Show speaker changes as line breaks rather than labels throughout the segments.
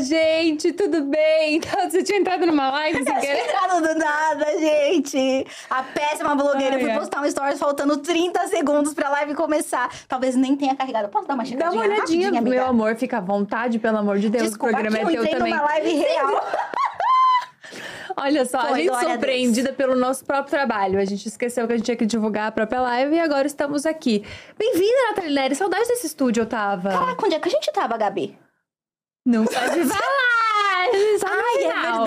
Gente, tudo bem? Então, você tinha entrado numa live
Não
querer?
entrado do nada, gente. A péssima blogueira
Ai,
postar um stories faltando 30 segundos pra live começar. Talvez nem tenha carregado. Posso dar uma
Dá
checadinha
uma olhadinha,
amiga?
meu amor, fica à vontade, pelo amor de Deus.
Desculpa,
o programa
aqui
é
eu
teu também.
numa live real.
Olha só, a
Foi,
gente
glória a
surpreendida pelo nosso próprio trabalho. A gente esqueceu que a gente tinha que divulgar a própria live e agora estamos aqui. Bem-vinda, Nathalie Nery. Saudade desse estúdio, eu tava.
Caraca, onde é que a gente tava, Gabi?
Não pode falar! Só no
Ai, é
final.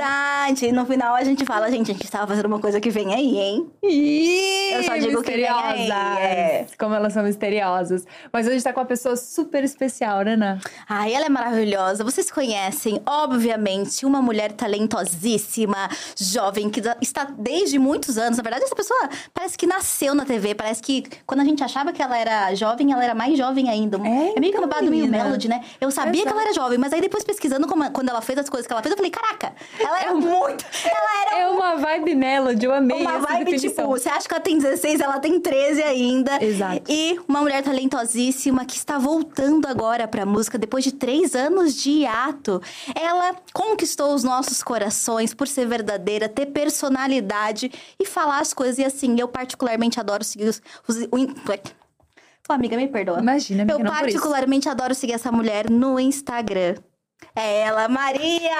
Verdade. No final a gente fala, gente, a gente tava fazendo uma coisa que vem aí, hein?
Ih,
Eu só digo que vem aí, é.
Como elas são misteriosas. Mas hoje tá com uma pessoa super especial, né, Ná?
Ai, ela é maravilhosa. Vocês conhecem, obviamente, uma mulher talentosíssima, jovem, que está desde muitos anos. Na verdade, essa pessoa parece que nasceu na TV. Parece que quando a gente achava que ela era jovem, ela era mais jovem ainda.
É,
meio que
então,
no babado meio. Melody, né? Eu sabia que ela era jovem, mas aí depois pesquisando como- quando ela fez as coisas que ela fez, eu falei, caraca, ela era muito. Ela era
É uma vibe melody, eu amei
uma
essa
vibe, tipo,
definição.
você acha que ela tem 16, ela tem 13 ainda.
Exato.
E uma mulher talentosíssima que está voltando agora pra música depois de três anos de hiato. Ela conquistou os nossos corações por ser verdadeira, ter personalidade e falar as coisas. E assim, eu particularmente adoro seguir os. os o, in- Ô, amiga, me perdoa.
Imagina, amiga,
Eu particularmente adoro seguir essa mulher no Instagram. É ela, Maria!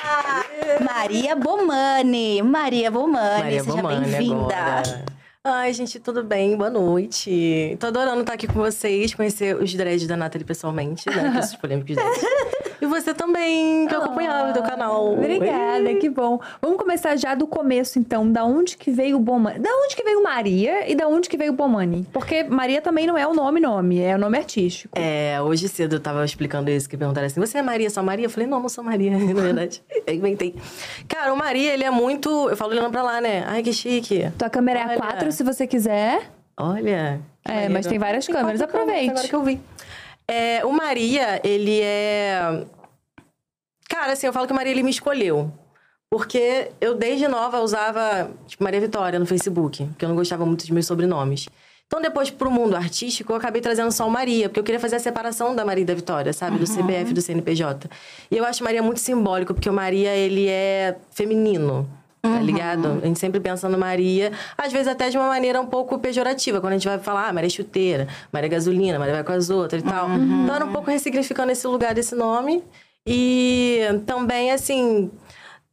Maria Bomani. Maria Bomani,
Maria
seja bem-vinda.
Ai, gente, tudo bem? Boa noite. Tô adorando estar aqui com vocês, conhecer os dreads da Nathalie pessoalmente, né? Que esses polêmicos dreads. E você também, que eu acompanhava o teu canal.
Obrigada, que bom. Vamos começar já do começo, então. Da onde que veio o Bomani? Da onde que veio Maria e da onde que veio o Bomani? Porque Maria também não é o nome nome, é o nome artístico.
É, hoje cedo eu tava explicando isso, que perguntaram assim, você é Maria, só Maria? Eu falei, não, não sou Maria, na verdade. Eu inventei. Cara, o Maria, ele é muito... Eu falo olhando pra lá, né? Ai, que chique.
Tua câmera é a
Olha.
4, se você quiser.
Olha.
É, mas tem várias câmeras,
quatro câmeras,
aproveite.
Agora que eu vi. É, o Maria, ele é. Cara, assim, eu falo que o Maria ele me escolheu. Porque eu, desde nova, usava, tipo, Maria Vitória no Facebook, porque eu não gostava muito dos meus sobrenomes. Então, depois, pro mundo artístico, eu acabei trazendo só o Maria, porque eu queria fazer a separação da Maria e da Vitória, sabe? Do CPF e do CNPJ. E eu acho Maria muito simbólico, porque o Maria, ele é feminino. Tá ligado? A gente sempre pensa no Maria, às vezes até de uma maneira um pouco pejorativa, quando a gente vai falar, ah, Maria é chuteira, Maria é gasolina, Maria vai com as outras e tal. Então era um pouco ressignificando esse lugar desse nome. E também, assim,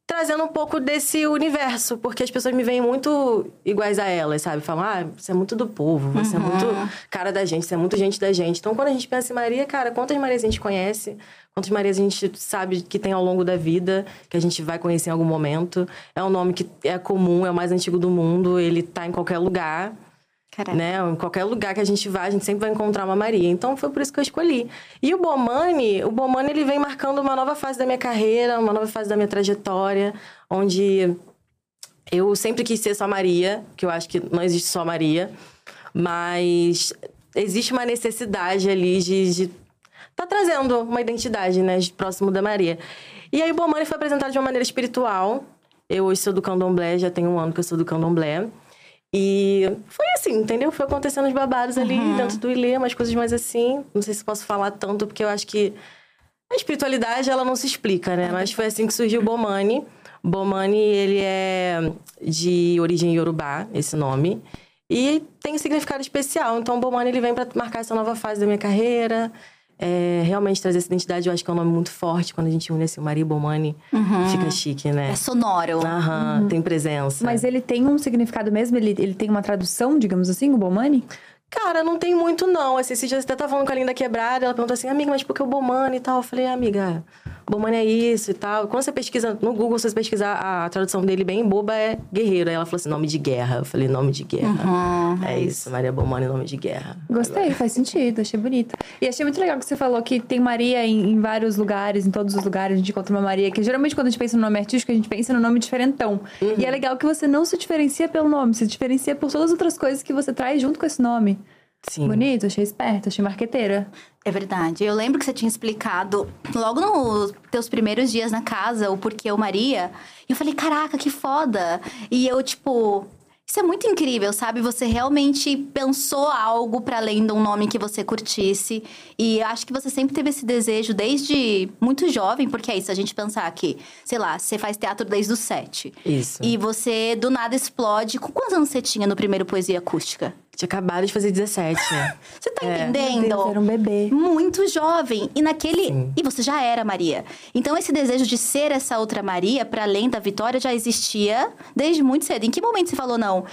trazendo um pouco desse universo, porque as pessoas me veem muito iguais a elas, sabe? Falam, ah, você é muito do povo, você é muito cara da gente, você é muito gente da gente. Então, quando a gente pensa em Maria, cara, quantas Marias a gente conhece? Quantas Marias a gente sabe que tem ao longo da vida, que a gente vai conhecer em algum momento? É um nome que é comum, é o mais antigo do mundo, ele tá em qualquer lugar. Né? Em qualquer lugar que a gente vá, a gente sempre vai encontrar uma Maria. Então foi por isso que eu escolhi. E o Bomani, o Bomani ele vem marcando uma nova fase da minha carreira, uma nova fase da minha trajetória, onde eu sempre quis ser só Maria, que eu acho que não existe só Maria, mas existe uma necessidade ali de, de tá trazendo uma identidade, né, de próximo da Maria. E aí o Bomani foi apresentado de uma maneira espiritual. Eu hoje sou do candomblé, já tem um ano que eu sou do candomblé. E foi assim, entendeu? Foi acontecendo os babados ali dentro do Ilê, umas coisas mais assim. Não sei se posso falar tanto, porque eu acho que a espiritualidade, ela não se explica, né? Mas foi assim que surgiu o Bomani. Bomani, ele é de origem iorubá, esse nome. E tem um significado especial. Então, Bomani, ele vem para marcar essa nova fase da minha carreira. É, realmente trazer essa identidade, eu acho que é um nome muito forte. Quando a gente une assim, Maria Bomani, fica chique, né?
É sonoro.
Aham, tem presença.
Mas ele tem um significado mesmo? Ele, ele tem uma tradução, digamos assim, o Bomani?
Cara, não tem muito, não. Assim, esse dia você até tava falando com a Linda Quebrada, ela perguntou assim, amiga, mas por que o Bomani e tal? Eu falei, amiga, Bomani é isso e tal. Quando você pesquisa no Google, se você pesquisar a tradução dele bem boba, é guerreiro. Aí ela falou assim, nome de guerra. Eu falei, nome de guerra. é isso, Maria Bomani, nome de guerra.
Gostei, faz sentido, achei bonito. E achei muito legal que você falou que tem Maria em, em vários lugares, em todos os lugares a gente encontra uma Maria, que geralmente quando a gente pensa no nome artístico, a gente pensa no nome diferentão. E é legal que você não se diferencia pelo nome, se diferencia por todas as outras coisas que você traz junto com esse nome.
Sim.
Bonito, achei esperta, achei marqueteira.
É verdade. Eu lembro que você tinha explicado logo nos teus primeiros dias na casa o porquê o Maria. E eu falei, caraca, que foda. E eu, tipo. Isso é muito incrível, sabe? Você realmente pensou algo para além de um nome que você curtisse. E eu acho que você sempre teve esse desejo desde muito jovem, porque é isso, a gente pensar que, sei lá, você faz teatro desde os sete.
Isso.
E você do nada explode. Com quantos anos você tinha no primeiro Poesia Acústica?
Tinha acabado de fazer 17.
Você tá
É.
entendendo?
Deus, era um bebê.
muito jovem. E naquele.
Sim.
E você já era Maria. Então esse desejo de ser essa outra Maria, para além da Vitória, já existia desde muito cedo. Em que momento você falou, não,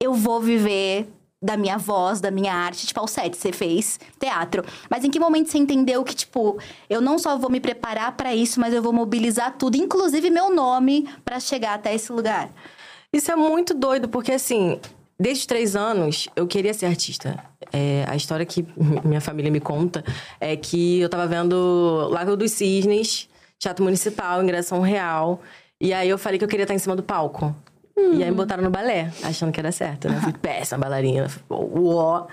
eu vou viver da minha voz, da minha arte? Tipo, aos sete você fez teatro. Mas em que momento você entendeu que, tipo, eu não só vou me preparar para isso, mas eu vou mobilizar tudo, inclusive meu nome, para chegar até esse lugar?
Isso é muito doido, porque assim, desde os três anos eu queria ser artista. É, a história que minha família me conta é que eu tava vendo Lago dos Cisnes, Teatro Municipal, Ingresso Real. E aí eu falei que eu queria estar em cima do palco. E aí me botaram no balé, achando que era certo, né? Eu fui péssima bailarina. fui, Uó.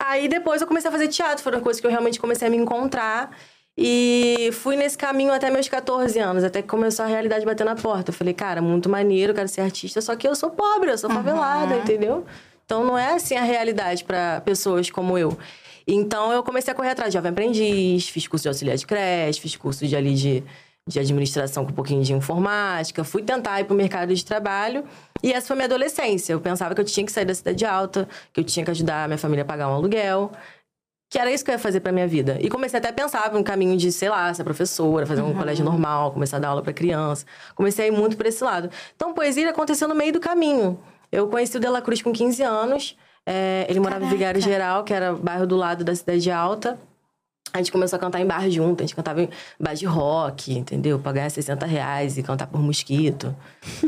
Aí depois eu comecei a fazer teatro, foram coisas que eu realmente comecei a me encontrar. E fui nesse caminho até meus 14 anos, até que começou a realidade bater na porta. Eu falei, cara, muito maneiro, quero ser artista, só que eu sou pobre, eu sou favelada, entendeu? Então não é assim a realidade para pessoas como eu. Então eu comecei a correr atrás de jovem aprendiz, fiz curso de auxiliar de creche, fiz curso de ali de, de administração com um pouquinho de informática, fui tentar ir pro mercado de trabalho. E essa foi minha adolescência. Eu pensava que eu tinha que sair da cidade alta, que eu tinha que ajudar a minha família a pagar um aluguel que era isso que eu ia fazer pra minha vida. E comecei até a pensar um caminho de, sei lá, ser professora, fazer um colégio normal, começar a dar aula pra criança. Comecei a ir muito por esse lado. Então, poesia aconteceu no meio do caminho. Eu conheci o Dela Cruz com 15 anos. É, ele morava em Vigário Geral, que era o bairro do lado da Cidade Alta. A gente começou a cantar em bar junto, a gente cantava em bar de rock, entendeu? Pagar 60 reais e cantar por mosquito.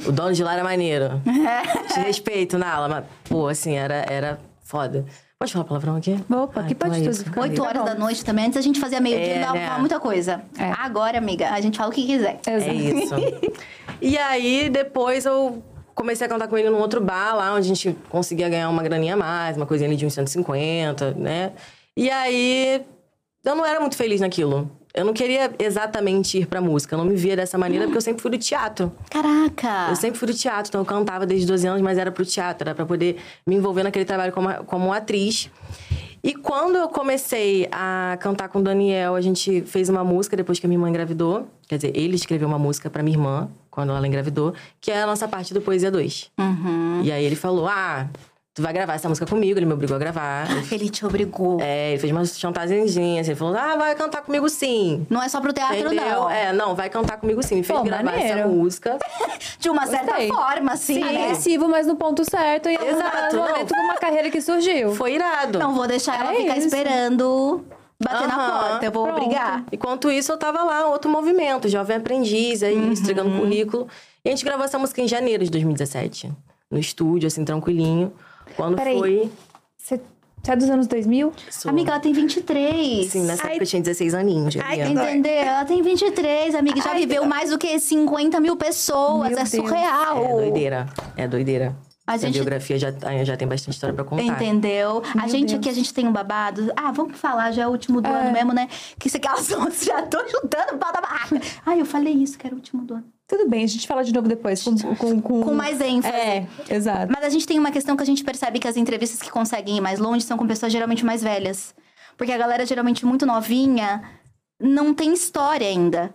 O dono de lá era maneiro. Te respeito, Nala, mas, pô, assim, era, era foda. Pode falar palavrão aqui?
Opa,
Ah,
que
então
pode
é
tudo.
Oito horas
Tá
da noite também. Antes a gente fazia meio-dia,
É,
dava pra
né?
falar muita coisa.
É.
Agora, amiga, a gente fala o que quiser.
É isso. e aí, depois eu comecei a cantar com ele num outro bar lá, onde a gente conseguia ganhar uma graninha a mais, uma coisinha ali de uns 150, né? E aí, eu não era muito feliz naquilo. Eu não queria exatamente ir pra música, eu não me via dessa maneira, porque eu sempre fui do teatro.
Caraca!
Eu sempre fui do teatro, então eu cantava desde 12 anos, mas era pro teatro, era pra poder me envolver naquele trabalho como, como atriz. E quando eu comecei a cantar com o Daniel, a gente fez uma música depois que a minha irmã engravidou. Quer dizer, ele escreveu uma música pra minha irmã, quando ela engravidou, que é a nossa parte do Poesia 2.
Uhum.
E aí ele falou: Ah, tu vai gravar essa música comigo, ele me obrigou a gravar. Ele,
Ele te obrigou.
é, ele fez uma chantagemzinha, assim, ele falou: Ah, vai cantar comigo sim.
Não é só pro teatro,
Entendeu?
não.
É, não, vai cantar comigo sim. Me fez
Pô,
gravar essa
maneiro.
música.
De uma certa
Gostei.
forma, assim,
Sim,
né?
agressivo, mas no ponto certo. E
Exato,
no momento com uma carreira que surgiu.
Foi irado.
Não vou deixar ela
É
ficar
isso.
esperando bater na
Aham,
porta. Eu vou
pronto.
obrigar.
Enquanto isso, eu tava lá, outro movimento, jovem aprendiz, aí
Uhum.
entregando currículo. E a gente gravou essa música em janeiro de 2017. No estúdio, assim, tranquilinho. Quando
Peraí.
foi.
Você é dos anos 2000?
Sou-
Amiga, ela tem 23.
Sim, nessa
Ai.
época eu tinha 16 aninhos. Gabriela.
Entendeu? Ela tem 23, amiga. Já
Ai,
viveu mais do que 50 mil pessoas.
Meu
é
Deus.
surreal.
É doideira. É doideira.
A
A,
gente-
biografia já, já tem bastante história pra contar.
Entendeu? a
Meu
gente
Deus.
aqui, a gente tem um babado. Ah, vamos falar, já é o último do
É.
ano mesmo, né? Que isso aqui, elas já tô chutando o pau da barraca. Ai, eu falei isso, que era o último do ano.
Tudo bem, a gente fala de novo depois. Com, com, com...
Com mais ênfase.
É, exato.
Mas a gente tem uma questão que a gente percebe que as entrevistas que conseguem ir mais longe são com pessoas geralmente mais velhas. Porque a galera geralmente muito novinha não tem história ainda.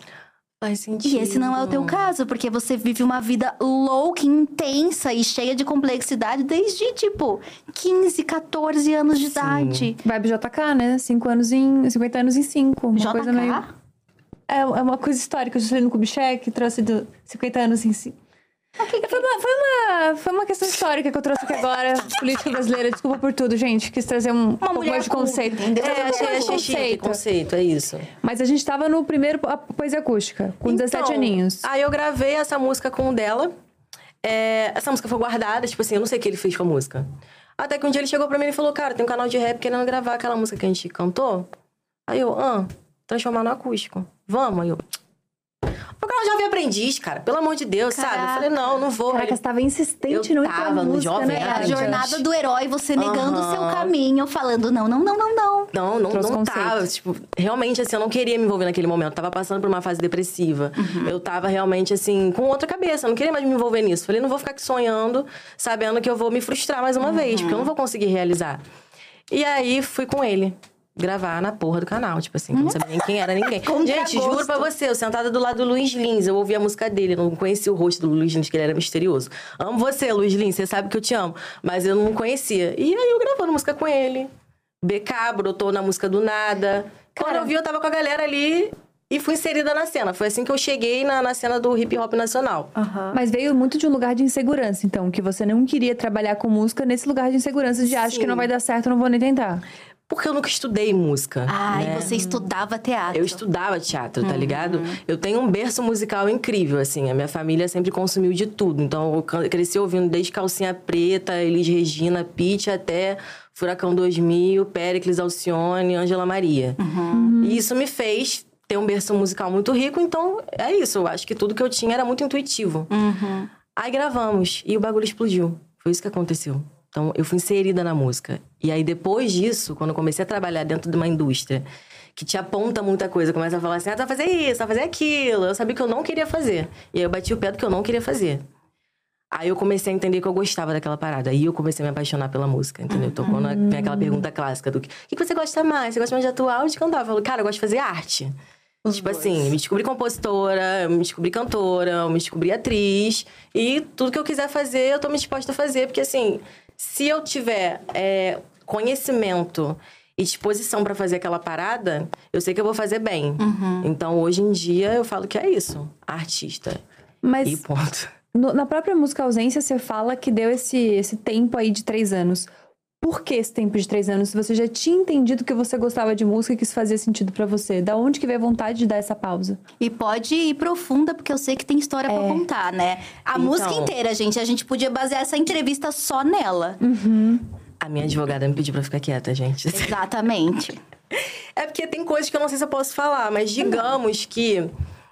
Faz sentido.
E esse não é o teu caso, porque você vive uma vida louca, intensa e cheia de complexidade desde, tipo, 15, 14 anos de
Sim.
idade.
Vibe JK, né? 5 anos em. 50 anos em 5. Uma
JK?
coisa meio. É, é uma coisa histórica. Eu já falei no Kubitschek, trouxe do 50 anos em 5. Foi uma, foi, uma, foi uma questão histórica que eu trouxe aqui agora. Política brasileira, desculpa por tudo, gente. Quis trazer um pouco
mulher
mais de
culta,
conceito. Trazer
É,
um pouco
achei, achei chique, conceito, é isso.
Mas a gente tava no primeiro a poesia acústica, com 17
Então,
aninhos.
Aí eu gravei essa música com o dela. É, essa música foi guardada, tipo assim, eu não sei o que ele fez com a música. Até que um dia ele chegou pra mim e falou, cara, tem um canal de rap querendo gravar aquela música que a gente cantou. Aí eu, ah, transformar no acústico. Vamos? Aí eu. O canal Jovem Aprendiz, cara, pelo amor de Deus, sabe? Eu falei, não, não vou.
Caraca,
Ele-
você tava insistente
Eu
no entrar
tava no Jovem
né?
É a
Aprendiz.
jornada do herói, você negando o seu caminho, falando não, não, não, não, não.
Não, não,
Trouxe
não
conceito.
tava. Tipo, realmente, assim, eu não queria me envolver naquele momento. Eu tava passando por uma fase depressiva.
Uhum.
Eu tava realmente, assim, com outra cabeça. Eu não queria mais me envolver nisso. Falei, não vou ficar aqui sonhando, sabendo que eu vou me frustrar mais uma vez, porque eu não vou conseguir realizar. E aí, fui com ele. Gravar na porra do canal, tipo assim, não sabia nem quem era ninguém. Gente,
gosto.
juro pra você, eu sentada do lado do Luiz Lins, eu ouvi a música dele, eu não conhecia o rosto do Luiz Lins, que ele era misterioso. Amo você, Luiz Lins, você sabe que eu te amo. Mas eu não conhecia. E aí eu gravando música com ele. BK brotou na música do nada. Quando
Cara-
eu vi, eu tava com a galera ali e fui inserida na cena. Foi assim que eu cheguei na, na cena do hip hop nacional.
Mas veio muito de um lugar de insegurança, então, que você não queria trabalhar com música nesse lugar de insegurança, de acho que não vai dar certo, não vou nem tentar.
Porque eu nunca estudei música.
Ai,
né?
você estudava teatro.
Eu estudava teatro,
Uhum.
tá ligado? Eu tenho um berço musical incrível, assim. A minha família sempre consumiu de tudo. Então, eu cresci ouvindo desde Calcinha Preta, Elis Regina, Pitty, até Furacão 2000, Péricles Alcione, Ângela Maria.
Uhum.
E isso me fez ter um berço musical muito rico. Então, é isso. Eu acho que tudo que eu tinha era muito intuitivo.
Uhum.
Aí gravamos e o bagulho explodiu. Foi isso que aconteceu. Então, eu fui inserida na música. E aí, depois disso, quando eu comecei a trabalhar dentro de uma indústria que te aponta muita coisa, começa a falar assim, ah, tu vai fazer isso, tu vai fazer aquilo. Eu sabia que eu não queria fazer. E aí, eu bati o pé do que eu não queria fazer. Aí eu comecei a entender que eu gostava daquela parada. Aí eu comecei a me apaixonar pela música, entendeu? Então, quando vem aquela pergunta clássica do que, o que você gosta mais? Você gosta mais de atuar ou de cantar? Eu falo, cara, eu gosto de fazer arte. tipo assim, me descobri compositora, eu me descobri cantora, eu me descobri atriz. E tudo que eu quiser fazer, eu tô me disposta a fazer. Porque assim, se eu tiver é, conhecimento e disposição pra fazer aquela parada, eu sei que eu vou fazer bem. Então, hoje em dia, eu falo que é isso. Artista.
Mas
E ponto.
no- na própria música ausência, você fala que deu esse, esse tempo aí de três anos. Por que esse tempo de três anos? Se você já tinha entendido que você gostava de música e que isso fazia sentido pra você, da onde que veio a vontade de dar essa pausa?
E pode ir profunda, porque eu sei que tem história pra contar, né? A
Então.
música inteira, gente, a gente podia basear essa entrevista só nela.
A minha advogada me pediu pra ficar quieta, gente.
Exatamente.
É porque tem coisas que eu não sei se eu posso falar, mas digamos que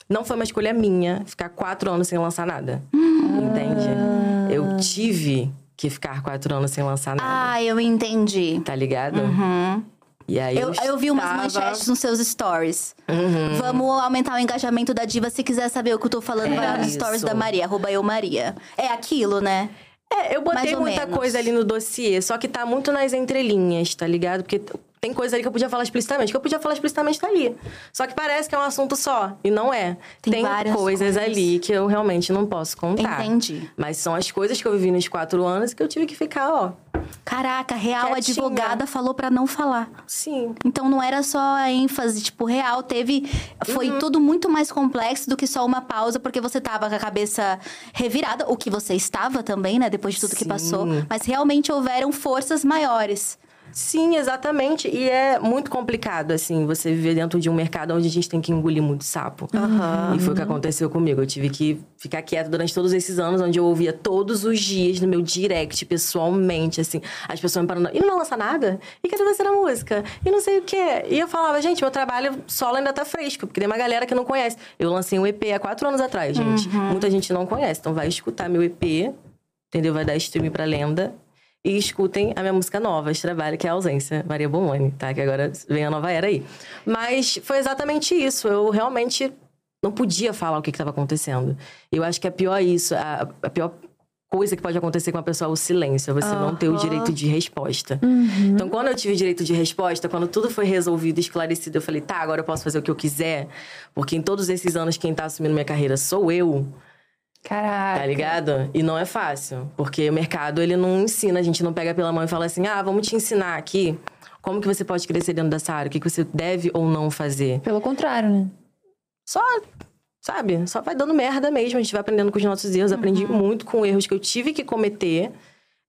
não foi uma escolha minha ficar quatro anos sem lançar nada. Entende? Eu tive que ficar quatro anos sem lançar nada.
ah, eu entendi.
Tá ligado? E aí eu,
Eu, eu vi umas manchetes nos seus stories. Vamos aumentar o engajamento da diva. Se quiser saber o que eu tô falando, vai lá nos stories da Maria, arroba eu Maria. É aquilo, né?
É, eu botei muita
menos.
coisa ali no dossiê, só que tá muito nas entrelinhas, tá ligado? Porque tem coisa ali que eu podia falar explicitamente. Que eu podia falar explicitamente tá ali. Só que parece que é um assunto só. E não é.
Tem várias
coisas,
coisas.
ali que eu realmente não posso contar.
Entendi.
Mas são as coisas que eu vivi nos quatro anos que eu tive que ficar, ó.
Caraca, real
Quietinha.
advogada falou pra não falar.
Sim.
Então não era só a ênfase, tipo, real, teve. Foi
Uhum.
tudo muito mais complexo do que só uma pausa, porque você tava com a cabeça revirada, o que você estava também, né, depois de tudo que
Sim.
passou. Mas realmente houveram forças maiores.
Sim, exatamente. E é muito complicado, assim, você viver dentro de um mercado onde a gente tem que engolir muito sapo. E foi o que aconteceu comigo. Eu tive que ficar quieta durante todos esses anos, onde eu ouvia todos os dias no meu direct, pessoalmente, assim, as pessoas me parando. E não vai lançar nada? E cadê você na música? E não sei o quê. E eu falava, gente, meu trabalho solo ainda tá fresco, porque tem uma galera que não conhece. Eu lancei um EP há quatro anos atrás, gente. Muita gente não conhece. Então vai escutar meu EP, entendeu? Vai dar stream pra lenda. E escutem a minha música nova, esse trabalho, que é a Ausência, Maria Bomoni, tá? Que agora vem a nova era aí. Mas foi exatamente isso. Eu realmente não podia falar o que estava acontecendo. Eu acho que é pior isso. A, a pior coisa que pode acontecer com a pessoa é o silêncio, é você não ter o direito de resposta.
Uhum.
Então, quando eu tive direito de resposta, quando tudo foi resolvido, esclarecido, eu falei, tá, agora eu posso fazer o que eu quiser, porque em todos esses anos quem tá assumindo minha carreira sou eu,
Caraca.
tá ligado? E não é fácil, porque o mercado, ele não ensina, a gente não pega pela mão e fala assim, ah, vamos te ensinar aqui como que você pode crescer dentro dessa área, o que, que você deve ou não fazer.
Pelo contrário, né?
Só, sabe, só vai dando merda mesmo, a gente vai aprendendo com os nossos erros. Aprendi muito com erros que eu tive que cometer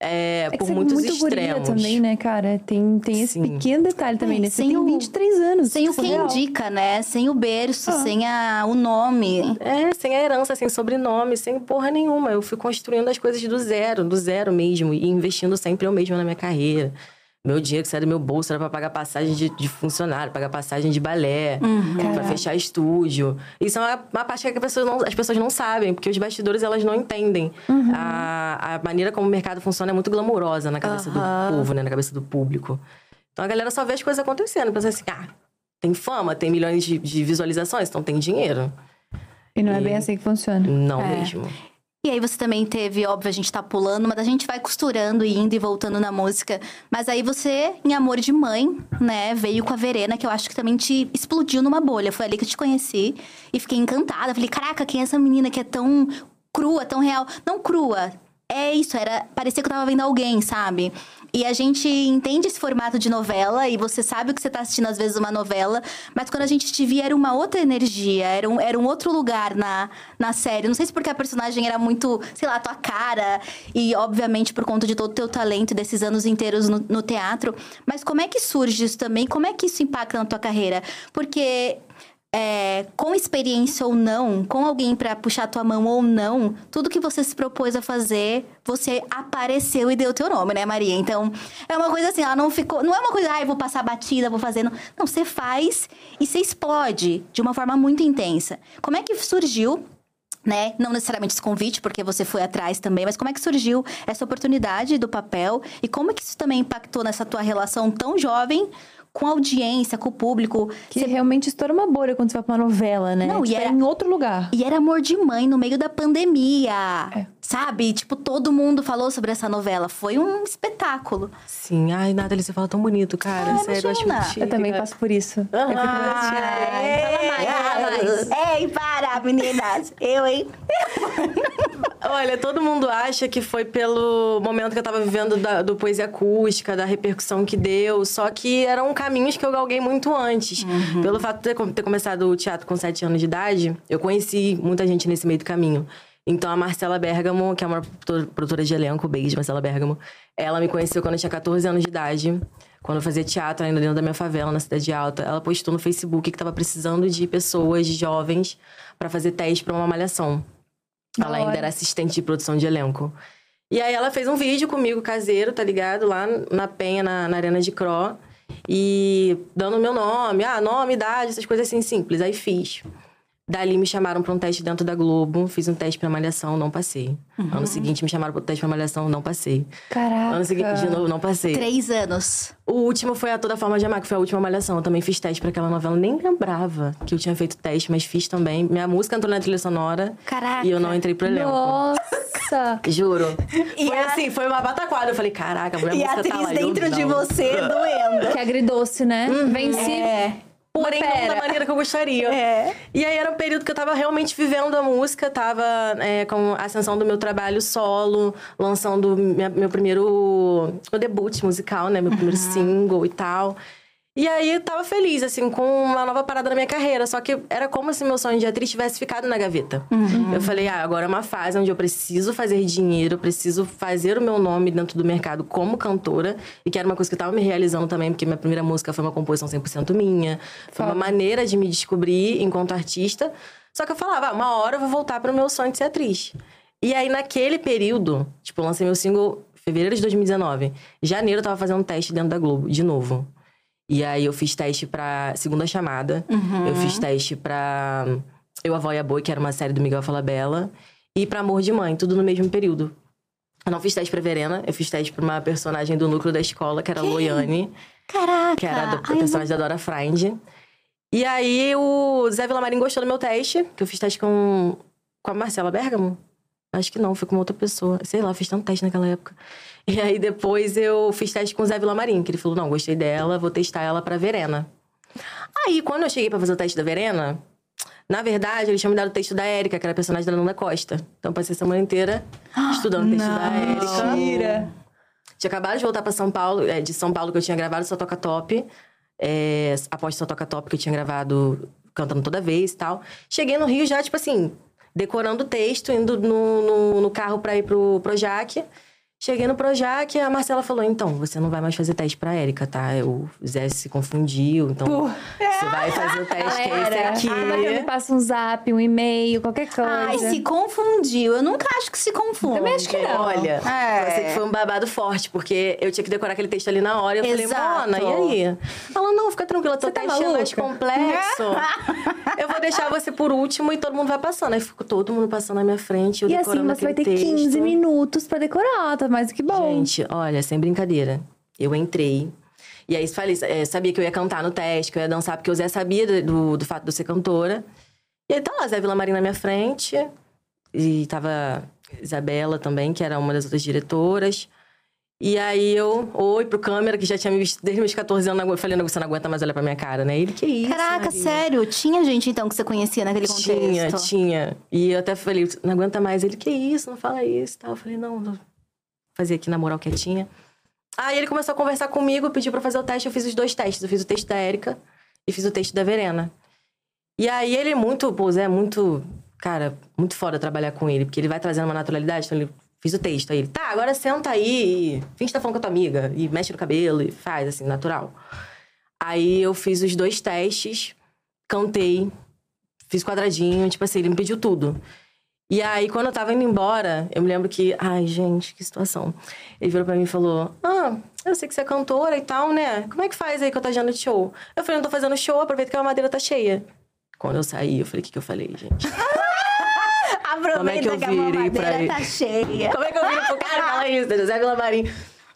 é,
É
por
é
muitos
muito
extremos.
também, né, cara? Tem, tem esse
Sim.
pequeno detalhe também,
É,
né? Você
sem
tem
o-
23 anos.
Sem o
tipo,
que
real.
indica, né? Sem o berço,
Ah.
sem a, o nome.
É, sem a herança, sem sobrenome, sem porra nenhuma. Eu fui construindo as coisas do zero, do zero mesmo. E investindo sempre eu mesma na minha carreira. Meu dinheiro que saía do meu bolso era pra pagar passagem de, de funcionário, pagar passagem de balé,
Uhum.
pra fechar estúdio. Isso é uma, uma parte que as pessoas, não, as pessoas não sabem, porque os bastidores elas não entendem.
Uhum.
A, a maneira como o mercado funciona é muito glamourosa na cabeça
Aham.
do povo, né? Na cabeça do público. Então a galera só vê as coisas acontecendo. Pensa assim, ah, tem fama, tem milhões de, de visualizações, então tem dinheiro.
E não é
E-
bem assim que funciona.
Não
É.
mesmo.
E aí você também teve, óbvio, a gente tá pulando, mas a gente vai costurando e indo e voltando na música. Mas aí você, em Amor de Mãe, né, veio com a Verena, que eu acho que também te explodiu numa bolha. Foi ali que eu te conheci e fiquei encantada. Falei, caraca, quem é essa menina que é tão crua, tão real? Não crua. É isso, era. Parecia que eu tava vendo alguém, sabe? E a gente entende esse formato de novela e você sabe o que você tá assistindo, às vezes, uma novela, mas quando a gente te via era uma outra energia, era um, era um outro lugar na, na série. Não sei se porque a personagem era muito, sei lá, tua cara, e obviamente por conta de todo o teu talento e desses anos inteiros no, no teatro. Mas como é que surge isso também? Como é que isso impacta na tua carreira? Porque. É, com experiência ou não, com alguém pra puxar tua mão ou não, tudo que você se propôs a fazer, você apareceu e deu teu nome, né, Maria? Então, é uma coisa assim, ela não ficou. Não é uma coisa, ai, vou passar batida, vou fazer. Não, não você faz e você explode de uma forma muito intensa. Como é que surgiu né? Não necessariamente esse convite, porque você foi atrás também, mas como é que surgiu essa oportunidade do papel e como é que isso também impactou nessa tua relação tão jovem com a audiência, com o público?
Que
Você-
realmente estoura uma bolha quando você vai pra uma novela, né?
Não, e
tipo, é
era-
em outro lugar.
E era amor de mãe no meio da pandemia.
É.
Sabe? Tipo, todo mundo falou sobre essa novela. Foi um espetáculo.
Sim. Ai, Nathalie, você fala tão bonito, cara.
Ah,
Sério, eu acho
Eu também passo por isso. Eu fico
Ai,
fala mais, fala mais.
Ei, para, meninas. Eu, hein?
Olha, todo mundo acha que foi pelo momento que eu tava vivendo da- do poesia acústica, da repercussão que deu. Só que eram caminhos que eu galguei muito antes. Pelo fato de ter, ter começado o teatro com sete anos de idade, eu conheci muita gente nesse meio do caminho. Então a Marcela Bergamo, que é uma produtora- de elenco, beijo, Marcela Bergamo, ela me conheceu quando eu tinha 14 anos de idade. Quando eu fazia teatro ainda dentro da minha favela, na Cidade Alta, ela postou no Facebook que tava precisando de pessoas jovens para fazer teste para uma malhação. Ela ainda era assistente de produção de elenco. E aí ela fez um vídeo comigo caseiro, tá ligado? Lá na Penha, na, na Arena de Cro. E dando meu nome, ah, nome, idade, essas coisas assim simples. Aí fiz. Dali me chamaram pra um teste dentro da Globo. Fiz um teste pra Malhação, não passei. Ano seguinte me chamaram pro teste pra Malhação, não passei.
Caraca.
Ano seguinte, de novo, não passei.
Três anos.
O último foi a Toda Forma de Amar, que foi a última Malhação. Eu também fiz teste pra aquela novela. Nem lembrava que eu tinha feito teste, mas fiz também. Minha música entrou na trilha sonora.
Caraca.
E eu não entrei pro elenco.
Nossa!
Juro.
E
foi
a-
assim, foi uma bataquada. Eu falei, caraca, a minha
E a
música tá
atriz
lá.
dentro de
não.
você doendo.
Que agridoce, né? Venci.
É.
Porém, não da maneira que eu gostaria.
É.
E aí era um período que eu tava realmente vivendo a música, tava é, com a ascensão do meu trabalho solo, lançando minha- meu primeiro. meu debut musical, né? Meu primeiro single e tal. E aí eu tava feliz, assim, com uma nova parada na minha carreira. Só que era como se meu sonho de atriz tivesse ficado na gaveta. Eu falei, ah, agora é uma fase onde eu preciso fazer dinheiro, eu preciso fazer o meu nome dentro do mercado como cantora. E que era uma coisa que eu tava me realizando também, porque minha primeira música foi uma composição 100% minha. Foi uma maneira de me descobrir enquanto artista. Só que eu falava, ah, uma hora eu vou voltar pro meu sonho de ser atriz. E aí, naquele período, tipo, eu lancei meu single em fevereiro de 2019. Em janeiro, eu tava fazendo um teste dentro da Globo, de novo. E aí, eu fiz teste pra Segunda Chamada. Eu fiz teste pra Eu, a Avó e a Boi, que era uma série do Miguel Falabella. E pra Amor de Mãe, tudo no mesmo período. Eu não fiz teste pra Verena, eu fiz teste pra uma personagem do núcleo da escola, que era a Loiane
Caraca.
que era a, personagem da Dora Frind. E aí o Zé Vilamarim gostou do meu teste, que eu fiz teste com, com a Marcela Bergamo. Acho que não, fui com outra pessoa. Sei lá, fiz tanto teste naquela época. E aí depois eu fiz teste com o Zé Villamarim, que ele falou: não, gostei dela, vou testar ela pra Verena. Aí, quando eu cheguei pra fazer o teste da Verena, na verdade, eles tinham me dado o texto da Érica, que era a personagem da Nanda Costa. Então, eu passei a semana inteira estudando o texto da Érica.
Mentira.
Tinha acabado de voltar pra São Paulo, é, de São Paulo, que eu tinha gravado Só Toca Top. É, após Só Toca Top, que eu tinha gravado cantando toda vez e tal. Cheguei no Rio já, tipo assim, decorando o texto, indo no, no, no carro pra ir pro Projac. Cheguei no Projac e a Marcela falou: então, você não vai mais fazer teste pra Érica, tá? O Zé se confundiu, então você vai fazer o teste que é esse
a Marcela me
aqui.
passa um zap, um e-mail, qualquer coisa.
Ai, se confundiu. Eu nunca acho que se confunde.
Também acho que não.
Olha,
É.
sei que foi um babado forte, porque eu tinha que decorar aquele texto ali na hora. Eu
Exato.
falei, Mona, e aí? Ela, não, fica tranquila, teu
Você tá
é mais
maluca?
complexo. eu vou deixar você por último e todo mundo vai passando. Aí ficou todo mundo passando na minha frente, eu
E assim, você vai ter
aquele
15
texto.
minutos pra decorar, tá mais do que bom.
Gente, olha, sem brincadeira. Eu entrei. E aí falei, é, sabia que eu ia cantar no teste, que eu ia dançar, porque o Zé sabia do, do, fato de eu ser cantora. E aí tá lá, Zé Villamarim na minha frente. E tava Isabela também, que era uma das outras diretoras. E aí eu, oi pro câmera, que já tinha me visto desde meus 14 anos. Eu falei, não, você não aguenta mais olhar pra minha cara, né? Ele, que isso,
Caraca,
Maria?"
sério? Tinha gente, então, que você conhecia naquele contexto?
Tinha, tinha. E eu até falei, não aguenta mais. Ele, que isso, não fala isso e tal. Eu falei, não, vou fazer aqui na moral quietinha. Aí ele começou a conversar comigo, pediu pra fazer o teste. Eu fiz os dois testes. Eu fiz o teste da Érica e fiz o teste da Verena. E aí ele é muito, pô, Zé é muito, cara, muito foda trabalhar com ele, porque ele vai trazendo uma naturalidade. Então ele fiz o texto. Aí ele, tá, agora senta aí e finge que tá falando com a tua amiga. E mexe no cabelo e faz, assim, natural. Aí eu fiz os dois testes, cantei, fiz quadradinho, tipo assim, ele me pediu tudo. E aí, quando eu tava indo embora, eu me lembro que. Ai, gente, que situação. Ele virou pra mim e falou: Ah, eu sei que você é cantora e tal, né? Como é que faz aí que eu tô agenda de show? Eu falei: Não tô fazendo show, aproveita que a madeira tá cheia. Quando eu saí, eu falei: O que, que eu falei, gente? Como é que eu
Aproveita que a
virei pra ele?
tá cheia.
Como é que eu virei pro cara falar isso? José Villamarim.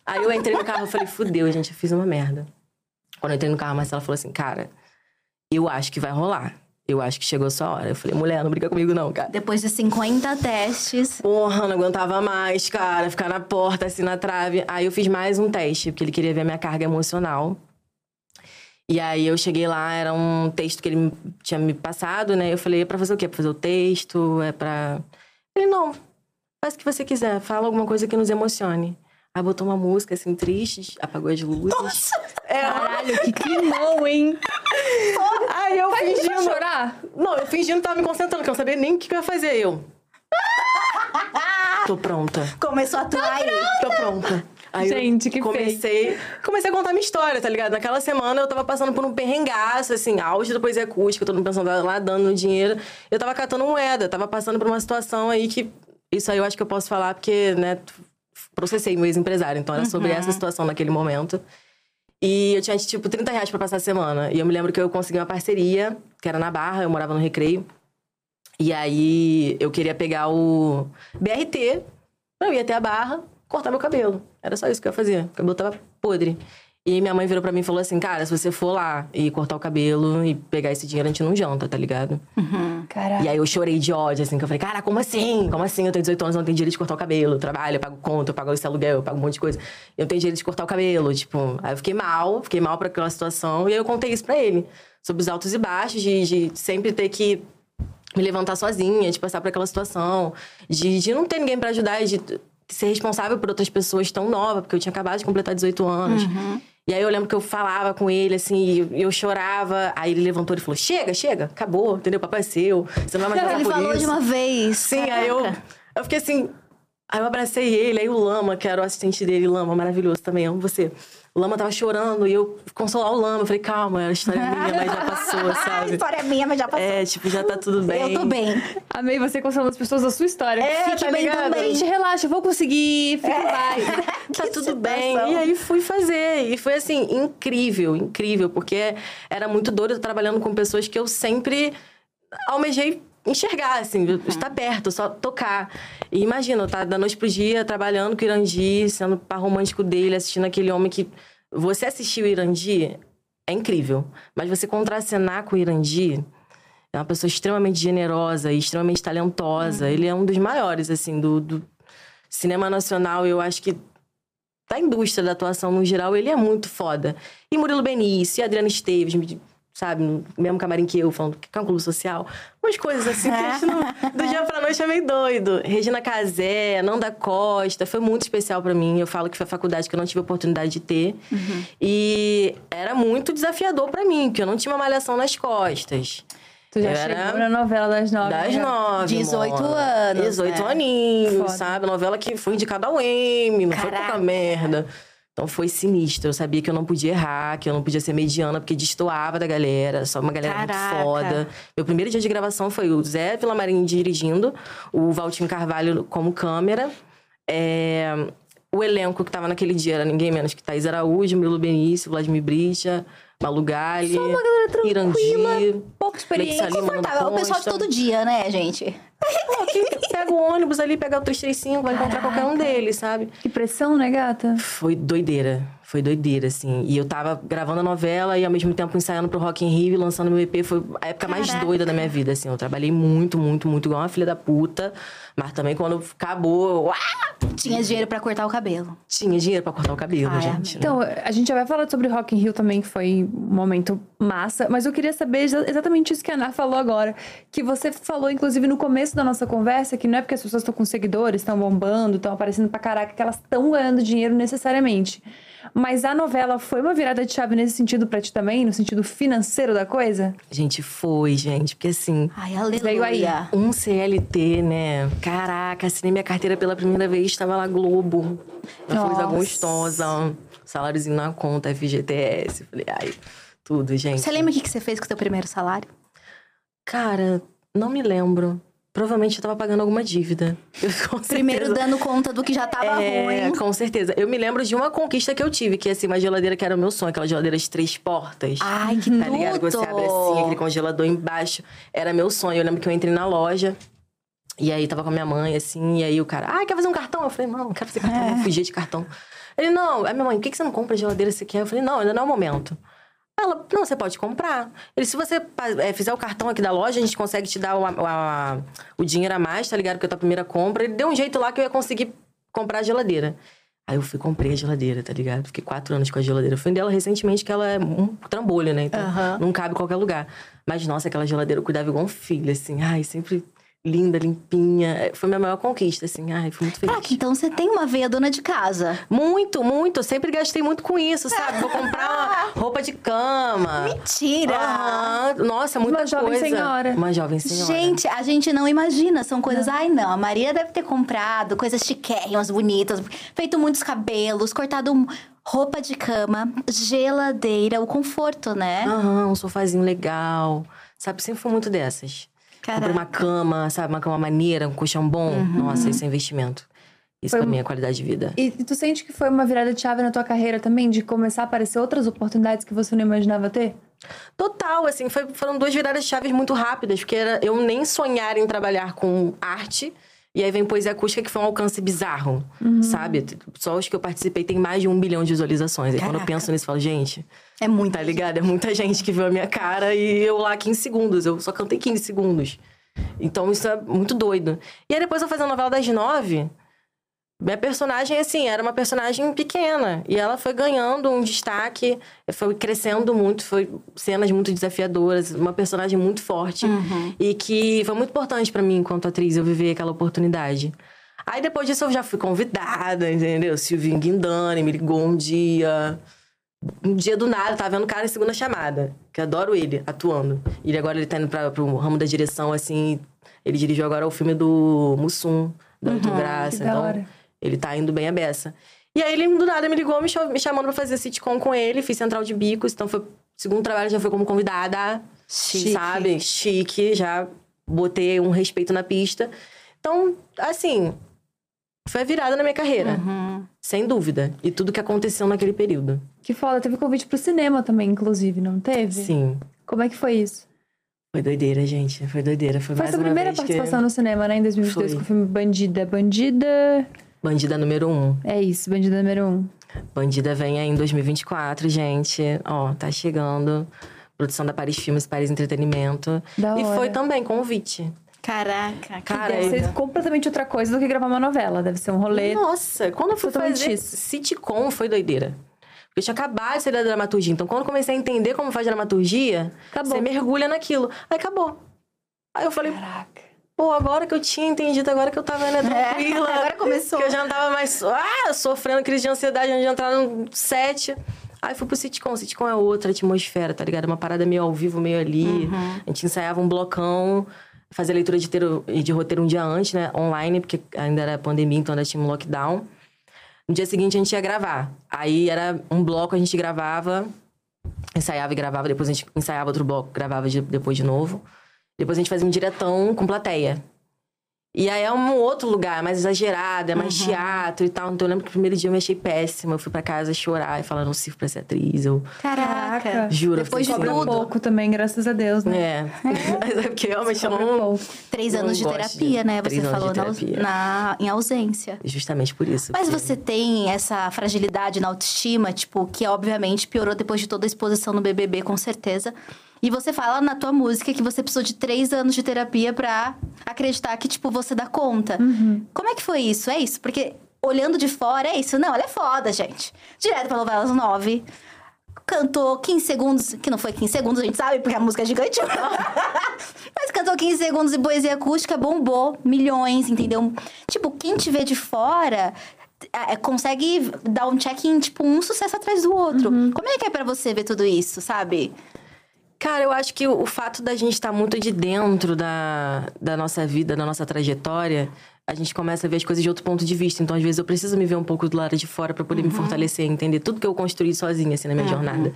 Aí eu entrei no carro e falei: Fudeu, gente, eu fiz uma merda. Quando eu entrei no carro, a Marcela falou assim: Cara, eu acho que vai rolar. Eu acho que chegou a sua hora. Eu falei: Mulher, não briga comigo, não, cara.
Depois de 50 testes.
Porra, não aguentava mais, cara. Ficar na porta, assim, na trave. Aí eu fiz mais um teste, porque ele queria ver a minha carga emocional. E aí eu cheguei lá, era um texto que ele tinha me passado, né? Eu falei, é pra fazer o quê? Pra fazer o texto? É pra. Ele, não. Faz o que você quiser. Fala alguma coisa que nos emocione. Aí botou uma música, assim, triste, apagou as luzes. Nossa! É,
Caralho, que climão, hein?
aí eu
Vai
fingindo.
chorar?
Não, eu fingindo tava me concentrando, que eu não sabia nem o que que eu ia fazer. Eu. Tô pronta.
Começou a atuar aí.
Tô pronta. Aí
Gente,
eu
que
comecei, comecei a contar minha história, tá ligado? Naquela semana eu tava passando por um perrengaço, assim, auge da poesia acústica, todo mundo pensando lá dando dinheiro. Eu tava catando moeda, tava passando por uma situação aí que. Isso aí eu acho que eu posso falar, porque, né, processei meu ex-empresário, então era sobre essa situação naquele momento. E eu tinha, tipo, 30 reais pra passar a semana. E eu me lembro que eu consegui uma parceria, que era na Barra, eu morava no Recreio. E aí eu queria pegar o BRT, eu ia até a Barra, cortar meu cabelo. Era só isso que eu ia fazer. O cabelo tava podre. E minha mãe virou pra mim e falou assim: Cara, se você for lá e cortar o cabelo e pegar esse dinheiro, a gente não janta, tá ligado?
Caralho.
E aí eu chorei de ódio, assim, que eu falei, cara, como assim? Como assim? Eu tenho 18 anos, não tenho direito de cortar o cabelo. Eu trabalho, eu pago conta, eu pago esse aluguel, eu pago um monte de coisa. Eu tenho direito de cortar o cabelo. Tipo, aí eu fiquei mal, fiquei mal pra aquela situação. E aí eu contei isso pra ele. Sobre os altos e baixos, de, de sempre ter que me levantar sozinha, de passar por aquela situação, de, de não ter ninguém pra ajudar, de ser responsável por outras pessoas tão nova, porque eu tinha acabado de completar 18 anos. E aí eu lembro que eu falava com ele, assim, e eu chorava. Aí ele levantou e falou: Chega, chega, acabou, entendeu? Papai é seu, você não vai mais passar
Ele
por
falou
isso.
de uma vez.
Sim, aí eu,
Caraca.
eu fiquei assim. Aí eu abracei ele, aí o Lama, que era o assistente dele, Lama, maravilhoso também, amo você. O Lama tava chorando e eu consolar o Lama. Eu falei, calma, a história é minha, mas já passou,
A
sabe?
história é minha, mas já passou.
É, tipo, já tá tudo bem.
Eu tô bem.
Amei você consolando as pessoas da sua história.
É,
Fique
tá
bem
ligado?
também. Gente, relaxa, eu vou conseguir. Fica em paz.
tá
Que
tudo
situação.
bem. E aí fui fazer. E foi assim, incrível, incrível, porque era muito doido trabalhando com pessoas que eu sempre almejei enxergar, assim, estar perto, só tocar. E imagina, eu tá da noite pro dia trabalhando com o Irandi, sendo par romântico dele, assistindo aquele homem que. Você assistiu o Irandi, é incrível. Mas você contracenar com o Irandi. É uma pessoa extremamente generosa e extremamente talentosa. Ele é um dos maiores, assim, do, do cinema nacional. Eu acho que da indústria da atuação no geral, ele é muito foda. E Murilo Benício, e Adriana Esteves, sabe, no mesmo camarim que eu, falando que é clube social. Umas coisas assim que a gente não, do dia pra noite é meio doido. Regina Casé, Nanda Costa, foi muito especial pra mim. Eu falo que foi a faculdade que eu não tive a oportunidade de ter. E era muito desafiador pra mim, porque eu não tinha uma malhação nas costas.
Tu já chegou na novela das nove.
Das
né?
nove.
18
amor.
anos,
18
né?
aninhos,
Foda.
sabe? Novela que foi indicada ao Emmy, não foi
Caraca.
pouca merda. Então foi sinistro. Eu sabia que eu não podia errar, que eu não podia ser mediana, porque destoava da galera. Só uma galera
Caraca.
muito foda. Meu primeiro dia de gravação foi o Zé Villamarim dirigindo, o Valtinho Carvalho como câmera. É, O elenco que tava naquele dia era ninguém menos que Thaís Araújo, Murilo Benício, Vladimir Bricha, Malu Gali,
Só uma galera tranquila,
Irandi,
pouca experiência.
Confortável. O pessoal de todo dia, né, gente?
Pô, quem pega o ônibus ali, pega o 335, vai encontrar qualquer um deles, sabe?
Que pressão, né, gata?
Foi doideira. Foi doideira, assim. E eu tava gravando a novela e ao mesmo tempo ensaiando pro Rock in Rio e lançando meu EP. Foi a época mais
Caraca.
doida da minha vida, assim. Eu trabalhei muito, muito, muito, igual uma filha da puta. Mas também quando acabou, eu, ah,
Tinha dinheiro pra cortar o cabelo.
tinha dinheiro pra cortar o cabelo,
Ai,
gente. né?
Então, a gente já vai falar sobre Rock in Rio também, que foi um momento massa. Mas eu queria saber exa- exatamente isso que a Ana falou agora. Que você falou, inclusive, no começo da nossa conversa, que não é porque as pessoas estão com seguidores, estão bombando, estão aparecendo pra caraca, que elas estão ganhando dinheiro necessariamente. Mas a novela foi uma virada de chave nesse sentido pra ti também? No sentido financeiro da coisa?
Gente, foi, gente. Porque assim,
Ai,
Veio aí.
aleluia.
um CLT, né? Caraca, assinei minha carteira pela primeira vez, tava lá Globo. Uma coisa
Nossa.
gostosa. Saláriozinho na conta, FGTS. Falei, ai, tudo, gente.
Você lembra o que que você fez com o seu primeiro salário?
Cara, não me lembro. Provavelmente eu tava pagando alguma dívida. Eu, com
Primeiro
certeza.
dando conta do que já tava
É,
ruim.
com certeza. Eu me lembro de uma conquista que eu tive, que é assim, uma geladeira que era o meu sonho, aquela geladeira de três portas.
Ai, que
Tá ligado? Que Você abre assim, aquele congelador embaixo. Era meu sonho. Eu lembro que eu entrei na loja. E aí tava com a minha mãe, assim, e aí o cara, ah, quer fazer um cartão? Eu falei, não, não quero fazer cartão,
É.
eu fugia de cartão. Ele, não, a minha mãe, por que que você não compra geladeira você quer? Eu falei, não, ainda não é o momento. Ela, não, você pode comprar. Ele, se você é, fizer o cartão aqui da loja, a gente consegue te dar o, a- o dinheiro a mais, tá ligado? Porque é a tua primeira compra. Ele deu um jeito lá que eu ia conseguir comprar a geladeira. Aí eu fui comprei a geladeira, tá ligado? Fiquei quatro anos com a geladeira. Eu fui dela recentemente, que ela é um trambolho, né? Então
Aham.
não cabe em qualquer lugar. Mas, nossa, aquela geladeira eu cuidava igual um filho, assim. Ai, sempre linda, limpinha. É, Foi minha maior conquista, assim. Ai, fui muito feliz.
Caraca, então você tem uma veia dona de casa.
Muito, muito. Eu sempre gastei muito com isso, sabe? Vou comprar uma roupa de cama.
Mentira!
Nossa, muita
Uma jovem
coisa.
senhora.
Uma jovem senhora.
Gente, a gente não imagina. São coisas. Ai, não. A Maria deve ter comprado coisas chiquérrimas, bonitas, feito muitos cabelos, cortado um- roupa de cama, geladeira, o conforto, né?
Aham, um sofazinho legal. Sabe, sempre fui muito dessas. Uma
Caraca. Uhum.
cama, sabe? Uma cama maneira, um colchão bom. Nossa, isso é investimento. Isso
Foi
pra mim é qualidade de vida.
E tu sente que foi uma virada de chave na tua carreira também, de começar a aparecer outras oportunidades que você não imaginava ter?
Total, assim, foi- foram duas viradas de chaves muito rápidas, porque era eu nem sonhar em trabalhar com arte. E aí vem poesia acústica, que foi um alcance bizarro, sabe? Só os que eu participei tem mais de um bilhão de visualizações. E quando eu
Caraca.
penso nisso, eu falo, gente,
É muito.
tá ligado? É muita gente que viu a minha cara e eu lá 15 segundos. Eu só cantei 15 segundos. Então isso é muito doido. E aí depois eu fazendo a novela das nove, minha personagem, assim, era uma personagem pequena. E ela foi ganhando um destaque, foi crescendo muito, foi cenas muito desafiadoras, uma personagem muito forte. E que foi muito importante pra mim, enquanto atriz, eu viver aquela oportunidade. Aí depois disso eu já fui convidada, entendeu? Silvinho Guindani me ligou um dia. Um dia do nada, tava vendo o cara em segunda chamada. Que eu adoro ele, atuando. Ele agora ele tá indo pra, pro ramo da direção, assim. Ele dirigiu agora o filme do Mussum, do Ayrton Graça.
que da
Então,
hora.
Ele tá indo bem a beça. E aí ele do nada me ligou, me, cham- me chamando pra fazer sitcom com ele. Fiz Central de Bicos. Então foi. Segundo trabalho já foi como convidada.
Chique.
Sabe? Chique. Já botei um respeito na pista. Então, assim. Foi a virada na minha carreira.
Uhum.
Sem dúvida. E tudo que aconteceu naquele período.
Que foda, teve convite pro cinema também, inclusive, não teve?
Sim.
Como é que foi isso?
Foi doideira, gente. Foi doideira. Foi,
Foi
mais
sua primeira participação
que...
no cinema, né, em 2022,
Foi.
com o filme Bandida. Bandida.
Bandida número um.
É isso, Bandida número um.
Bandida vem aí em 2024, gente. Ó, tá chegando. produção da Paris Filmes, Paris Entretenimento.
Da
e
hora.
foi também convite.
Caraca,
Cara,
Deve ser completamente outra coisa do que gravar uma novela. Deve ser um rolê.
Nossa, quando eu fui fazer
isso.
sitcom foi doideira. Porque eu tinha acabado de sair da dramaturgia. Então, quando eu comecei a entender como faz dramaturgia,
Acabou.
você mergulha naquilo. Aí acabou. Aí eu falei,
Caraca.
Pô, agora que eu tinha entendido, agora que eu tava né, tranquila.
agora começou.
Que eu já não tava mais ah, sofrendo crise de ansiedade antes de entrar no set. Aí fui pro sitcom. Sitcom é outra atmosfera, tá ligado? Uma parada meio ao vivo, meio ali. A gente ensaiava um blocão, fazia leitura de, teiro- de roteiro um dia antes, né? Online, porque ainda era pandemia, então ainda tinha um lockdown. No dia seguinte a gente ia gravar. Aí era um bloco, a gente gravava, ensaiava e gravava, depois a gente ensaiava outro bloco, gravava de- depois de novo. Depois a gente fazia um diretão com plateia. E aí é um outro lugar, mais exagerado, é mais teatro e tal. Então eu lembro que o primeiro dia eu me achei péssima. Eu fui pra casa chorar e falar, não sirvo pra ser atriz. Eu
Caraca.
Juro.
Depois de tudo.
Pouco também, graças a Deus, né?
É. Mas é porque realmente eu não...
pouco.
Três
Não
anos de terapia,
de-
né? Você
três anos
falou
de
na, na- em ausência.
Justamente por isso.
Mas
porque-
você tem essa fragilidade na autoestima, tipo, que obviamente piorou depois de toda a exposição no BBB, com certeza. E você fala na tua música que você precisou de três anos de terapia pra acreditar que, tipo, você dá conta. Como é que foi isso? É isso? Porque olhando de fora, é isso. Não, ela é foda, gente. Direto pra novelas 9. Cantou 15 segundos, que não foi 15 segundos, a gente sabe, porque a música é gigante. Mas cantou 15 segundos em poesia acústica, bombou milhões, entendeu? Tipo, quem te vê de fora é, consegue dar um check-in, tipo, um sucesso atrás do outro. Como é que é pra você ver tudo isso, sabe?
Cara, eu acho que o, fato da gente estar muito de dentro da, da nossa vida, da nossa trajetória, a gente começa a ver as coisas de outro ponto de vista. Então, às vezes, eu preciso me ver um pouco do lado de fora pra poder me fortalecer, entender tudo que eu construí sozinha, assim, na minha jornada.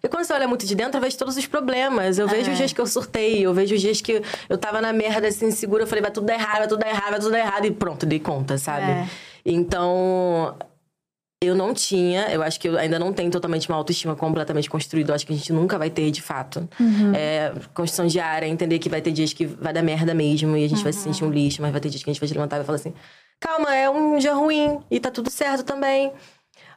Porque quando você olha muito de dentro, eu vejo todos os problemas. Eu vejo os dias que eu surtei, eu vejo os dias que eu tava na merda, assim, insegura. Eu falei, vai tudo dar errado, vai tudo dar errado, vai tudo dar errado. E pronto, dei conta, sabe?
É.
Então, eu não tinha, eu acho que eu ainda não tenho totalmente uma autoestima completamente construída. Eu acho que a gente nunca vai ter, de fato. É, construção diária, entender que vai ter dias que vai dar merda mesmo e a gente vai se sentir um lixo, mas vai ter dias que a gente vai se levantar e vai falar assim: calma, é um dia ruim e tá tudo certo também.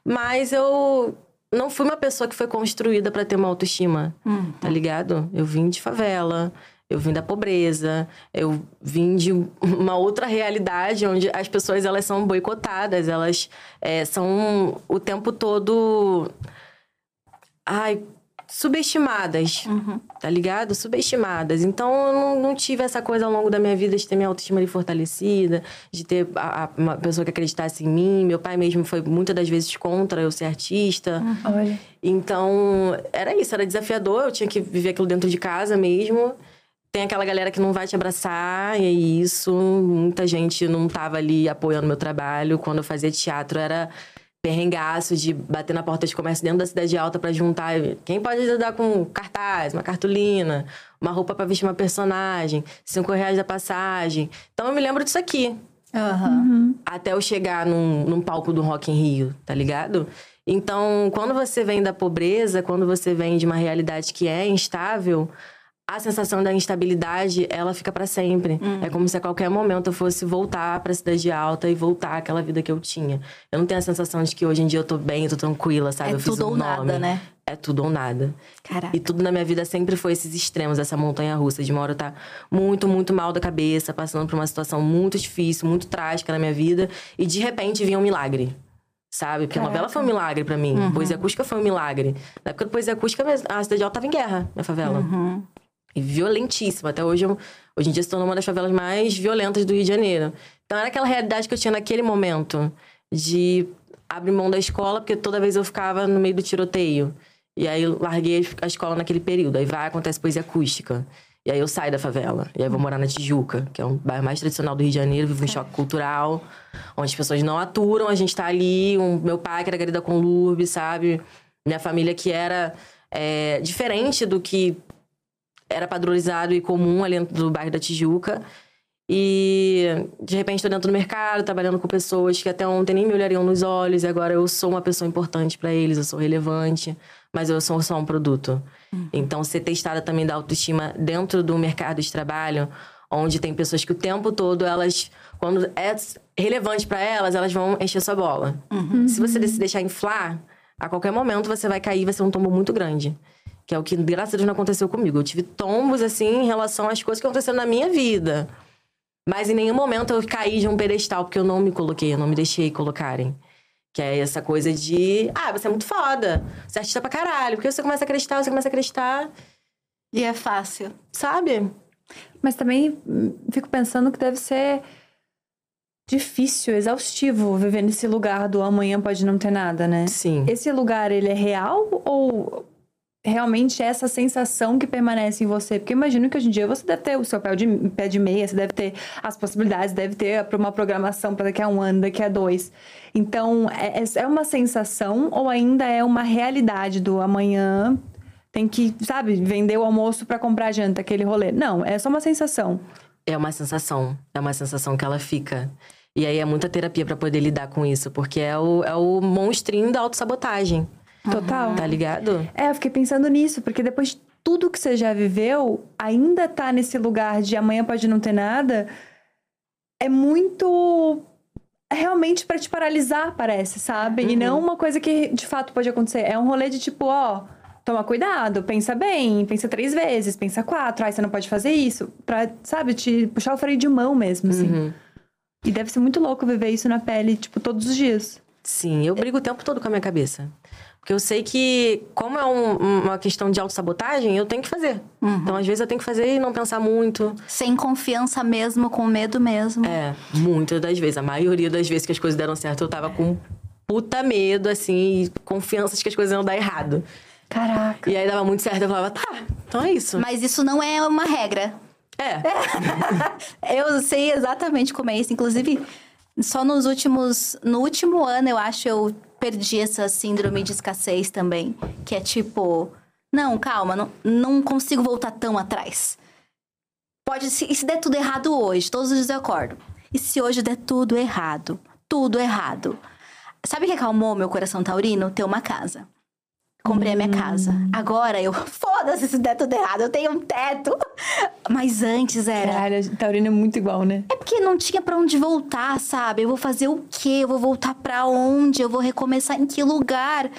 Mas eu não fui uma pessoa que foi construída pra ter uma autoestima, tá ligado? Eu vim de favela. Eu vim da pobreza, eu vim de uma outra realidade onde as pessoas elas são boicotadas, elas é, são o tempo todo ai, subestimadas, tá ligado? Subestimadas. Então, eu não, não tive essa coisa ao longo da minha vida de ter minha autoestima ali fortalecida, de ter a- a- uma pessoa que acreditasse em mim. Meu pai mesmo foi muitas das vezes contra eu ser artista.
Olha.
Então, era isso, era desafiador, eu tinha que viver aquilo dentro de casa mesmo. Tem aquela galera que não vai te abraçar, e é isso. Muita gente não tava ali apoiando meu trabalho. Quando eu fazia teatro, era perrengaço de bater na porta de comércio dentro da cidade alta pra juntar. Quem pode ajudar com cartaz, uma cartolina, uma roupa pra vestir uma personagem, cinco reais da passagem. Então, eu me lembro disso aqui
Aham.
até eu chegar num, num palco do Rock in Rio, tá ligado? Então, quando você vem da pobreza, quando você vem de uma realidade que é instável, a sensação da instabilidade, ela fica pra sempre. É como se a qualquer momento eu fosse voltar pra cidade alta e voltar àquela vida que eu tinha. Eu não tenho a sensação de que hoje em dia eu tô bem, eu tô tranquila, sabe?
É
eu fiz
tudo
um
ou nada,
nome.
né?
É tudo ou nada.
Caraca.
E tudo na minha vida sempre foi esses extremos, essa montanha russa. De uma hora eu tá muito, muito mal da cabeça, passando por uma situação muito difícil, muito trágica na minha vida. E de repente vinha um milagre. Sabe? Porque a novela foi um milagre pra mim. Poesia acústica foi um milagre. Na época da poesia acústica, a cidade alta tava em guerra, minha favela. E violentíssima. Até hoje, eu- hoje em dia se tornou uma das favelas mais violentas do Rio de Janeiro. Então era aquela realidade que eu tinha naquele momento de abrir mão da escola, porque toda vez eu ficava no meio do tiroteio. E aí larguei a escola naquele período. Aí vai, acontece poesia acústica. E aí eu saio da favela. E aí vou morar na Tijuca, que é um bairro mais tradicional do Rio de Janeiro, vivo um choque cultural, onde as pessoas não aturam, a gente tá ali. Um, meu pai, que era garida com Lourdes, sabe? Minha família que era é, diferente do que era padronizado e comum ali dentro do bairro da Tijuca. E de repente estou dentro do mercado, trabalhando com pessoas que até ontem nem me olhariam nos olhos, e agora eu sou uma pessoa importante para eles, eu sou relevante, mas eu sou só um produto. Então, ser testada também da autoestima dentro do mercado de trabalho, onde tem pessoas que o tempo todo elas, quando é relevante para elas, elas vão encher sua bola. Se você se deixar inflar, a qualquer momento você vai cair, vai ser um tombo muito grande. Que é o que, graças a Deus, não aconteceu comigo. Eu tive tombos, assim, em relação às coisas que aconteceram na minha vida. Mas em nenhum momento eu caí de um pedestal, porque eu não me coloquei, eu não me deixei colocarem. Que é essa coisa de, ah, você é muito foda, você é artista pra caralho. Porque você começa a acreditar, você começa a acreditar,
E é fácil.
sabe?
Mas também hum, fico pensando que deve ser difícil, exaustivo viver nesse lugar do amanhã pode não ter nada, né?
Sim.
Esse lugar, ele é real ou realmente é essa sensação que permanece em você? Porque imagino que hoje em dia você deve ter o seu pé de, pé de meia, você deve ter as possibilidades, deve ter uma programação para daqui a um ano, daqui a dois. Então, é, é- é uma sensação ou ainda é uma realidade do amanhã tem que, sabe, vender o almoço para comprar a janta, aquele rolê? Não, é só uma sensação.
É uma sensação. É uma sensação que ela fica. E aí é muita terapia pra poder lidar com isso, porque é o, é o monstrinho da autossabotagem.
Total.
Tá ligado?
É, eu fiquei pensando nisso, porque depois de tudo que você já viveu, ainda tá nesse lugar de amanhã pode não ter nada, é muito é realmente pra te paralisar, parece, sabe? E não uma coisa que de fato pode acontecer. É um rolê de tipo, ó, toma cuidado, pensa bem, pensa três vezes, pensa quatro, ai, você não pode fazer isso. Pra, sabe, te puxar o freio de mão mesmo, assim.
Uhum.
E deve ser muito louco viver isso na pele, tipo, todos os dias.
Sim, eu brigo o tempo todo com a minha cabeça. Porque eu sei que, como é um- uma questão de autossabotagem, eu tenho que fazer. Então, às vezes, eu tenho que fazer e não pensar muito.
Sem confiança mesmo, com medo mesmo.
É, muitas das vezes. A maioria das vezes que as coisas deram certo, eu tava com puta medo, assim, e confiança de que as coisas iam dar errado.
Caraca.
E aí dava muito certo, eu falava, tá, então é isso.
Mas isso não é uma regra.
É.
eu sei exatamente como é isso. Inclusive, só nos últimos. No último ano, eu acho, eu perdi essa síndrome de escassez também. Que é tipo. Não, calma, não, não consigo voltar tão atrás. Pode. Se, e se der tudo errado hoje, todos os dias eu acordo. E se hoje der tudo errado? Tudo errado. Sabe o que acalmou meu coração taurino? Ter uma casa. Comprei a minha casa. Agora eu. Foda-se se der tudo errado, eu tenho um teto. Mas antes era.
Caralho, a Taurina é muito igual, né?
É porque não tinha pra onde voltar, sabe? Eu vou fazer o quê? Eu vou voltar pra onde? Eu vou recomeçar em que lugar?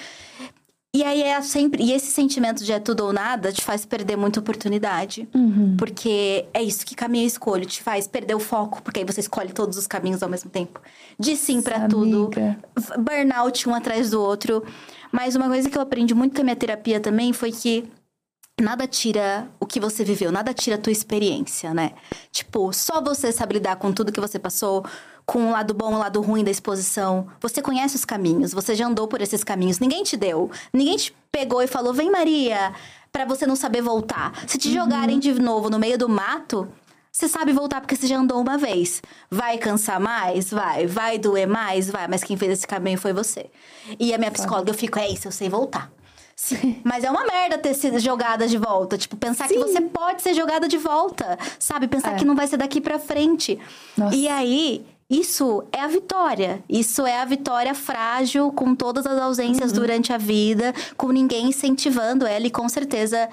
E aí é sempre. E esse sentimento de é tudo ou nada te faz perder muita oportunidade. Porque é isso que caminho eu escolho, te faz perder o foco, porque aí você escolhe todos os caminhos ao mesmo tempo. De sim pra
Essa
tudo. Burnout um atrás do outro. Mas uma coisa que eu aprendi muito com a minha terapia também foi que nada tira o que você viveu, nada tira a tua experiência, né? Tipo, só você sabe lidar com tudo que você passou, com o lado bom e o lado ruim da exposição. Você conhece os caminhos, você já andou por esses caminhos. Ninguém te deu. Ninguém te pegou e falou: vem, Maria, pra você não saber voltar. Se te jogarem de novo no meio do mato. Você sabe voltar porque você já andou uma vez. Vai cansar mais? Vai. Vai doer mais? Vai. Mas quem fez esse caminho foi você. E a minha psicóloga, eu fico, é isso, eu sei voltar. Sim. Mas é uma merda ter sido jogada de volta. Tipo, pensar que
Sim.
você pode ser jogada de volta. Sabe? Pensar
É.
que não vai ser daqui pra frente.
Nossa.
E aí, isso é a vitória. Isso é a vitória frágil, com todas as ausências
Uhum.
durante a vida, com ninguém incentivando ela. E com certeza,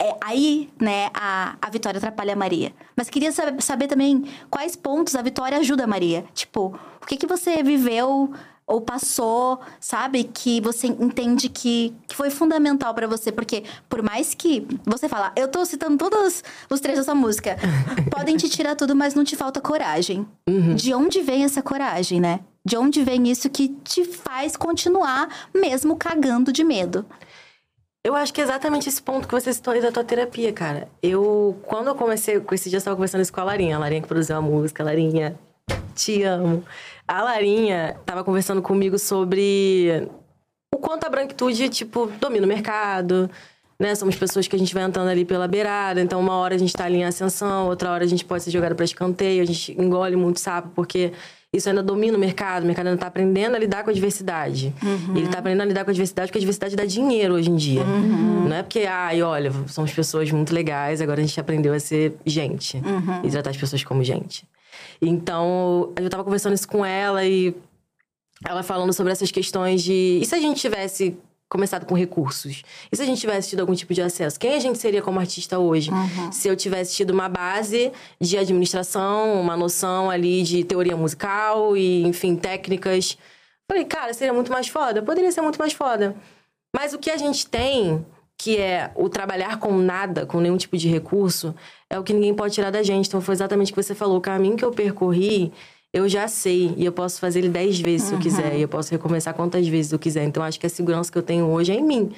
é, aí, né, a, a Vitória atrapalha a Maria. Mas queria saber, saber também quais pontos a Vitória ajuda a Maria. Tipo, o que, que você viveu ou passou, sabe? Que você entende que, que foi fundamental pra você. Porque, por mais que você fala, eu tô citando todos os trechos dessa música, podem te tirar tudo, mas não te falta coragem. De onde vem essa coragem, né? De onde vem isso que te faz continuar mesmo cagando de medo?
Eu acho que é exatamente esse ponto que você citou aí da tua terapia, cara. Eu, quando eu comecei, com esse dia eu estava conversando isso com a Larinha, a Larinha que produziu a música, Larinha, te amo. A Larinha tava conversando comigo sobre o quanto a branquitude, tipo, domina o mercado, né? Somos pessoas que a gente vai entrando ali pela beirada, então uma hora a gente tá ali em ascensão, outra hora a gente pode ser jogado para escanteio, a gente engole muito sapo, porque isso ainda domina o mercado, o mercado ainda tá aprendendo a lidar com a diversidade. Ele tá aprendendo a lidar com a diversidade porque a diversidade dá dinheiro hoje em dia. Não é porque, ai, olha, somos pessoas muito legais, agora a gente aprendeu a ser gente e tratar as pessoas como gente. Então, eu tava conversando isso com ela e ela falando sobre essas questões de. E se a gente tivesse começado com recursos? E se a gente tivesse tido algum tipo de acesso? Quem a gente seria como artista hoje? Se eu tivesse tido uma base de administração, uma noção ali de teoria musical e, enfim, técnicas. Falei, cara, seria muito mais foda? Poderia ser muito mais foda. Mas o que a gente tem que é o trabalhar com nada, com nenhum tipo de recurso, é o que ninguém pode tirar da gente. Então foi exatamente o que você falou. O caminho que eu percorri, eu já sei. E eu posso fazer ele dez vezes se eu quiser. E eu posso recomeçar quantas vezes eu quiser. Então acho que a segurança que eu tenho hoje é em mim.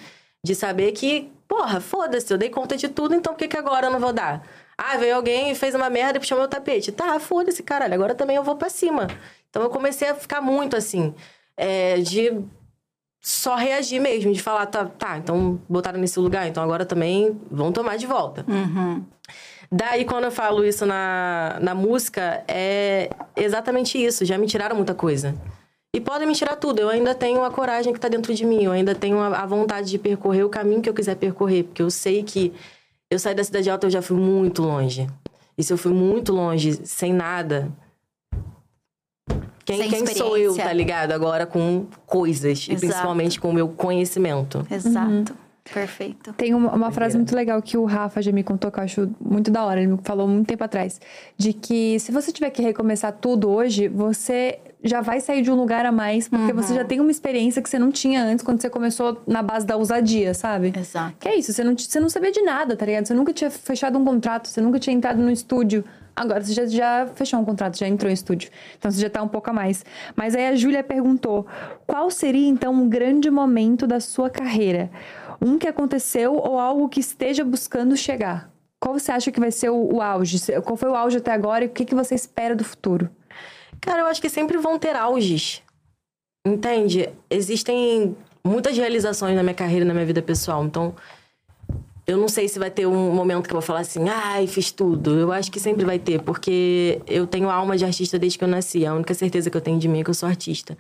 De saber que, porra, foda-se, eu dei conta de tudo, então por que, que agora eu não vou dar? Ah, veio alguém e fez uma merda e puxou meu tapete. Tá, foda-se, caralho, agora também eu vou pra cima. Então eu comecei a ficar muito assim, é, de só reagir mesmo, de falar, tá, tá, então botaram nesse lugar, então agora também vão tomar de volta.
Uhum.
Daí, quando eu falo isso na, na música, é exatamente isso. Já me tiraram muita coisa. E podem me tirar tudo. Eu ainda tenho a coragem que tá dentro de mim. Eu ainda tenho a, a vontade de percorrer o caminho que eu quiser percorrer. Porque eu sei que eu saí da Cidade Alta, eu já fui muito longe. E se eu fui muito longe, sem nada... Quem,
Sem
quem sou eu, tá ligado? Agora com coisas. E
Exato.
principalmente com o meu conhecimento.
Exato. Perfeito.
Tem uma, uma frase muito legal que o Rafa já me contou, que eu acho muito da hora. Ele me falou muito tempo atrás. De que se você tiver que recomeçar tudo hoje, você já vai sair de um lugar a mais, porque você já tem uma experiência que você não tinha antes quando você começou na base da ousadia, sabe?
Exato.
Que é isso, você não, você não sabia de nada, tá ligado? Você nunca tinha fechado um contrato, você nunca tinha entrado no estúdio. Agora você já, já fechou um contrato, já entrou em estúdio. Então você já tá um pouco a mais. Mas aí a Júlia perguntou: qual seria então um grande momento da sua carreira? Um que aconteceu ou algo que esteja buscando chegar? Qual você acha que vai ser o, o auge? Qual foi o auge até agora e o que, que você espera do futuro?
Cara, eu acho que sempre vão ter auges. Entende? Existem muitas realizações na minha carreira e na minha vida pessoal. Então, eu não sei se vai ter um momento que eu vou falar assim, ai, fiz tudo. Eu acho que sempre vai ter, porque eu tenho alma de artista desde que eu nasci. A única certeza que eu tenho de mim é que eu sou artista.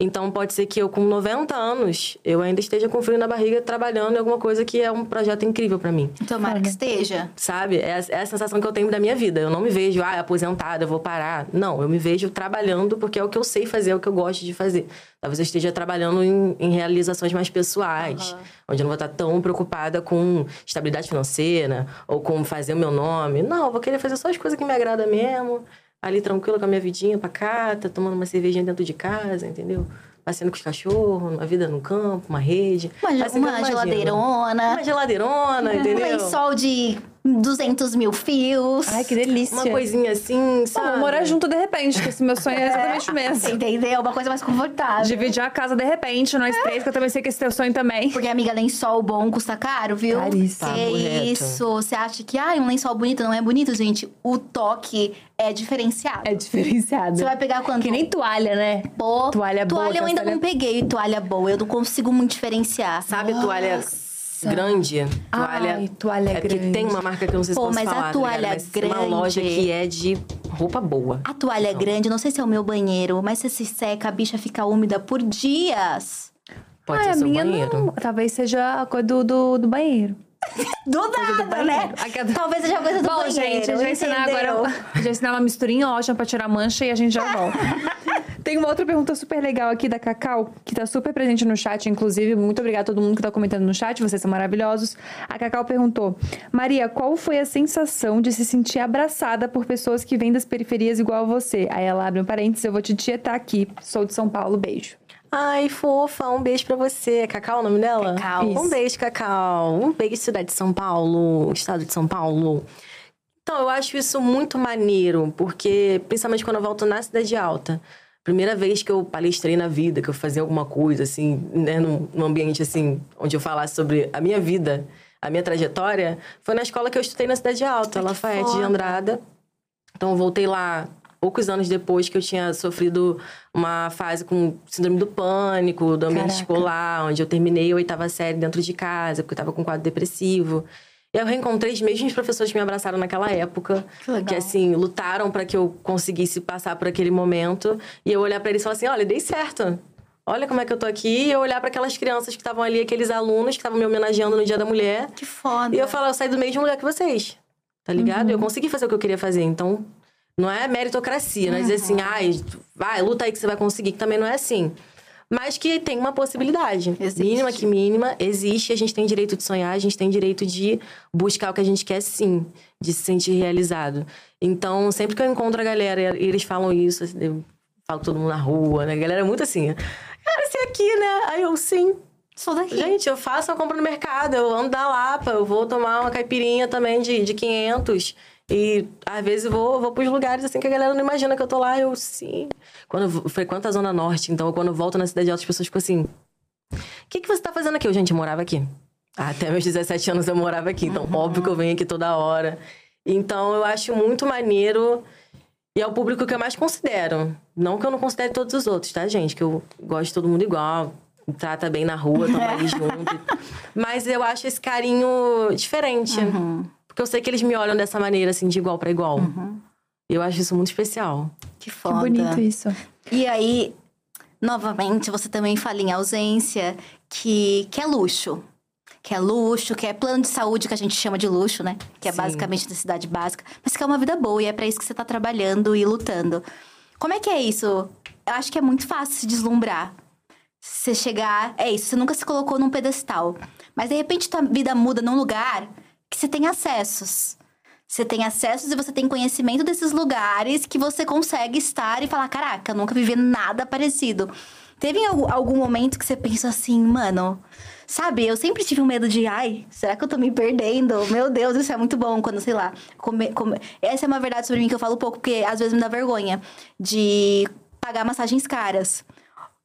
Então, pode ser que eu, com 90 anos, eu ainda esteja com frio na barriga trabalhando em alguma coisa que é um projeto incrível pra mim.
Tomara que esteja.
Sabe? É, a- é a sensação que eu tenho da minha vida. Eu não me vejo, ah, aposentada, eu vou parar. Não, eu me vejo trabalhando porque é o que eu sei fazer, é o que eu gosto de fazer. Talvez eu esteja trabalhando em, em realizações mais pessoais, onde eu não vou estar tão preocupada com estabilidade financeira ou com fazer o meu nome. Não, eu vou querer fazer só as coisas que me agradam mesmo. Ali tranquila com a minha vidinha pacata, tomando uma cervejinha dentro de casa, entendeu? Passeando com os cachorros, uma vida no campo, uma rede.
Uma,
Assim
uma
imagino.
geladeirona.
Uma geladeirona,
Um
entendeu?
lençol de 200 mil fios.
Ai, que delícia.
Uma coisinha assim, sabe?
Vamos morar junto de repente, que esse meu sonho é exatamente o mesmo.
Entendeu? Uma coisa mais confortável.
Dividir a casa de repente, nós três, que eu também sei que esse teu sonho também.
Porque, amiga, lençol bom custa caro, viu?
Caríssimo.
Que
reto.
isso? Você acha que, ah, um lençol bonito não é bonito, gente? O toque é diferenciado.
É diferenciado.
Você vai pegar quanto?
Que nem toalha, né?
Pô,
Toalha boa,
Toalha eu ainda
toalha-
não peguei toalha boa. Eu não consigo muito diferenciar.
Sabe toalha grande? Toalha.
Ai, toalha
é porque
grande.
tem uma marca que eu não sei se
Pô,
posso
mas a
falar, tá
toalha
ligado? Mas uma
grande-
loja que é de roupa boa.
A toalha é grande, não sei se é o meu banheiro, mas se se seca, a bicha fica úmida por dias.
Pode
Ai,
ser
a
seu
minha
banheiro.
não. Talvez seja a coisa do, do, do banheiro.
Do nada, né?
Aquela-
Talvez seja coisa do
Bom,
banheiro.
gente, eu já ensinar agora. Já ensinar uma misturinha ótima pra tirar mancha e a gente já volta. Tem uma outra pergunta super legal aqui da Cacau, que tá super presente no chat, inclusive. Muito obrigada a todo mundo que tá comentando no chat, vocês são maravilhosos. A Cacau perguntou: Maria, qual foi a sensação de se sentir abraçada por pessoas que vêm das periferias igual a você? Aí ela abre um parênteses, eu vou te tietar aqui. Sou de São Paulo, beijo.
Ai, fofa, um beijo pra você. É Cacau o nome dela?
Cacau.
Um
Isso.
beijo, Cacau. Um beijo, cidade de São Paulo, estado de São Paulo. Então, eu acho isso muito maneiro, porque, principalmente quando eu volto na Cidade Alta, primeira vez que eu palestrei na vida, que eu fazia alguma coisa, assim, né, num, num ambiente, assim, onde eu falasse sobre a minha vida, a minha trajetória, foi na escola que eu estudei na Cidade Alta, Lafayette de. Andrada. Então, eu voltei lá poucos anos depois que eu tinha sofrido uma fase com síndrome do pânico, do ambiente
Caraca.
escolar, onde eu terminei a oitava série dentro de casa, porque eu tava com um quadro depressivo. E aí eu reencontrei os mesmos professores que me abraçaram naquela época.
Que legal.
assim, lutaram para que eu conseguisse passar por aquele momento. E eu olhar para eles e falar assim: olha, dei certo. Olha como é que eu tô aqui. E eu olhar para aquelas crianças que estavam ali, aqueles alunos que estavam me homenageando no Dia da Mulher.
Que foda.
E eu falo, eu saí do mesmo lugar que vocês. Tá ligado? Eu consegui fazer o que eu queria fazer. Então, não é meritocracia, não é dizer assim, ai, vai, luta aí que você vai conseguir, que também não é assim. Mas que tem uma possibilidade.
Existe.
Mínima que mínima, existe. A gente tem direito de sonhar, a gente tem direito de buscar o que a gente quer sim, de se sentir realizado. Então, sempre que eu encontro a galera e eles falam isso, assim, eu falo todo mundo na rua, né? A galera é muito assim, cara, você é aqui, né? Aí eu, sim,
Sou daqui.
Gente, eu faço uma compra no mercado, eu ando da Lapa, eu vou tomar uma caipirinha também de, de 500. E às vezes eu vou, vou pros lugares assim que a galera não imagina que eu tô lá, eu sim. Quando eu frequento a Zona Norte, então quando eu volto na Cidade Alta, as pessoas ficam assim: O que, que você tá fazendo aqui? Eu, gente, eu morava aqui. Até meus 17 anos eu morava aqui, então óbvio que eu venho aqui toda hora. Então eu acho muito maneiro. E é o público que eu mais considero. Não que eu não considere todos os outros, tá, gente? Que eu gosto de todo mundo igual. me Trata bem na rua, tamo ali junto. Mas eu acho esse carinho diferente. Porque eu sei que eles me olham dessa maneira, assim, de igual pra igual. E eu acho isso muito especial.
Que
Que
foda.
bonito isso.
E aí, novamente, você também fala em ausência que, que é luxo. Que é luxo, que é plano de saúde que a gente chama de luxo, né? Que é
Sim.
basicamente necessidade básica. Mas que é uma vida boa e é pra isso que você tá trabalhando e lutando. Como é que é isso? Eu acho que é muito fácil se deslumbrar. Você chegar. É isso, você nunca se colocou num pedestal. Mas de repente tua vida muda num lugar que você tem acessos. Você tem acessos e você tem conhecimento desses lugares que você consegue estar e falar: caraca, nunca vivi nada parecido. Teve algum, algum momento que você pensou assim, mano. Sabe, eu sempre tive um medo de, ai, será que eu tô me perdendo? Meu Deus, isso é muito bom quando, sei lá, come, come... essa é uma verdade sobre mim que eu falo pouco, porque às vezes me dá vergonha de pagar massagens caras.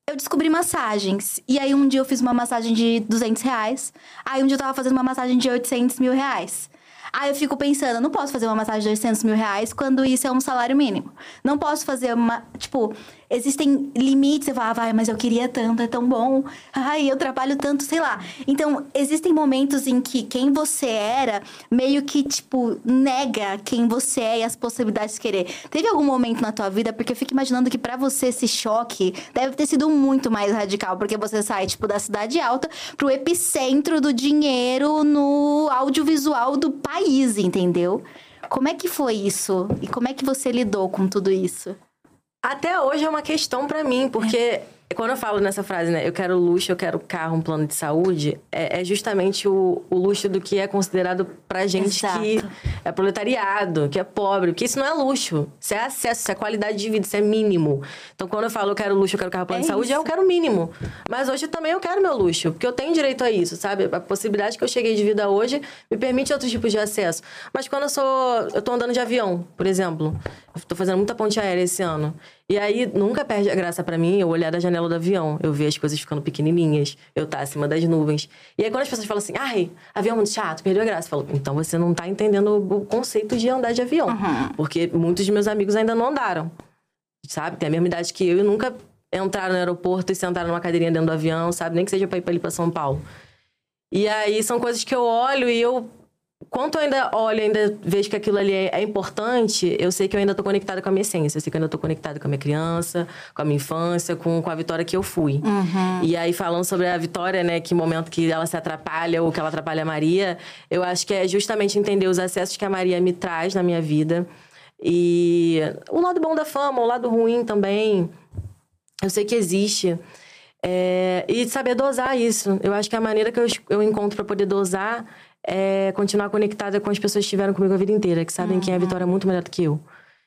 Eu descobri massagens. E aí, um dia eu fiz uma massagem de 200 reais. Aí, um dia eu tava fazendo uma massagem de 800 mil reais. Aí eu fico pensando, não posso fazer uma massagem de 800 mil reais quando isso é um salário mínimo. Não posso fazer uma. Tipo, existem limites. Você fala, ah, vai, mas eu queria tanto, é tão bom. Ai, eu trabalho tanto, sei lá. Então, existem momentos em que quem você era meio que, tipo, nega quem você é e as possibilidades de querer. Teve algum momento na tua vida, porque eu fico imaginando que pra você esse choque deve ter sido muito mais radical, porque você sai, tipo, da cidade alta pro epicentro do dinheiro no audiovisual do país, entendeu? Como é que foi isso? E como é que você lidou com tudo isso?
Até hoje é uma questão pra mim, porque quando eu falo nessa frase, né? Eu quero luxo, eu quero carro, um plano de saúde, é, é justamente o, o luxo do que é considerado pra gente
Exato.
que é proletariado, que é pobre. Porque isso não é luxo. Isso é acesso, isso é qualidade de vida, isso é mínimo. Então, quando eu falo eu quero luxo, eu quero carro, plano
É
de saúde,
isso.
eu quero o mínimo. Mas hoje também eu quero meu luxo, porque eu tenho direito a isso, sabe? A possibilidade que eu cheguei de vida hoje me permite outros tipos de acesso. Mas quando eu sou. Eu tô andando de avião, por exemplo. Tô fazendo muita ponte aérea esse ano. E aí, nunca perde a graça pra mim eu olhar da janela do avião. Eu ver as coisas ficando pequenininhas. Eu tá acima das nuvens. E aí, quando as pessoas falam assim, ai, avião é muito chato, perdeu a graça. Eu falo, então você não tá entendendo o conceito de andar de avião. Porque muitos de meus amigos ainda não andaram. Sabe? Tem a mesma idade que eu e nunca entraram no aeroporto e sentaram numa cadeirinha dentro do avião, sabe? Nem que seja pra ir pra ali pra São Paulo. E aí, são coisas que eu olho e eu quanto eu ainda olho, ainda vejo que aquilo ali é, é importante, eu sei que eu ainda tô conectada com a minha essência. Eu sei que eu ainda tô conectada com a minha criança, com a minha infância, com, com a Vitória que eu fui. E aí, falando sobre a Vitória, né, que momento que ela se atrapalha ou que ela atrapalha a Maria, eu acho que é justamente entender os acessos que a Maria me traz na minha vida. E o lado bom da fama, o lado ruim também. Eu sei que existe. É, e saber dosar isso. Eu acho que a maneira que eu, eu encontro para poder dosar é continuar conectada com as pessoas que estiveram comigo a vida inteira, que sabem quem é a Vitória muito melhor do que eu.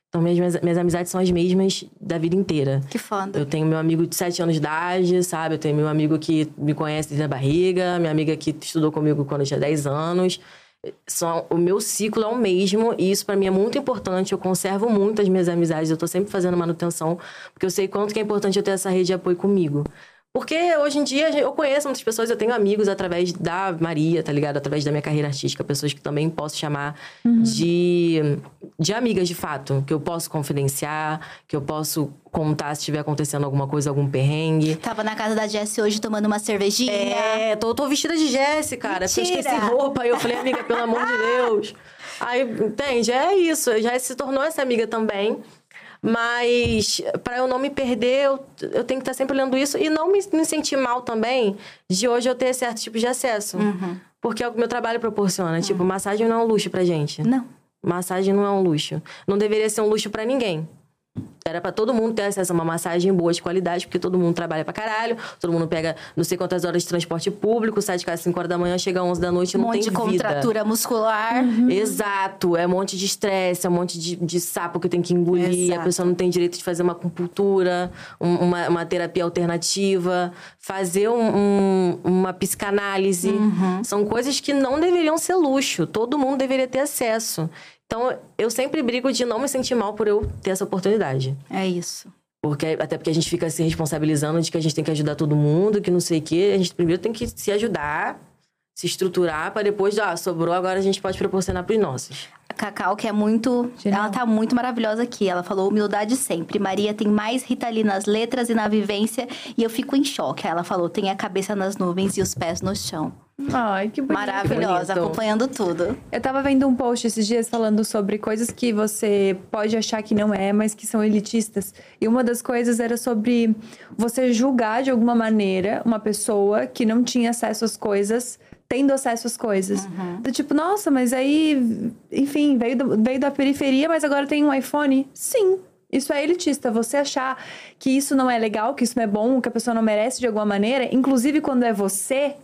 Então, minhas, minhas, amizades são as mesmas da vida inteira.
Que foda.
Eu tenho meu amigo de 7 anos de idade, sabe? Eu tenho meu amigo que me conhece desde a barriga, minha amiga que estudou comigo quando eu tinha 10 anos. São, o meu ciclo é o mesmo e isso pra mim é muito importante. Eu conservo muito as minhas amizades, eu tô sempre fazendo manutenção, porque eu sei quanto que é importante eu ter essa rede de apoio comigo. Porque hoje em dia eu conheço muitas pessoas, eu tenho amigos através da Maria, tá ligado? Através da minha carreira artística, pessoas que também posso chamar de, de amigas de fato, que eu posso confidenciar, que eu posso contar se estiver acontecendo alguma coisa, algum perrengue.
Tava na casa da Jessie hoje tomando uma cervejinha.
É, tô, tô vestida de Jéssica, cara. Porque eu esqueci roupa. Aí eu falei, amiga, pelo amor de Deus. Aí, entende? É isso. Já se tornou essa amiga também. Mas pra eu não me perder, eu, eu tenho que estar sempre olhando isso e não me, me sentir mal também de hoje eu ter certo tipo de acesso. Porque é o que meu trabalho proporciona. Tipo, massagem não é um luxo pra gente.
Não.
Massagem não é um luxo. Não deveria ser um luxo pra ninguém. Era pra todo mundo ter acesso a uma massagem boa de qualidade, porque todo mundo trabalha pra caralho, todo mundo pega não sei quantas horas de transporte público, sai de casa às 5 horas da manhã, chega às 11 da noite e
Um
não
monte
tem
de
vida.
contratura muscular.
Exato, é um monte de estresse, é um monte de, de sapo que tem que engolir,
Exato.
a pessoa não tem direito de fazer uma acupuntura, um- uma, uma terapia alternativa, fazer um- um- uma psicanálise.
Uhum.
São coisas que não deveriam ser luxo, todo mundo deveria ter acesso. Então, eu sempre brigo de não me sentir mal por eu ter essa oportunidade.
É isso.
Porque, até porque a gente fica se responsabilizando de que a gente tem que ajudar todo mundo, que não sei o quê. A gente primeiro tem que se ajudar, se estruturar, para depois, ah, sobrou, agora a gente pode proporcionar pros nossos.
Cacau, que é muito.
Genial.
Ela tá muito maravilhosa aqui. Ela falou humildade sempre. Maria tem mais Rita ali nas letras e na vivência. E eu fico em choque. Ela falou: tem a cabeça nas nuvens e os pés no chão.
Ai, que bonito.
Maravilhosa,
bonito.
acompanhando tudo.
Eu tava vendo um post esses dias falando sobre coisas que você pode achar que não é, mas que são elitistas. E uma das coisas era sobre você julgar de alguma maneira uma pessoa que não tinha acesso às coisas, tendo acesso às coisas. Do tipo, nossa, mas aí, enfim, veio, do- veio da periferia, mas agora tem um iPhone? Sim. Isso é elitista. Você achar que isso não é legal, que isso não é bom, que a pessoa não merece de alguma maneira, inclusive quando é você,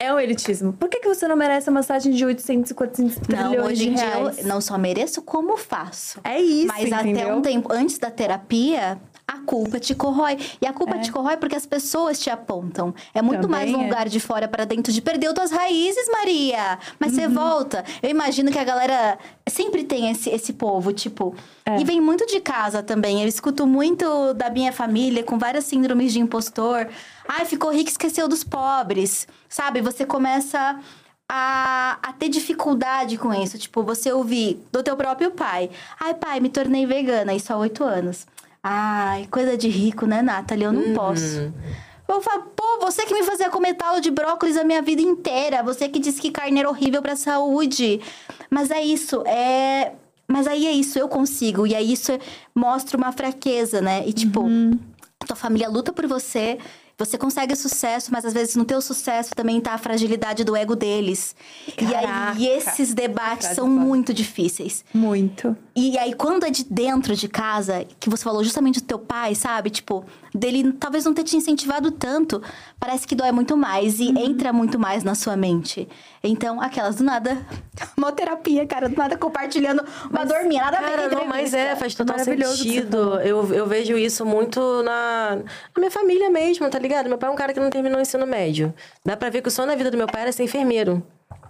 é um elitismo. Por que, que você não merece uma massagem de 800, 400
Não,
trilhões
hoje em dia eu não só mereço, como faço.
É isso,
Mas até
entendeu?
um tempo antes da terapia, a culpa te corrói. E a culpa te corrói porque as pessoas te apontam. É muito
Também
mais um
é.
lugar de fora para dentro de perdeu tuas raízes, Maria. Mas
Uhum.
você volta. Eu imagino que a galera sempre tem esse, esse povo, tipo.
É.
E vem muito de casa também. Eu escuto muito da minha família com várias síndromes de impostor. Ai, ficou rico, esqueceu dos pobres. Sabe? Você começa a, a ter dificuldade com isso. Tipo, você ouvir do teu próprio pai. Ai, pai, me tornei vegana, isso há oito anos. Ai, coisa de rico, né, Nathalie? Eu não posso. Eu falo, pô, você que me fazia comer talo de brócolis a minha vida inteira. Você que disse que carne era horrível pra saúde. Mas é isso, é... Mas aí é isso, eu consigo. E aí isso mostra uma fraqueza, né? E tipo, tua família luta por você, você consegue sucesso, mas às vezes no teu sucesso também tá a fragilidade do ego deles. E aí
Caraca.
esses debates são muito difíceis.
Muito.
E aí, quando é de dentro de casa, que você falou justamente do teu pai, sabe? Tipo, dele talvez não ter te incentivado tanto, parece que dói muito mais e entra muito mais na sua mente. Então, aquelas do nada, uma terapia, cara, do nada compartilhando uma dorminha, nada a ver com
Cara, não, mas é, faz total sentido. Eu, eu vejo isso muito na, na minha família mesmo, tá ligado? Meu pai é um cara que não terminou o ensino médio. Dá pra ver que o sonho na vida do meu pai era ser enfermeiro.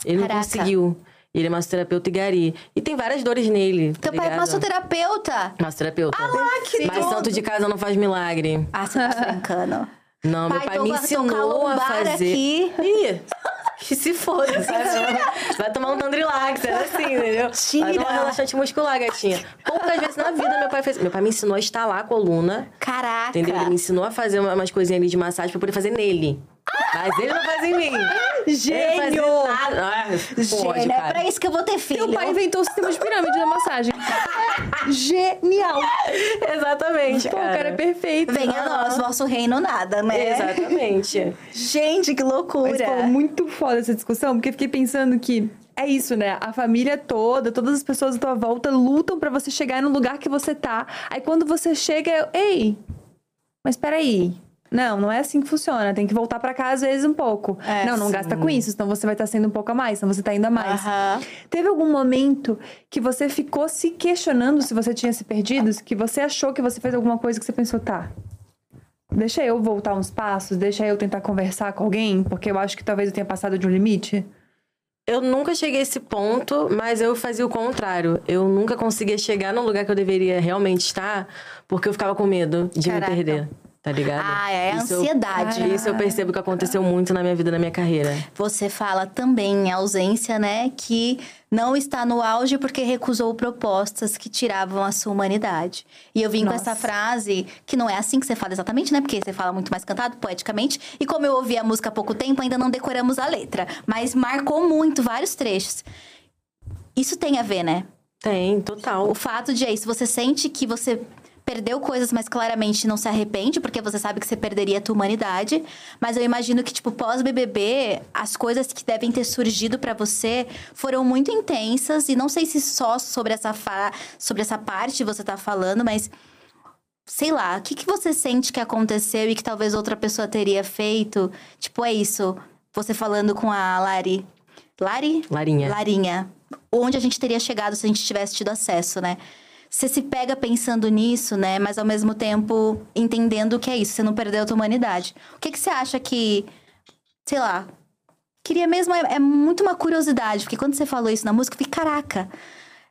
Ele não
Caraca.
conseguiu. Ele é massoterapeuta e gari. E tem várias dores nele. Tá
Teu pai é
ligado?
massoterapeuta.
Massoterapeuta.
Ah lá, que
Mas
tudo.
santo de casa não faz milagre.
Ah, você tá brincando.
Não, meu
Pai,
pai
tô
me ensinou a fazer.
aqui.
Ih, que se foda, sabe? Vai tomar um Tandrilax, era assim, entendeu? Vai
Tira.
tomar um relaxante muscular, gatinha. Poucas vezes na vida meu pai fez. Meu pai me ensinou a estalar a coluna,
Caraca.
entendeu? Ele me ensinou a fazer uma- umas coisinhas ali de massagem pra poder fazer nele. Mas ele não faz em mim.
Gênio!
Ah, pode,
Gênio, é
cara.
pra isso que eu vou ter filho.
Teu pai inventou o sistema de pirâmide na massagem. Genial!
Exatamente,
Pô, o
cara.
cara é perfeito.
Venha a nós, vosso reino nada, né?
Exatamente.
Gente, que loucura.
Mas, pô, muito foda essa discussão, porque fiquei pensando que é isso, né? A família toda, todas as pessoas à tua volta lutam pra você chegar no lugar que você tá. Aí quando você chega, eu, ei, mas peraí. Não, não é assim que funciona. Tem que voltar pra cá às vezes um pouco.
É,
não, não
sim.
gasta com isso, senão você vai estar sendo um pouco a mais, senão você tá indo a mais. Teve algum momento que você ficou se questionando se você tinha se perdido? Que você achou que você fez alguma coisa que você pensou, tá, deixa eu voltar uns passos, deixa eu tentar conversar com alguém, porque eu acho que talvez eu tenha passado de um limite?
Eu nunca cheguei a esse ponto, mas eu fazia o contrário. Eu nunca conseguia chegar no lugar que eu deveria realmente estar, porque eu ficava com medo de
Caraca.
me perder. Tá ligado?
Ah, é
Isso eu-
ansiedade.
Isso eu percebo que aconteceu muito na minha vida, na minha carreira.
Você fala também em ausência, né? Que não está no auge porque recusou propostas que tiravam a sua humanidade. E eu vim com
Nossa.
essa frase, que não é assim que você fala exatamente, né? Porque você fala muito mais cantado, poeticamente. E como eu ouvi a música há pouco tempo, ainda não decoramos a letra. Mas marcou muito vários trechos. Isso tem a ver, né?
Tem, total.
O fato de é isso, você sente que você perdeu coisas, mas claramente não se arrepende, porque você sabe que você perderia a tua humanidade. Mas eu imagino que, tipo, pós-BBB, as coisas que devem ter surgido para você foram muito intensas. E não sei se só sobre essa, fa... sobre essa parte você tá falando, mas sei lá, o que, que você sente que aconteceu e que talvez outra pessoa teria feito? Tipo, é isso. Você falando com a Lari. Lari?
Larinha.
Larinha. Onde a gente teria chegado se a gente tivesse tido acesso, né? Você se pega pensando nisso, né? Mas ao mesmo tempo entendendo o que é isso. Você não perdeu a tua humanidade. O que, que você acha que. Sei lá. Queria mesmo. É, é muito uma curiosidade, porque quando você falou isso na música, eu fiquei, caraca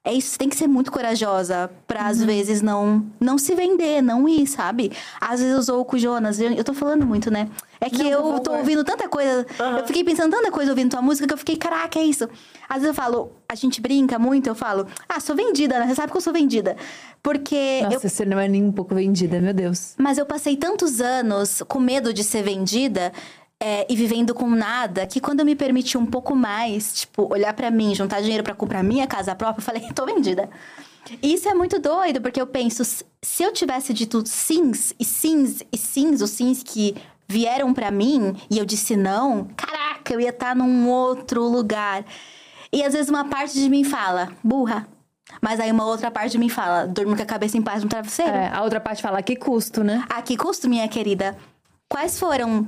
é isso, você tem que ser muito corajosa pra, às uhum. vezes, não não se vender, não ir, sabe? Às vezes eu sou com o Jonas, eu, eu tô falando muito, né? É que não, eu tô ouvindo tanta coisa, uhum. eu fiquei pensando tanta coisa ouvindo tua música que eu fiquei, caraca, é isso. Às vezes eu falo, a gente brinca muito, eu falo, ah, sou vendida, né? Você sabe que eu sou vendida. Porque.
Nossa,
eu...
você não é nem um pouco vendida, meu Deus.
Mas eu passei tantos anos com medo de ser vendida é, e vivendo com nada, que quando eu me permiti um pouco mais, tipo, olhar para mim, juntar dinheiro para comprar minha casa própria, eu falei, tô vendida. E isso é muito doido, porque eu penso, se eu tivesse dito sims e sims e sims, os sims que vieram para mim e eu disse não, caraca, eu ia estar tá num outro lugar. E às vezes uma parte de mim fala, burra. Mas aí uma outra parte de mim fala, durmo com a cabeça em paz no travesseiro.
É, a outra parte fala, que custo, né?
A que custo, minha querida? Quais foram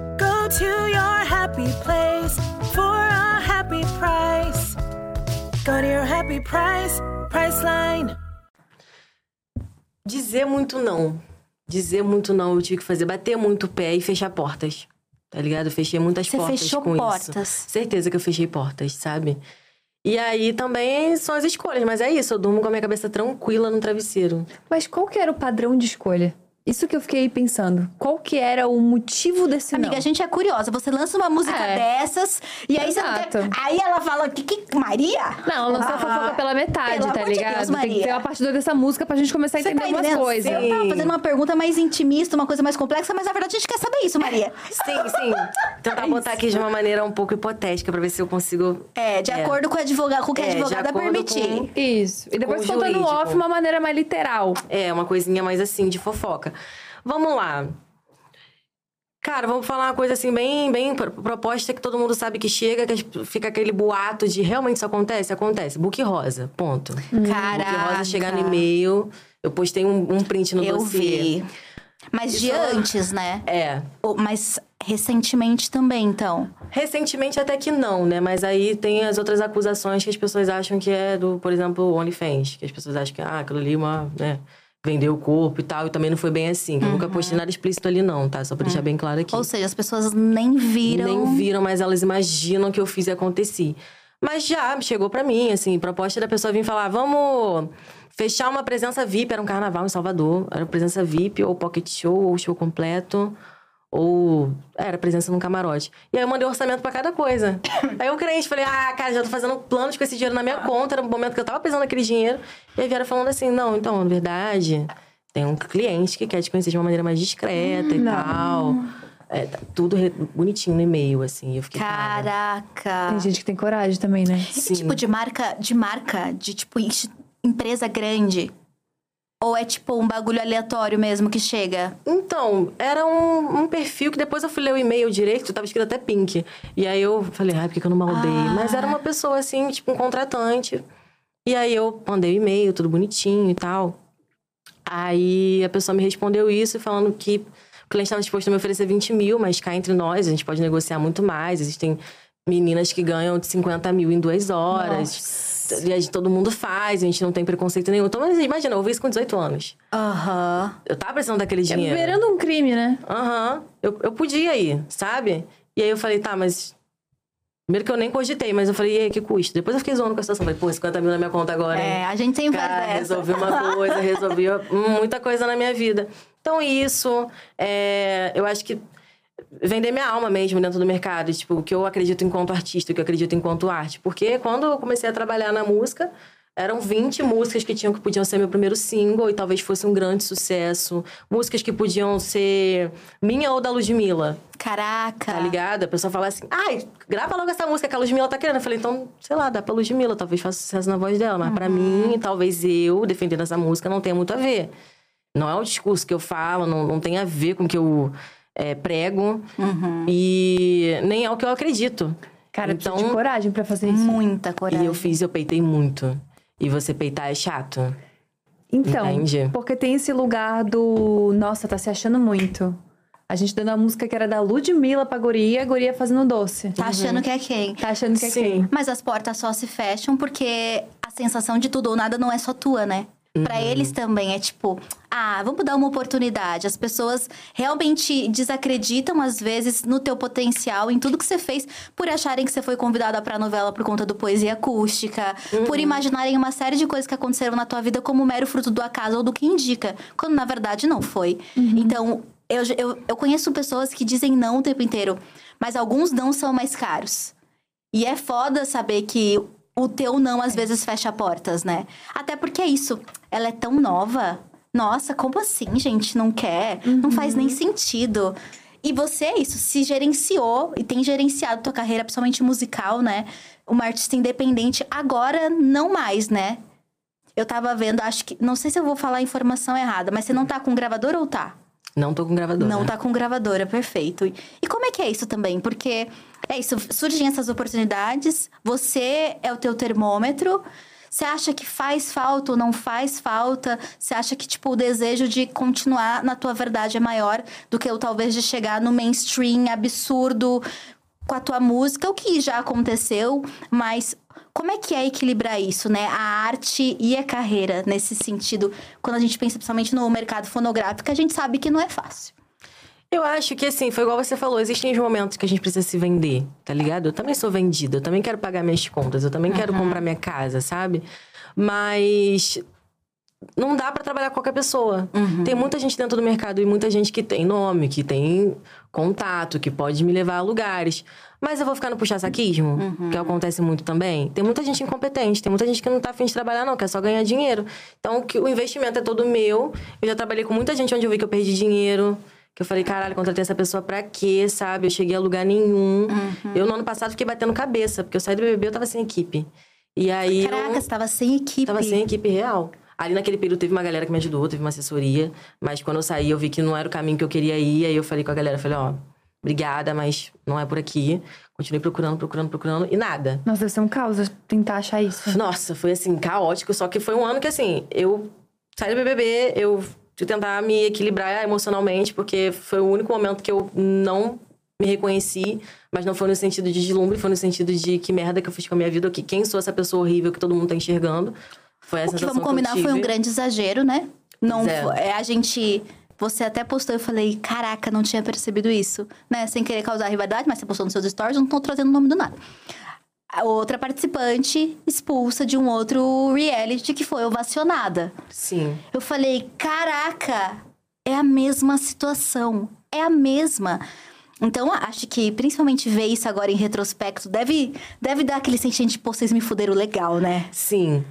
Go to your happy place for a happy price. Go to your happy price, Priceline.
Dizer muito não. Dizer muito não, eu tive que fazer. Bater muito o pé e fechar portas. Tá ligado? Eu fechei muitas
Você
portas
fechou
com
portas.
isso. Certeza que eu fechei portas, sabe? E aí também são as escolhas, mas é isso, eu durmo com a minha cabeça tranquila no travesseiro.
Mas qual que era o padrão de escolha? Isso que eu fiquei pensando. Qual que era o motivo desse
Amiga,
não?
a gente é curiosa. Você lança uma música
É.
dessas e aí
Exato.
você não quer... Aí ela fala que, que Maria?
Não, lançou a fofoca pela metade,
pelo
tá
amor de
ligado?
Deus,
Tem que
Maria.
ter uma parte dessa música pra gente começar a
Você
entender
tá
umas
entendendo?
coisas.
Eu tava fazendo uma pergunta mais intimista, uma coisa mais complexa, mas na verdade a gente quer saber isso, Maria.
Sim, sim. Tentar botar aqui de uma maneira um pouco hipotética pra ver se eu consigo.
É, de acordo com, o advogado, com o que a
É,
advogada permitir.
com-
Isso. E depois contando off uma maneira mais literal.
É, uma coisinha mais assim, de fofoca. Vamos lá. Cara, vamos falar uma coisa assim, bem, bem pro- proposta que todo mundo sabe que chega, que fica aquele boato de realmente isso acontece? Acontece. Book rosa, ponto.
Caraca.
Book rosa chegar no e-mail. Eu postei um, um print no
Eu
dossiê.
vi. Mas de
Isso-
antes, né?
É.
Mas recentemente também, então.
Recentemente até que não, né? Mas aí tem as outras acusações que as pessoas acham que é do, por exemplo, OnlyFans. Que as pessoas acham que, ah, aquilo ali é uma, né? Vendeu o corpo e tal. E também não foi bem assim. que Eu nunca postei nada explícito ali não, tá? Só pra deixar bem claro aqui.
Ou seja, as pessoas nem viram.
Nem viram, mas elas imaginam que eu fiz e aconteci. Mas já chegou pra mim, assim, proposta da pessoa vir falar, vamos fechar uma presença VIP, era um carnaval em Salvador, era presença VIP, ou pocket show, ou show completo, ou é, era presença num camarote. E aí eu mandei orçamento pra cada coisa. aí eu crente, falei, ah, cara, já tô fazendo planos com esse dinheiro na minha conta, era o momento que eu tava precisando daquele dinheiro. E aí vieram falando assim, não, então, na verdade, tem um cliente que quer te conhecer de uma maneira mais discreta e tal. É, tá tudo re- bonitinho no e-mail, assim. Eu fiquei, cara,
Caraca.
Tem gente que tem coragem também, né?
Que tipo de marca, de marca, de tipo empresa grande? Ou é tipo um bagulho aleatório mesmo que chega?
Então, era um, um perfil que depois eu fui ler o e-mail direito, tava escrito até pink. E aí eu falei, ai, por que eu não maldei? Mas era uma pessoa assim, tipo um contratante. E aí eu mandei o e-mail, tudo bonitinho e tal. Aí a pessoa me respondeu isso, falando que o cliente estava disposto a me oferecer 20 mil, mas cá entre nós, a gente pode negociar muito mais. Existem meninas que ganham de 50 mil em duas horas. Aí todo mundo faz, a gente não tem preconceito nenhum. Então, mas imagina, eu ouvi isso com 18 anos.
Aham.
Eu tava precisando daquele dinheiro.
É beirando um crime, né?
Aham. Eu, eu podia ir, sabe? E aí eu falei, tá, mas. Primeiro que eu nem cogitei, mas eu falei, e aí, que custo? Depois eu fiquei zoando com a situação. Falei, pô, 50 mil na minha conta agora, hein?
É, a gente tem várias
Cara,
dessas.
resolvi uma coisa, resolvi muita coisa na minha vida. Então, isso. é, eu acho que vender minha alma mesmo dentro do mercado, tipo, o que eu acredito enquanto artista, o que eu acredito enquanto arte. Porque quando eu comecei a trabalhar na música, eram 20 músicas que tinham que podiam ser meu primeiro single e talvez fosse um grande sucesso. Músicas que podiam ser minha ou da Ludmilla.
Caraca.
Tá ligado? A pessoa fala assim, ai, grava logo essa música que a Ludmilla tá querendo. Eu falei, então, sei lá, dá pra Ludmilla, talvez faça sucesso na voz dela. Mas
Uhum.
pra mim, talvez eu, defendendo essa música, não tenha muito a ver. Não é o discurso que eu falo, não, não tem a ver com o que eu é, prego.
Uhum.
E nem é o que eu acredito.
Cara,
então,
de coragem pra fazer isso.
Muita coragem.
e eu fiz, eu peitei muito. E você peitar é chato.
Então,
Entende?
porque tem esse lugar do. Nossa, tá se achando muito. A gente dando a música que era da Ludmilla pra guria, a guria fazendo doce.
Tá achando que é quem?
Tá achando que é
Sim.
quem?
Mas as portas só se fecham porque a sensação de tudo ou nada não é só tua, né? Pra eles também é tipo, ah, vamos dar uma oportunidade. As pessoas realmente desacreditam, às vezes, no teu potencial, em tudo que você fez, por acharem que você foi convidada pra novela por conta do poesia acústica, por imaginarem uma série de coisas que aconteceram na tua vida como mero fruto do acaso ou do que indica, quando na verdade não foi. Então, eu, eu, eu conheço pessoas que dizem não o tempo inteiro, mas alguns não são mais caros. E é foda saber que o teu não às vezes fecha portas, né? Até porque é isso. Ela é tão nova. Nossa, como assim, gente? Não quer? Não faz nem sentido. E você é isso, se gerenciou e tem gerenciado tua carreira, principalmente musical, né? Uma artista independente. Agora, não mais, né? Eu tava vendo, acho que. Não sei se eu vou falar a informação errada, mas você não tá com gravador ou tá?
Não tô com gravadora.
Não tá com gravadora, perfeito. E- como é que é isso também? Porque é isso, surgem essas oportunidades, você é o teu termômetro. Você acha que faz falta ou não faz falta? Você acha que, tipo, o desejo de continuar na tua verdade é maior do que o talvez de chegar no mainstream absurdo com a tua música, o que já aconteceu, mas como é que é equilibrar isso, né? A arte e a carreira nesse sentido, quando a gente pensa principalmente no mercado fonográfico, a gente sabe que não é fácil.
Eu acho que assim, foi igual você falou, existem os momentos que a gente precisa se vender, tá ligado? Eu também sou vendida, eu também quero pagar minhas contas, eu também quero comprar minha casa, sabe? Mas não dá pra trabalhar com qualquer pessoa. Tem muita gente dentro do mercado e muita gente que tem nome, que tem contato, que pode me levar a lugares. Mas eu vou ficar no puxa-saquismo, que acontece muito também. Tem muita gente incompetente, tem muita gente que não tá afim de trabalhar, não, quer só ganhar dinheiro. Então, o investimento é todo meu. Eu já trabalhei com muita gente onde eu vi que eu perdi dinheiro. Que eu falei, caralho, contratei essa pessoa pra quê, sabe? Eu cheguei a lugar nenhum. Eu, no ano passado, fiquei batendo cabeça, porque eu saí do BBB, eu tava sem equipe. E aí.
Caraca,
eu...
você tava sem equipe.
Tava sem equipe real. Ali naquele período teve uma galera que me ajudou, teve uma assessoria. Mas quando eu saí, eu vi que não era o caminho que eu queria ir. Aí eu falei com a galera, falei, ó, obrigada, mas não é por aqui. Continuei procurando, procurando, procurando. E nada.
Nossa, deve ser um caos tentar achar isso.
Nossa, foi assim, caótico. Só que foi um ano que, assim, eu saí do BBB, eu fui tentar me equilibrar emocionalmente, porque foi o único momento que eu não me reconheci, mas não foi no sentido de deslumbre, foi no sentido de que merda que eu fiz com a minha vida, que quem sou essa pessoa horrível que todo mundo tá enxergando. Foi essa
O que vamos combinar
que
foi um grande exagero, né? Não
é.
é a gente. Você até postou, eu falei, caraca, não tinha percebido isso. Né? Sem querer causar rivalidade, mas você postou nos seus stories, eu não tô trazendo o nome do nada. A outra participante expulsa de um outro reality que foi ovacionada.
Sim.
Eu falei, caraca, é a mesma situação. É a mesma. Então, acho que principalmente ver isso agora em retrospecto deve, deve dar aquele sentimento de, pô, vocês me fuderam legal, né?
Sim.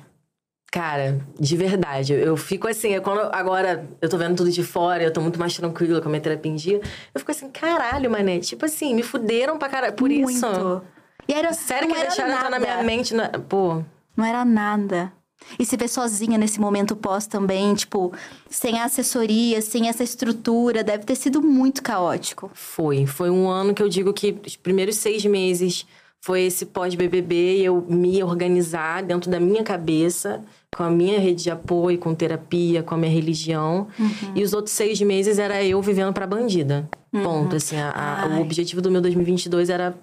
Cara, de verdade. Eu fico assim, eu quando agora eu tô vendo tudo de fora, eu tô muito mais tranquila com a minha terapia em dia. Eu fico assim, caralho, mané. Tipo assim, me fuderam pra caralho. Por isso.
Muito. E era,
Sério que
era
deixaram entrar na
nada.
minha mente. na- Pô.
Não era nada. E se vê sozinha nesse momento pós também, tipo, sem a assessoria, sem essa estrutura, deve ter sido muito caótico.
Foi. Foi um ano que eu digo que os primeiros seis meses foi esse pós-BBB eu me organizar dentro da minha cabeça, com a minha rede de apoio, com terapia, com a minha religião. E os outros seis meses era eu vivendo pra bandida. Ponto. Assim, a- a- o objetivo do meu 2022 era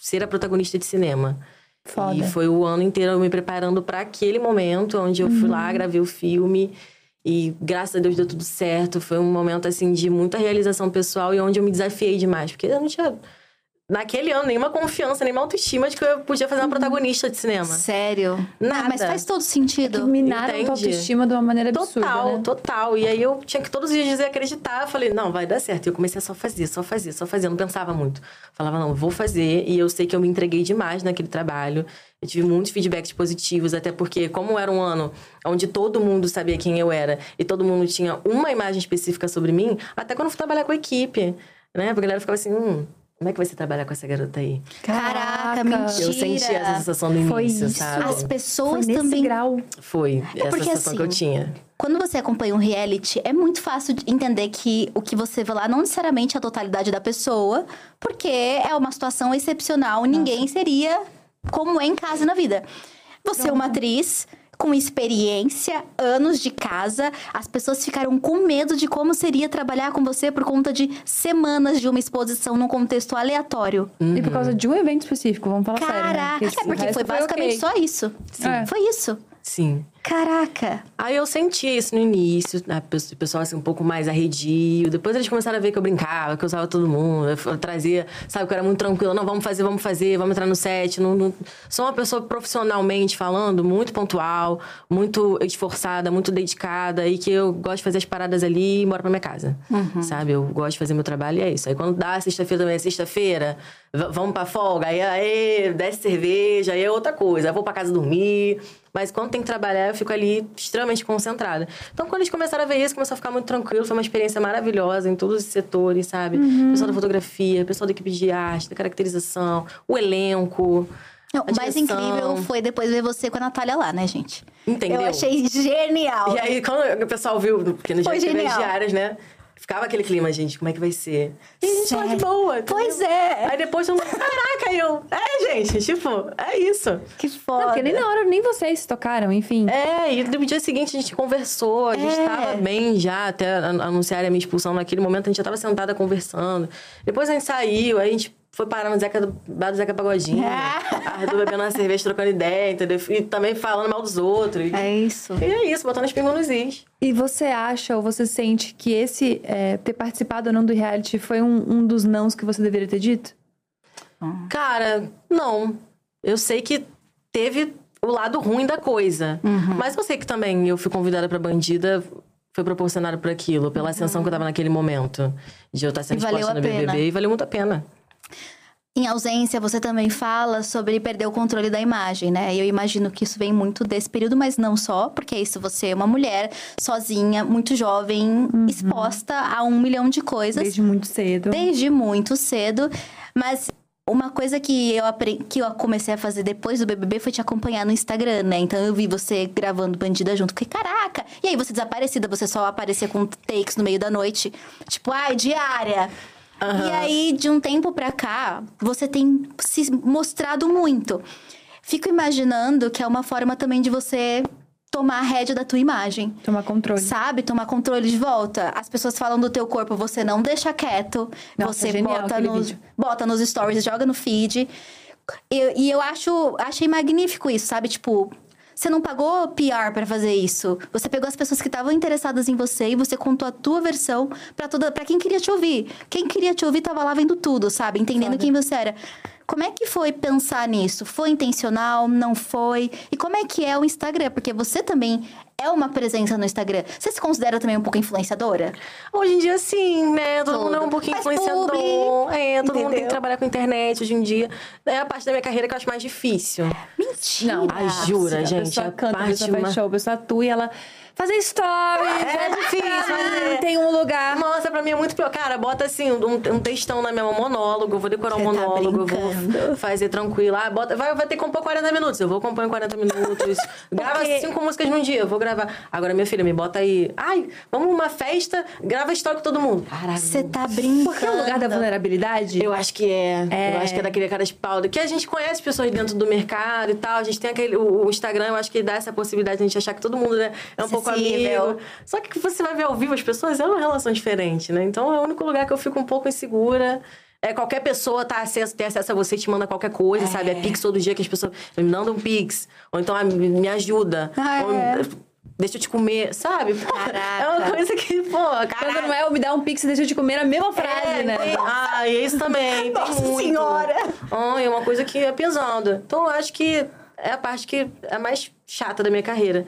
ser a protagonista de cinema.
Foda.
E foi o ano inteiro eu me preparando pra aquele momento, onde eu fui lá, gravei o filme. E graças a Deus deu tudo certo. Foi um momento, assim, de muita realização pessoal e onde eu me desafiei demais. Porque eu não tinha naquele ano, nenhuma confiança, nenhuma autoestima de que eu podia fazer uma protagonista de cinema.
Sério?
Nada.
Ah, mas faz todo sentido.
Minaram a
Entende?
tua autoestima de uma maneira absurda,
Total,
né?
total. E aí eu tinha que todos os dias dizer acreditar. Eu falei, não, vai dar certo. E eu comecei a só fazer, só fazer, só fazer. Eu não pensava muito. Falava, não, vou fazer. E eu sei que eu me entreguei demais naquele trabalho. Eu tive muitos feedbacks positivos, até porque, como era um ano onde todo mundo sabia quem eu era e todo mundo tinha uma imagem específica sobre mim, até quando eu fui trabalhar com a equipe, né? Porque a galera ficava assim, hum, como é que vai ser trabalhar com essa garota aí?
Caraca, mentira.
Eu senti essa sensação no
Foi
início,
isso.
sabe?
As
Foi
pessoas
nesse
também.
grau.
Foi essa
porque,
sensação que eu
assim,
tinha.
Quando você acompanha um reality, é muito fácil de entender que o que você vê lá não necessariamente é a totalidade da pessoa, porque é uma situação excepcional, ninguém seria como é em casa na vida. Você é uma atriz com experiência, anos de casa, as pessoas ficaram com medo de como seria trabalhar com você por conta de semanas de uma exposição num contexto aleatório.
E por causa de um evento específico, vamos falar sério, né?
Caraca! É porque foi basicamente
ok.
só isso.
É.
Foi isso.
Sim.
Caraca!
Aí eu sentia isso no início, né? o pessoal assim, um pouco mais arredio. Depois eles começaram a ver que eu brincava, que eu usava todo mundo. Eu trazia, sabe, que eu era muito tranquila. Não, vamos fazer, vamos fazer, vamos entrar no set. Não, não- Sou uma pessoa profissionalmente falando, muito pontual, muito esforçada, muito dedicada. E que eu gosto de fazer as paradas ali e embora pra minha casa. Sabe? Eu gosto de fazer meu trabalho e é isso. Aí quando dá sexta-feira também, é sexta-feira, vamos pra folga. Aí, aí desce cerveja, aí é outra coisa. Vou pra casa dormir. Mas quando tem que trabalhar, eu fico ali extremamente concentrada. Então, quando eles começaram a ver isso, começou a ficar muito tranquilo. Foi uma experiência maravilhosa em todos os setores, sabe? Pessoal da fotografia, pessoal da equipe de arte, da caracterização, o elenco.
Não, o mais incrível foi depois ver você com a Natália lá, né, gente?
Entendeu?
Eu achei genial.
E aí, quando o pessoal viu, porque no dia diárias, né? Ficava aquele clima, gente, como é que vai ser? E a gente de boa. entendeu?
Pois é.
Aí depois mundo, caraca, eu. É, gente, tipo, é isso.
Que
Não,
foda.
porque nem na hora, nem vocês se tocaram, enfim.
É, e no dia seguinte a gente conversou, a gente
É.
tava bem já, até an- anunciarem a minha expulsão naquele momento, a gente já tava sentada conversando. Depois a gente saiu, aí a gente foi parar no Zeca do, bar do Zeca Pagodinho.
É.
A Ardu bebendo uma cerveja, trocando ideia, entendeu? E também falando mal dos outros.
É isso.
E é isso, botando as pingas nos is.
E você acha ou você sente que esse é, ter participado ou não do reality foi um, um dos nãos que você deveria ter dito?
Cara, não. Eu sei que teve o lado ruim da coisa.
Uhum.
Mas eu sei que também eu fui convidada pra bandida, foi proporcionado por aquilo, pela ascensão que eu tava naquele momento. De eu estar sendo
Uhum.
Exposta no
pena.
BBB e valeu muito a pena.
Em ausência, você também fala sobre perder o controle da imagem, né? Eu imagino que isso vem muito desse período, mas não só, porque isso você é uma mulher sozinha, muito jovem, exposta a um milhão de coisas.
Desde muito cedo.
desde muito cedo. Mas uma coisa que eu, que eu comecei a fazer depois do BBB foi te acompanhar no Instagram, né? Então eu vi você gravando Bandida junto. Fiquei, caraca! E aí você desaparecida, você só aparecia com takes no meio da noite. Tipo, ai, diária. E aí, de um tempo pra cá, você tem se mostrado muito. Fico imaginando que é uma forma também de você tomar a rédea da tua imagem.
Tomar controle.
Sabe? Tomar controle de volta. As pessoas falam do teu corpo, você não deixa quieto.
Nossa,
você
genial
bota nos,
vídeo.
bota nos stories, joga no feed. Eu- e eu acho, achei magnífico isso, sabe? Tipo, você não pagou PR pra fazer isso. Você pegou as pessoas que estavam interessadas em você e você contou a tua versão pra toda, para quem queria te ouvir. Quem queria te ouvir tava lá vendo tudo, sabe? Entendendo quem você era. Como é que foi pensar nisso? Foi intencional? Não foi? E como é que é o Instagram? Porque você também é uma presença no Instagram. Você se considera também um pouco influenciadora?
Hoje em dia, sim, né? Todo mundo é um pouquinho
Faz
influenciador.
publi,
é, todo mundo tem
entendeu?
que trabalhar com internet hoje em dia. É a parte da minha carreira que eu acho mais difícil.
Mentira!
Não,
Ai, jura,
a
gente?
pessoa
a
canta, a pessoa faz
uma-
show, a pessoa atua e ela... Fazer stories!
É difícil, mas é.
Tem um lugar.
Nossa, pra mim é muito pior. Cara, bota assim, um, um textão na minha mão, monólogo. Eu vou decorar um
Você tá
monólogo, eu vou fazer tranquilo. Ah, bota, vai, vai ter que compor 40 minutos. Eu vou compor em 40 minutos. Grava
Porque-
cinco músicas num dia, eu vou gravar. Agora, minha filha, me bota aí. Ai, vamos numa festa, grava história com todo mundo. Caralho.
Você tá brincando.
Porque é o lugar da vulnerabilidade.
Eu acho que é.
É.
Eu acho que é daquele cara de pau. Que a gente conhece pessoas dentro do mercado e tal. A gente tem aquele. O, o Instagram, eu acho que dá essa possibilidade de a gente achar que todo mundo né, é um pouco
Acessível.
Amigo. Só que você vai ver ao vivo as pessoas, é uma relação diferente, né? Então é o único lugar que eu fico um pouco insegura. É, qualquer pessoa tá acesso, tem acesso a você, te manda qualquer coisa, sabe? É Pix todo dia que as pessoas me mandam um Pix. Ou então, ah, me ajuda.
Ah,
Ou,
é.
deixa eu te comer, sabe? Pô, É uma coisa que, pô,
Quando
cara.
não é me dá um pix e deixa eu te comer na mesma frase,
É,
né?
tem- ah, e isso também.
Nossa
tem muito.
Senhora!
Ah, é uma coisa que é pesada. Então, eu acho que é a parte que é a mais chata da minha carreira.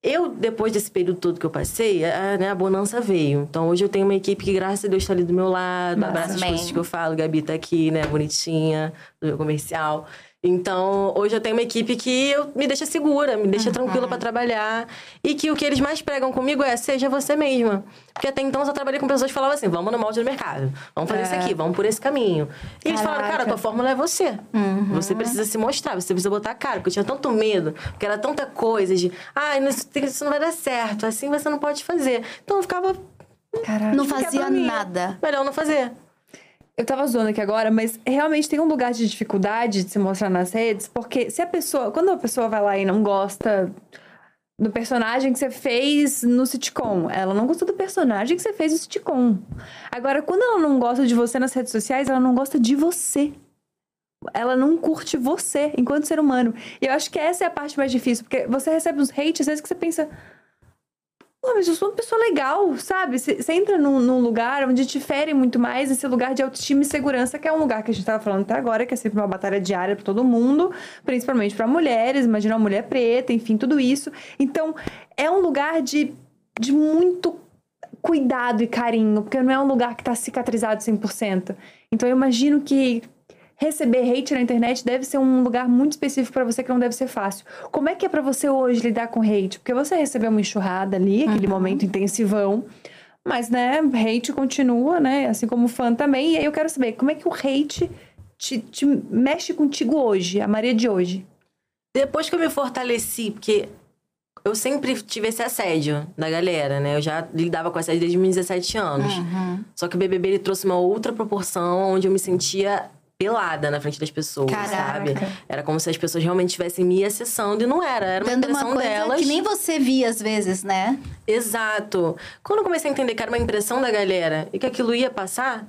Eu, depois desse período todo que eu passei, a, né, a bonança veio. Então, hoje eu tenho uma equipe que, graças a Deus, está ali do meu lado. Abraça as coisas que eu falo. Gabi tá aqui, né, bonitinha, do meu comercial. Então, hoje eu tenho uma equipe que eu, me deixa segura, me deixa tranquila pra trabalhar. E que o que eles mais pregam comigo é, seja você mesma. Porque até então eu só trabalhei com pessoas que falavam assim, vamos no molde do mercado. Vamos fazer isso
É.
aqui, vamos por esse caminho. E eles falaram, cara,
Caraca.
tua fórmula é você. Você precisa se mostrar, você precisa botar a cara. Porque eu tinha tanto medo, porque era tanta coisa de... Ai, não- isso não vai dar certo, assim você não pode fazer. Então eu ficava...
Caraca.
Não fazia nada.
Melhor não fazer.
Eu tava zoando aqui agora, mas realmente tem um lugar de dificuldade de se mostrar nas redes, porque se a pessoa. Quando a pessoa vai lá e não gosta do personagem que você fez no sitcom, ela não gostou do personagem que você fez no sitcom. Agora, quando ela não gosta de você nas redes sociais, ela não gosta de você. Ela não curte você enquanto ser humano. E eu acho que essa é a parte mais difícil, porque você recebe uns hate, às vezes que você pensa. Pô, mas eu sou uma pessoa legal, sabe? Você entra num, num lugar onde te ferem muito mais esse lugar de autoestima e segurança, que é um lugar que a gente tava falando até agora, que é sempre uma batalha diária pra todo mundo, principalmente pra mulheres, imagina uma mulher preta, enfim, tudo isso. Então, é um lugar de, de muito cuidado e carinho, porque não é um lugar que tá cicatrizado 100%. Então, eu imagino que receber hate na internet deve ser um lugar muito específico pra você que não deve ser fácil. Como é que é pra você hoje lidar com hate? Porque você recebeu uma enxurrada ali, aquele momento intensivão, mas né, hate continua, né? Assim como fã também. E aí eu quero saber, como é que o hate te, te mexe contigo hoje, a Maria de hoje?
Depois que eu me fortaleci, porque eu sempre tive esse assédio da galera, né? Eu já lidava com assédio desde meus 17 anos. Só que o BBB ele trouxe uma outra proporção onde eu me sentia pelada na frente das pessoas,
Caraca.
sabe? Era como se as pessoas realmente estivessem me acessando e não era, era uma
Dando uma
impressão
coisa
delas.
que nem você via às vezes, né?
Exato. Quando eu comecei a entender que era uma impressão da galera e que aquilo ia passar,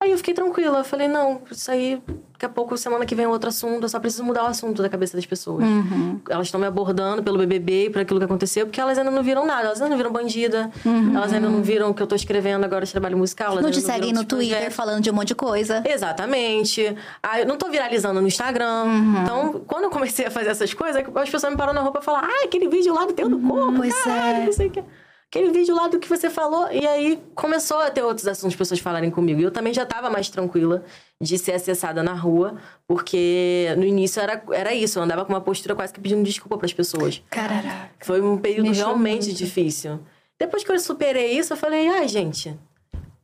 aí eu fiquei tranquila. Falei, não, isso aí, daqui a pouco, semana que vem é outro assunto, eu só preciso mudar o assunto da cabeça das pessoas.
Uhum.
Elas estão me abordando pelo BBB e por aquilo que aconteceu, porque elas ainda não viram nada. Elas ainda não viram bandida, elas ainda não viram o que eu tô escrevendo agora de trabalho musical. elas
Uhum. Não te seguem no Twitter
projetos.
falando de um monte de coisa.
Exatamente. Ah, eu não tô viralizando no Instagram.
Uhum.
Então, quando eu comecei a fazer essas coisas, as pessoas me param na roupa e falam: Ah, aquele vídeo lá do teu do corpo.
pois
caralho,
é.
não sei o quê. Aquele vídeo lá do que você falou. E aí começou a ter outros assuntos, pessoas falarem comigo. E eu também já tava mais tranquila de ser acessada na rua, porque no início era, era isso. Eu andava com uma postura quase que pedindo desculpa pras pessoas.
Caraca.
Foi um período
Mexeu
realmente
muito.
difícil. Depois que eu superei isso, eu falei, ai, gente,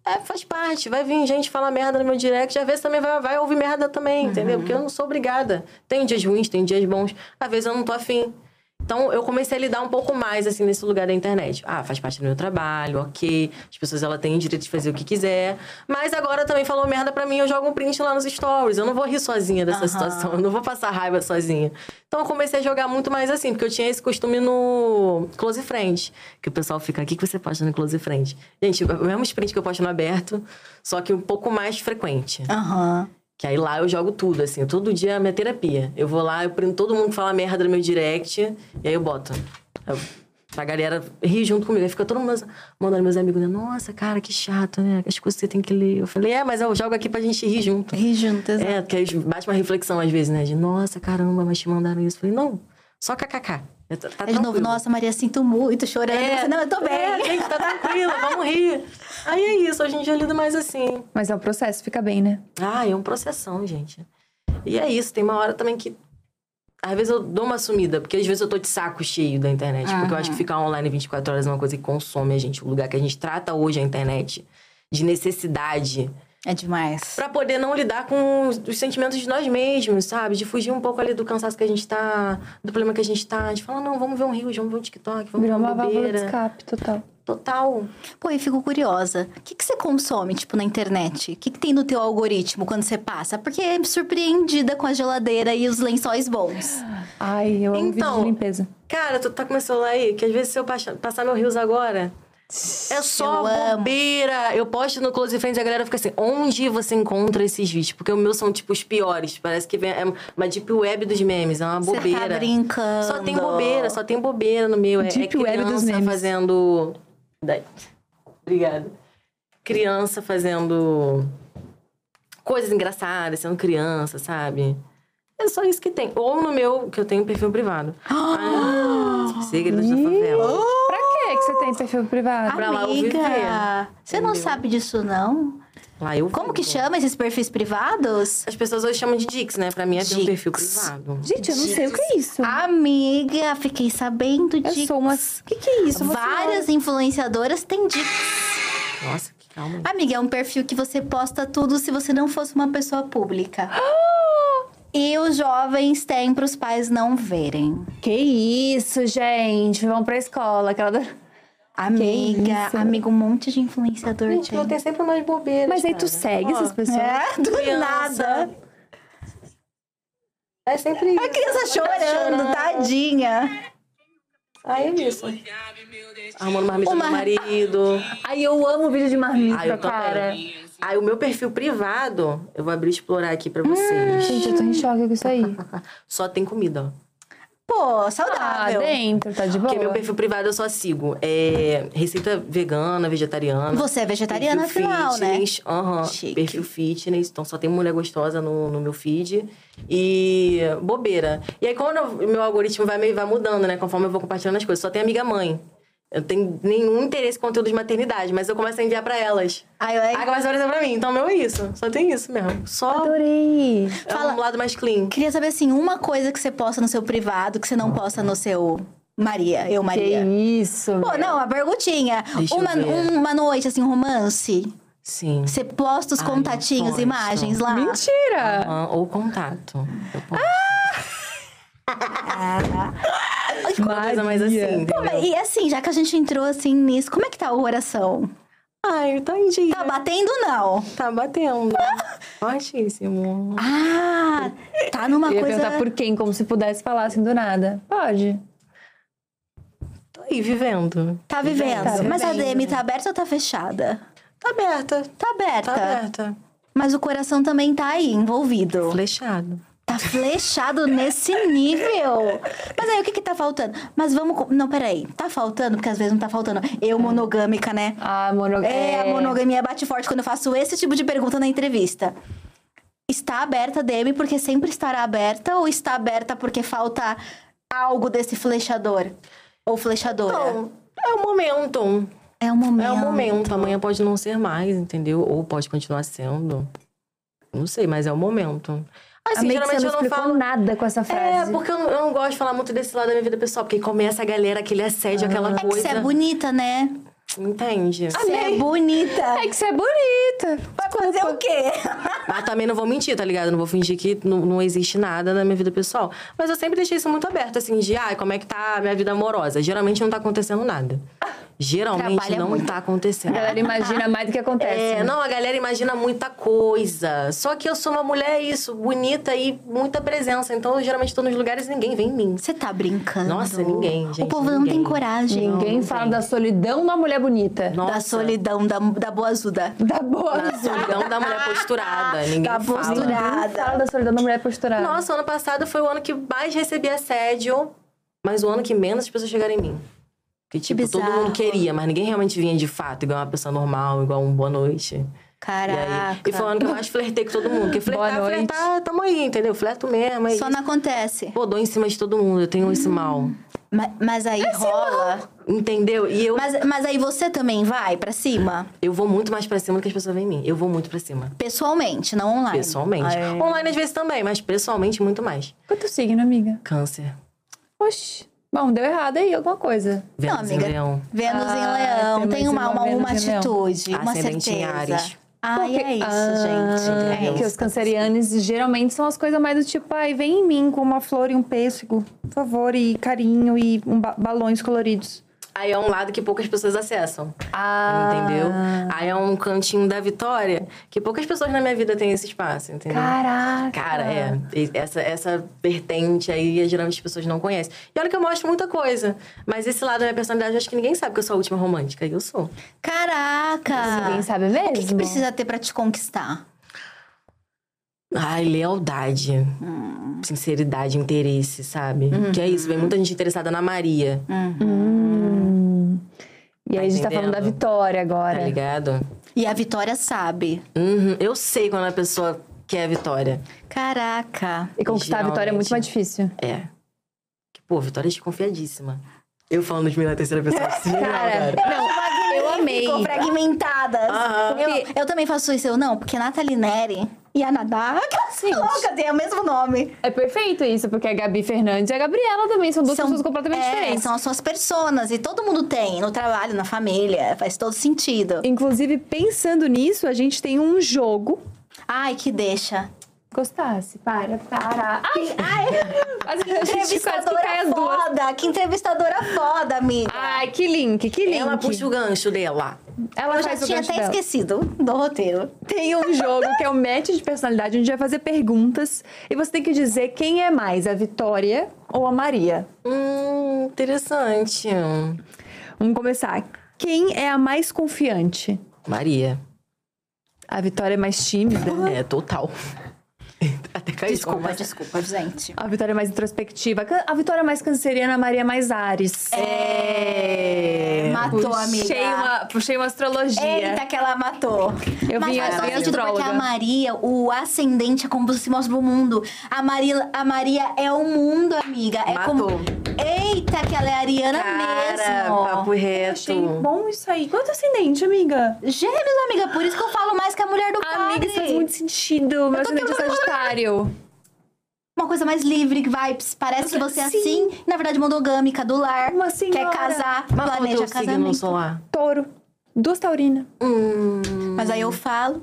é, faz parte. Vai vir gente falar merda no meu direct, às vezes também vai, vai ouvir merda também, entendeu? Porque eu não sou obrigada. Tem dias ruins, tem dias bons. Às vezes eu não tô afim. Então, eu comecei a lidar um pouco mais, assim, nesse lugar da internet. Ah, faz parte do meu trabalho, ok. As pessoas, ela têm o direito de fazer o que quiser. Mas agora também falou merda pra mim, eu jogo um print lá nos stories. Eu não vou rir sozinha dessa
Aham.
situação. Eu não vou passar raiva sozinha. Então, eu comecei a jogar muito mais assim. Porque eu tinha esse costume no Close Friends. Que o pessoal fica, o que você posta no Close Friends? Gente, o mesmo sprint que eu posto no aberto, só que um pouco mais frequente.
Aham.
Que aí lá eu jogo tudo, assim. Todo dia é a minha terapia. Eu vou lá, eu prendo todo mundo que fala merda no meu direct. E aí eu boto. Eu, pra galera rir junto comigo. Aí fica todo mundo mandando meus amigos, né? Nossa, cara, que chato, né? As coisas que você tem que ler. Eu falei, é, mas eu jogo aqui pra gente rir junto.
Ri juntas.
É, porque aí bate uma reflexão às vezes, né? De, nossa, caramba, mas te mandaram isso. Eu falei, não, só kkk. Tá, tá
Aí de novo, nossa, Maria, sinto muito, chorando. Você, não, eu tô bem.
É, gente, tá tranquilo, vamos rir. Aí é isso, dia eu lido mais assim.
Mas é um processo, fica bem, né?
Ah, é um processão, gente. E é isso, tem uma hora também que. Às vezes eu dou uma sumida, porque às vezes eu tô de saco cheio da internet. Porque eu acho que ficar online 24 horas é uma coisa que consome a gente. O lugar que a gente trata hoje a internet de necessidade.
É demais.
Pra poder não lidar com os, os sentimentos de nós mesmos, sabe? De fugir um pouco ali do cansaço que a gente tá, do problema que a gente tá. De falar, não, vamos ver um Rio, vamos ver um TikTok, vamos
Virou
ver
uma
uma
válvula de
bobeira.
escape total.
Total.
Pô, eu fico curiosa. O que, que você consome, tipo, na internet? O que, que tem no teu algoritmo quando você passa? Porque é surpreendida com a geladeira e os lençóis bons.
Ai, eu amo vídeo
Então,
de limpeza.
Cara, tu tá com meu celular aí, que às vezes se eu passa- passar meu rios agora, É só
Eu amo.
bobeira. Eu posto no Close Friends e a galera fica assim: onde você encontra esses vídeos? Porque o meu são, tipo, os piores. Parece que vem, é uma deep web dos memes, é uma
Você
bobeira.
tá brincando.
Só tem bobeira, só tem bobeira no meu. É,
Deep
é
web dos
criança
memes.
fazendo. Daí. Obrigada. Criança fazendo coisas engraçadas, sendo criança, sabe? É só isso que tem. Ou no meu, que eu tenho perfil privado. Ah, Segredos da favela.
Você tem perfil privado?
pra lá eu
Amiga,
viver,
você não
entendeu?
sabe disso, não?
Lá eu
Como que chama esses perfis privados?
As pessoas hoje chamam de Dix, né? Pra mim é ter um
Dix.
perfil privado.
Gente, eu não sei o que é isso.
Amiga, fiquei sabendo
eu
de
sou uma... O que que é isso?
Várias influenciadoras têm dicas.
Nossa, que calma.
Amiga, é um perfil que você posta tudo se você não fosse uma pessoa pública. E os jovens têm para os pais não verem.
Que isso, gente? Vão pra escola. Aquela...
Amiga, amiga, um monte de influenciador
Gente,
tem.
eu tenho sempre umas bobeiras.
Mas aí tu segue
Ó,
essas pessoas?
É, do
criança.
nada.
É sempre isso.
A criança chorando, tadinha.
Aí é isso. Arrumando marmita
Uma-
do meu marido.
Aí eu amo vídeo de marmita,
eu
cara.
Aí o meu perfil privado, eu vou abrir e explorar aqui pra vocês.
Gente, eu tô em choque com isso aí.
Só tem comida, ó.
Pô,
Ah,
saudável.
dentro, tá de boa.
Porque meu perfil privado eu só sigo. É receita vegana, vegetariana.
Você é vegetariana,
perfil
afinal, né?
fitness, Aham.
Chique.
Perfil fitness. Então só tem mulher gostosa no, no meu feed. E bobeira. E aí, quando o meu algoritmo vai, meio, vai mudando, né? Conforme eu vou compartilhando as coisas. Só tem amiga mãe. Eu não tenho nenhum interesse em conteúdo de maternidade, mas eu começo a enviar pra elas.
Aí, aí,
Aí começa a aparecer pra mim. Então, meu é isso. Só tem isso mesmo. Só
Adorei.
é
Fala-
um lado mais clean.
queria saber assim, uma coisa que você posta no seu privado que você não posta no seu Maria, eu
Que
Maria.
isso.
Pô, não, a perguntinha.
Deixa eu
Uma,
ver.
uma noite, assim, um romance.
Sim.
Você posta os
Ai,
contatinhos,
posto.
imagens lá.
Mentira.
Ou contato. Eu posso. Uma coisa mais assim.
Pô, mas, e assim, já que a gente entrou assim nisso, como é que tá o coração?
Ai, tá em dia.
Tá batendo não?
Tá batendo. Fortíssimo.
Ah, tá numa
Eu ia
coisa...
perguntar por quem, como se pudesse falar assim do nada. Pode.
Tô aí, vivendo.
Tá vivendo.
Tá
Mas a
vivendo.
DM tá aberta ou tá fechada?
Tá aberta.
Tá aberta.
Tá aberta.
Mas o coração também tá aí, envolvido.
Flechado.
Tá flechado nesse nível. Mas aí, o que que tá faltando? Mas vamos... co- Não, peraí. Tá faltando? Porque às vezes não tá faltando. Eu, monogâmica, né?
A monogamia.
É, a monogamia bate forte quando eu faço esse tipo de pergunta na entrevista. Está aberta a DM porque sempre estará aberta ou está aberta porque falta algo desse flechador? Ou flechadora?
Então, é o momento.
é o momento.
É o momento. Amanhã pode não ser mais, entendeu? Ou pode continuar sendo. Não sei, mas é o momento. Assim, geralmente
não
eu não falo.
nada com essa
É,
frase.
porque eu não, eu não gosto de falar muito desse lado da minha vida pessoal, porque começa a galera, aquele assédio, aquela
É que
coisa.
você é bonita, né?
Entende?
Você é bonita.
É que você é bonita.
Vai fazer o quê?
Mas também não vou mentir, tá ligado? Não vou fingir que não, não existe nada na minha vida pessoal. Mas eu sempre deixei isso muito aberto, assim, de, ah, como é que tá a minha vida amorosa? Geralmente não tá acontecendo nada. Geralmente
Trabalha
não
muito.
tá
A
acontecendo.
galera imagina mais do que acontece.
É, não, a galera imagina muita coisa. Só que eu sou uma mulher, isso, bonita e muita presença. Então, eu geralmente tô nos lugares e ninguém vê em mim.
Você tá brincando.
Nossa, ninguém, gente,
O povo não tem
ninguém.
coragem.
Ninguém
não
fala da solidão da mulher bonita.
Nossa.
Da solidão, da, da boazuda.
Da boa.
Na solidão da mulher posturada. Ninguém
Da
fala.
posturada.
Ninguém fala da solidão da mulher posturada.
Nossa, o ano passado foi o ano que mais recebi assédio, mas o ano que menos as pessoas chegaram em mim. Que, tipo, todo
bizarro.
mundo queria, mas ninguém realmente vinha de fato, igual uma pessoa normal, igual um boa noite. E,
Caraca.
aí, e foi o ano que eu mais flertei com todo mundo. Porque flertar, flertar, tamo aí, entendeu? Flerto mesmo. Aí,
Só não acontece.
Pô, dou em cima de todo mundo, eu tenho esse mal.
Ma- Mas, aí rola.
Entendeu? E eu,
Mas, mas aí você também vai pra cima?
eu vou muito mais pra cima do que as pessoas veem em mim. Eu vou muito pra cima.
Pessoalmente, não online.
Pessoalmente.
Ah, é.
Online às vezes também, mas pessoalmente muito mais.
Qual é signo, amiga?
Câncer.
Oxi. Bom, deu errado aí alguma coisa.
Vênus
Não, amiga.
em leão.
Vênus
Ah,
em Leão,
tem
uma,
uma
uma, uma atitude, uma
Ascendente em
certeza.
Áries.
Ai, é isso,
Ah,
gente. É
que
isso.
os cancerianos geralmente são as coisas mais do tipo, ai, vem em mim com uma flor e um pêssego, por favor, e carinho e um ba- balões coloridos.
Aí é um lado que poucas pessoas acessam.
Ah.
Entendeu? Aí é um cantinho da Vitória que poucas pessoas na minha vida têm esse espaço, entendeu?
Caraca.
Cara, é. Essa, essa vertente aí, geralmente as pessoas não conhecem. E olha que eu mostro muita coisa. Mas esse lado da minha personalidade, eu acho que ninguém sabe que eu sou a última romântica. E eu sou.
Caraca!
Ninguém sabe mesmo?
O que, que precisa ter pra te conquistar?
Ai, lealdade. Sinceridade, interesse, sabe? Que é isso, vem muita gente interessada na Maria,
Hum. E aí
Tá
a gente tá falando da
entendendo?
Vitória
tá
agora.
ligado?
E a Vitória sabe.
Uhum, Eu sei quando a pessoa quer a vitória.
Caraca.
E conquistar a Vitória é muito mais difícil.
É. Que, Pô, Vitória é desconfiadíssima. Eu falando de mim na terceira pessoa. Sim, não,
Cara,
cara.
não, amei.
Ficou fragmentadas. Eu, eu também faço isso. Eu não, porque Nathalie Neri e a Nadá,
Gente.
louca, tem o mesmo nome.
É perfeito isso, porque a Gabi Fernandes e a Gabriela também são duas pessoas completamente
é,
diferentes.
São as suas personas. E todo mundo tem, no trabalho, na família. Faz todo sentido.
Inclusive, pensando nisso, a gente tem um jogo.
Ai, que deixa.
Gostasse, para, para. Ai, ai. Que que
Entrevistadora
duas.
foda. Que entrevistadora foda, amiga.
Ai, que link, que link.
Ela puxa o gancho dela.
Ela
eu já tinha até
dela.
esquecido do roteiro.
Tem um jogo que é o match de personalidade, onde a gente vai fazer perguntas e você tem que dizer quem é mais, a Vitória ou a Maria.
Hum, interessante.
Vamos começar. Quem é a mais confiante?
Maria.
A Vitória é mais tímida?
É, total. Até caiu.
Desculpa, desculpa, gente.
A Vitória é mais introspectiva? A Vitória é mais canceriana, a Maria é mais Ares.
É.
Matou, amiga.
Puxei uma, puxei uma astrologia.
Eita, que ela matou.
Eu
Mas
vim-
faz
eu vim
sentido, porque a Maria, o ascendente é como se mostra pro mundo. A Maria, a Maria é o mundo, amiga. É
Matou.
como. Eita, que ela é ariana
Cara,
mesmo.
papo reto.
Achei bom isso aí. Quanto ascendente, amiga?
Gêmeos, amiga, por isso que eu falo mais que a mulher do padre.
Amiga, isso faz muito sentido. Meu ascendente é Sagitário.
Uma coisa mais livre, vibes. Parece que você é
Sim.
assim, na verdade, monogâmica, do lar.
Uma senhora.
Quer casar,
Mas
planeja
teu signo
casamento.
solar?
Touro. Duas taurinas.
Hum.
Mas aí eu falo.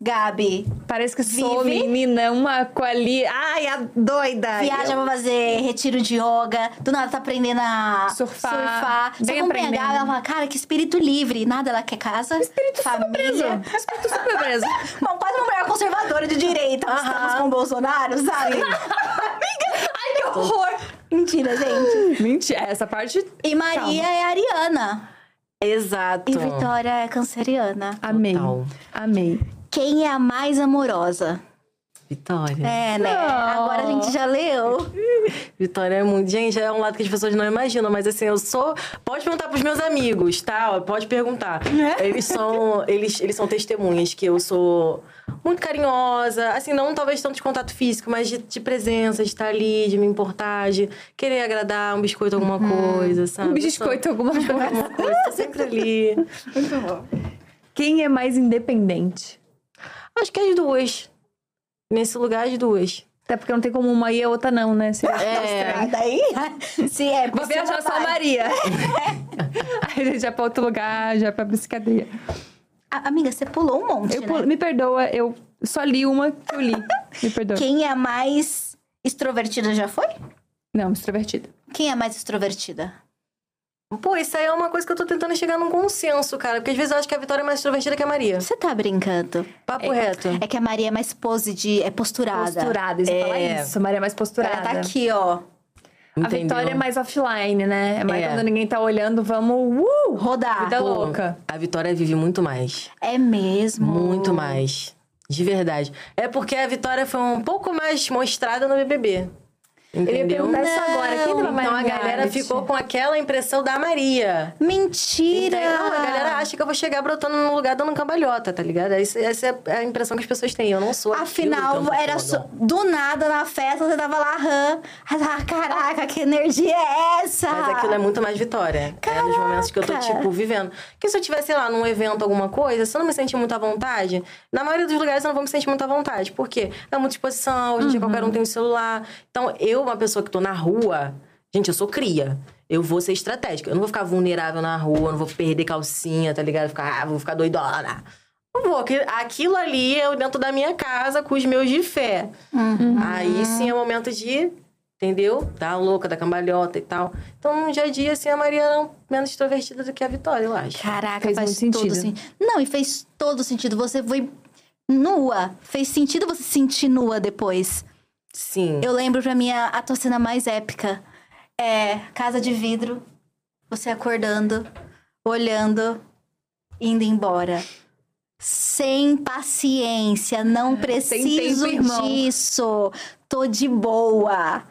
Gabi,
Parece que sou
Vive.
menina, uma quali... Ai, a doida.
viaja pra fazer retiro de yoga, do nada tá aprendendo a
Surfar.
surfar. Só a
aprendendo.
Gabi, ela fala, cara, que espírito livre. Nada, ela quer casa,
Espírito
família.
preso. Espírito super preso.
Bom, quase uma mulher conservadora de direita. Estamos com o Bolsonaro, sabe? Amiga, ai, que horror. Mentira, gente.
Mentira, essa parte...
E Maria é ariana.
Exato.
E Vitória é canceriana.
Amei.
Total.
Amei.
Quem é a mais amorosa?
Vitória.
É, né?
Não.
Agora a gente já leu.
Vitória é muito. Gente, é um lado que as pessoas não imaginam, mas assim, eu sou. Pode perguntar pros meus amigos, tá? Pode perguntar. Eles são. Eles, eles são testemunhas que eu sou muito carinhosa. Assim, não talvez tanto de contato físico, mas de, de presença, de estar ali, de me importar, de querer agradar um biscoito, alguma coisa, sabe?
Um
Eu sou-
biscoito, alguma coisa.
Alguma coisa, tô sempre ali.
Quem é mais independente?
Acho que as duas. Nesse lugar, as duas.
Até porque não tem como uma ir e a outra não, né? Se
É.
Daí, se é
Vou viajar só a. Maria. Aí a gente já pra outro lugar, já pra psiquiatria.
A- Amiga, você pulou um monte,
Eu
né?
pulo- Me perdoa, eu só li uma que eu li. Me perdoa.
Quem é a mais extrovertida já foi?
Não, extrovertida.
Quem é a mais extrovertida?
Pô, isso aí é uma coisa que eu tô tentando chegar num consenso, cara. Porque às vezes eu acho que a Vitória é mais extrovertida que a Maria.
Você tá brincando?
Papo reto.
É que a Maria é mais pose de... É posturada.
Posturada, isso
É.
falar isso. Maria é mais posturada.
Ela tá aqui, ó.
A
Entendeu?
Vitória é mais offline, né? É mais
É.
quando ninguém tá olhando, vamos uh,
Rodar.
Vida
Pô,
louca.
A Vitória vive muito mais.
É mesmo.
Muito mais. De verdade. É porque a Vitória foi um pouco mais mostrada no BBB.
Eu ia
Entendeu?
isso agora. Quem tava
Então a galera ficou com aquela impressão da Maria.
Mentira!
Entendeu? Não, a galera acha que eu vou chegar brotando no lugar dando cambalhota, tá ligado? Essa, essa é a impressão que as pessoas têm. Eu não sou aquilo
Afinal,
eu
era
tô
só, do nada na festa, você tava lá, rã. Ah, caraca, que energia é essa?
Mas aquilo é muito mais vitória. É nos momentos que eu tô,
Caraca.
tipo, vivendo. Porque se eu tivesse, sei lá, num evento, alguma coisa, se eu não me sentir muito à vontade, na maioria dos lugares eu não vou me sentir muito à vontade. Por quê? É muita exposição, hoje em dia qualquer um tem um celular. Então, eu, uma pessoa que tô na rua, gente, eu sou cria. Eu vou ser estratégica. Eu não vou ficar vulnerável na rua, não vou perder calcinha, tá ligado? Ficar, ah, vou ficar doidona. Não vou. Aqui- Aquilo ali é eu dentro da minha casa com os meus de fé. Aí sim é o momento de Entendeu? Da louca, da cambalhota e tal. Então, no dia a dia, assim, a Maria era menos extrovertida do que a Vitória, eu acho.
Caraca,
Fez
faz
muito
todo
sentido.
sentido. Não, e fez todo sentido. Você foi nua. Fez sentido você se sentir nua depois.
Sim.
Eu lembro pra mim a, a tua cena mais épica. É casa de vidro, você acordando, olhando, indo embora. Sem paciência, não preciso
tempo,
disso. Tô de boa.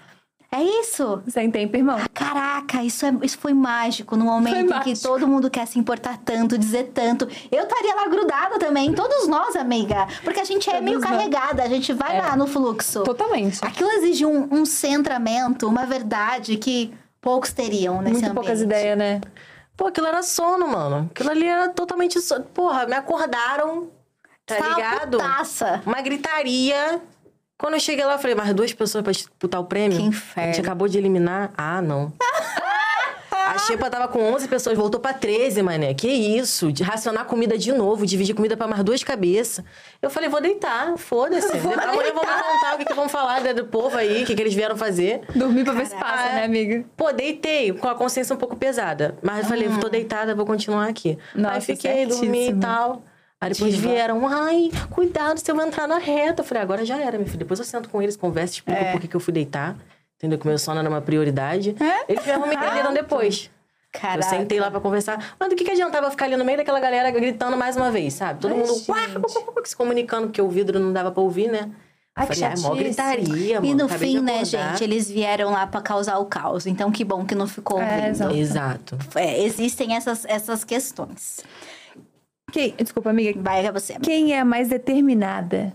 É isso.
Sem tempo, irmão.
Caraca, isso, é, isso foi mágico no momento
Foi
em que todo mundo quer se importar tanto, dizer tanto. Eu estaria lá grudada também, todos nós, amiga. Porque a gente é
Todos
meio
nós.
carregada, a gente vai
É.
lá no fluxo.
Totalmente.
Aquilo exige um, um centramento, uma verdade que poucos teriam nesse
Muito
ambiente.
poucas ideias, né?
Pô, aquilo era sono, mano. Aquilo ali era totalmente sono. Porra, me acordaram, tá ligado?
putaça.
Uma gritaria. Quando eu cheguei lá, eu falei, mais duas pessoas pra disputar o prêmio?
Que inferno.
A gente acabou de eliminar. Ah, não. A Xepa tava com 11 pessoas, voltou pra 13, mané. Que isso? De racionar comida de novo, dividir comida pra mais duas cabeças. Eu falei, vou deitar, foda-se. Depois amanhã vão me contar o que, que vão falar do povo aí, o que, que eles vieram fazer.
Dormir pra ver se passa, né, amiga?
Pô, deitei, com a consciência um pouco pesada. Mas eu falei, tô deitada, vou continuar aqui.
Nossa,
aí fiquei, dormi e
certíssimo.
tal. Aí depois
Diva.
vieram, ai, cuidado se eu entrar na reta. Eu falei, agora já era, meu filho. Depois eu sento com eles, converso, explico por que que eu fui deitar. Entendeu? Que meu sono era uma prioridade. Eles mesmo me entenderam depois.
Caraca.
Eu sentei lá pra conversar. Mas do que, que adiantava ficar ali no meio daquela galera gritando mais uma vez, sabe? Todo
Ai,
mundo
gente.
uá, se comunicando, porque o vidro não dava pra ouvir, né?
Ai, que
Falei, ah, é gritaria, mano.
E no fim, né, gente, eles vieram lá pra causar o caos. Então, que bom que não ficou
É,
ouvindo.
Exato.
É, existem essas, essas questões.
Quem... Desculpa, amiga.
Vai é você. amiga.
Quem é a mais determinada?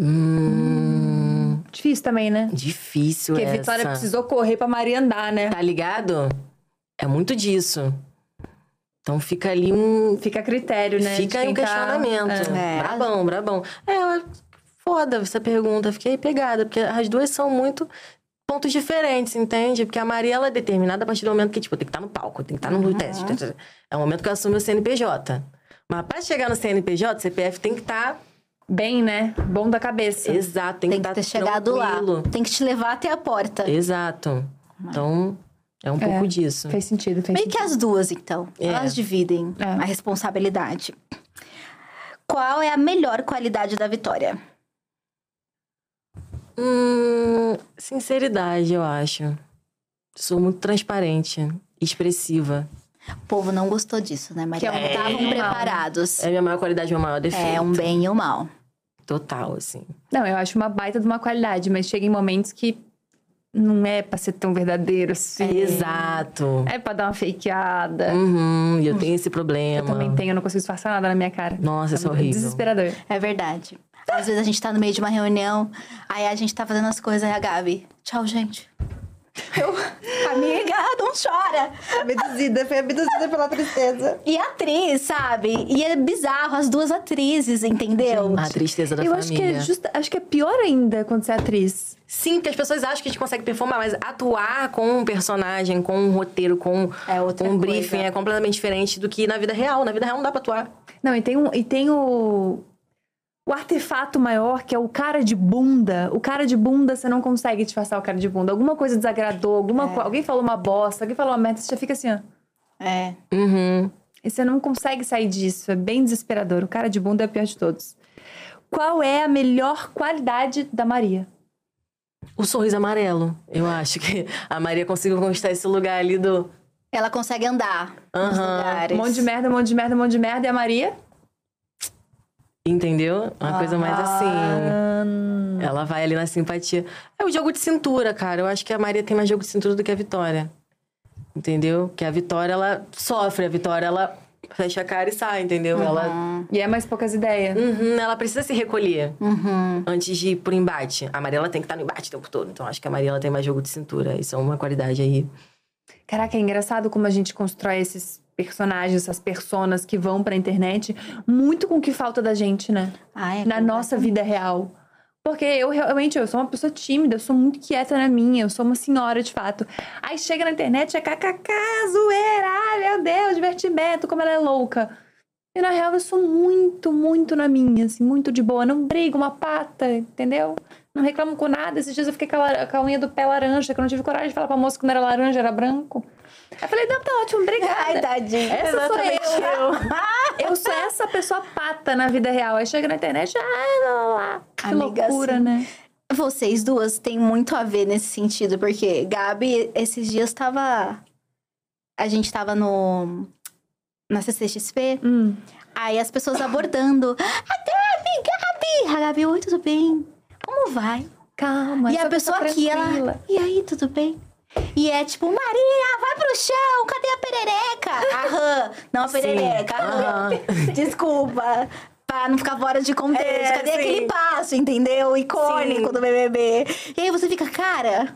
Hum,
Difícil também, né?
difícil
Porque
essa.
Vitória precisou correr pra Maria andar, né?
Tá ligado? É muito disso. Então fica ali um.
Fica a critério, né?
Fica aí um
quem tá-
questionamento.
É.
Brabão, brabão. É, foda essa pergunta. Fiquei pegada, porque as duas são muito pontos diferentes, entende? Porque a Maria, ela é determinada a partir do momento que, tipo, tem que estar no palco, tem que estar no
Uhum.
teste. É o momento que eu assumo o CNPJ. Mas pra chegar no CNPJ, CPF tem que estar
Bem, né? Bom da cabeça.
exato, tem,
Tem
que
que
estar
ter chegado lá.
tranquilo.
Tem que te levar até a porta.
Exato. Então, é um pouco disso.
Fez sentido, fez
Meio que
sentido.
as duas, então.
É.
Elas dividem
É.
a responsabilidade. Qual é a melhor qualidade da Vitória?
Hum, sinceridade, eu acho. Sou muito transparente, expressiva.
O povo não gostou disso, né, Maria?
Que é
estavam
mal.
preparados.
É a minha maior qualidade, meu maior defeito.
É um bem e um mal.
Total, assim.
Não, eu acho uma baita de uma qualidade, mas chega em momentos que não é pra ser tão verdadeiro assim.
Exato.
É pra dar uma fakeada.
Uhum, e eu tenho esse problema.
Eu também tenho, eu não consigo disfarçar nada na minha cara.
Nossa, isso é
É
horrível.
Desesperador.
É verdade. Às vezes a gente tá no meio de uma reunião, aí a gente tá fazendo as coisas, aí a Gabi, tchau, gente. Eu, amiga, não chora.
Abduzida, foi abduzida pela tristeza.
E a atriz, sabe? E é bizarro, as duas atrizes, entendeu?
A tristeza da
eu
família.
acho que, é justa, acho que é pior ainda quando você é atriz.
Sim, porque as pessoas acham que a gente consegue performar, mas atuar com um personagem, com um roteiro, com
É outra
um
coisa.
briefing é completamente diferente do que na vida real. Na vida real não dá pra atuar.
Não, e tem, um, e tem o. O artefato maior, que é o cara de bunda. O cara de bunda, você não consegue disfarçar o cara de bunda. Alguma coisa desagradou, alguma
É.
co- alguém falou uma bosta, alguém falou uma merda, você já fica assim, ó.
É.
Uhum.
E você não consegue sair disso. É bem desesperador. O cara de bunda é o pior de todos. Qual é a melhor qualidade da Maria?
O sorriso amarelo. Eu acho que a Maria conseguiu conquistar esse lugar ali do.
Ela consegue andar nos
Aham.
lugares.
Um monte de merda, um monte de merda, um monte de merda. E a Maria?
Entendeu? Uma coisa mais assim.
Ah,
Ela vai ali na simpatia. É o jogo de cintura, cara. Eu acho que a Maria tem mais jogo de cintura do que a Vitória. Entendeu? Que a Vitória, ela sofre. A Vitória, ela fecha a cara e sai, entendeu? Ela,
E é mais poucas ideias.
Uhum, ela precisa se recolher
Uhum.
antes de ir pro embate. A Maria, ela tem que estar no embate o tempo todo. Então, acho que a Maria, ela tem mais jogo de cintura. Isso é uma qualidade aí.
Caraca, é engraçado como a gente constrói esses personagens, essas personas que vão pra internet, muito com o que falta da gente, né?
Ah, é
Na nossa vida real. Porque eu realmente, eu sou uma pessoa tímida, eu sou muito quieta na minha, eu sou uma senhora de fato. Aí chega na internet, é kkk, zoeira, ai meu Deus, divertimento, como ela é louca. E na real eu sou muito, muito na minha, assim, muito de boa. Não brigo uma pata, entendeu? Não reclamo com nada. Esses dias eu fiquei com a, com a unha do pé laranja, que eu não tive coragem de falar pra moça que não era laranja, era branco. Eu falei, não, tá ótimo, obrigada.
Ai, tadinha.
Essa sou
Exatamente
eu. Eu sou essa pessoa pata na vida real. Aí chega na internet, ah, lá, lá, lá. Que
Amiga,
loucura,
assim,
né?
Vocês duas têm muito a ver nesse sentido, porque Gabi, esses dias tava. A gente tava no. Na CCXP,
Hum.
aí as pessoas abordando. A Gabi, Gabi! A Gabi, oi, tudo bem? Como vai?
Calma.
e a pessoa aqui, ela. E aí, tudo bem? E é tipo, Maria, vai pro chão, cadê a perereca? Aham, não a perereca, aham. Desculpa. Pra não ficar fora de contexto.
É,
cadê
sim.
aquele passo, entendeu? Icônico
Sim.
do BBB. E aí você fica, cara,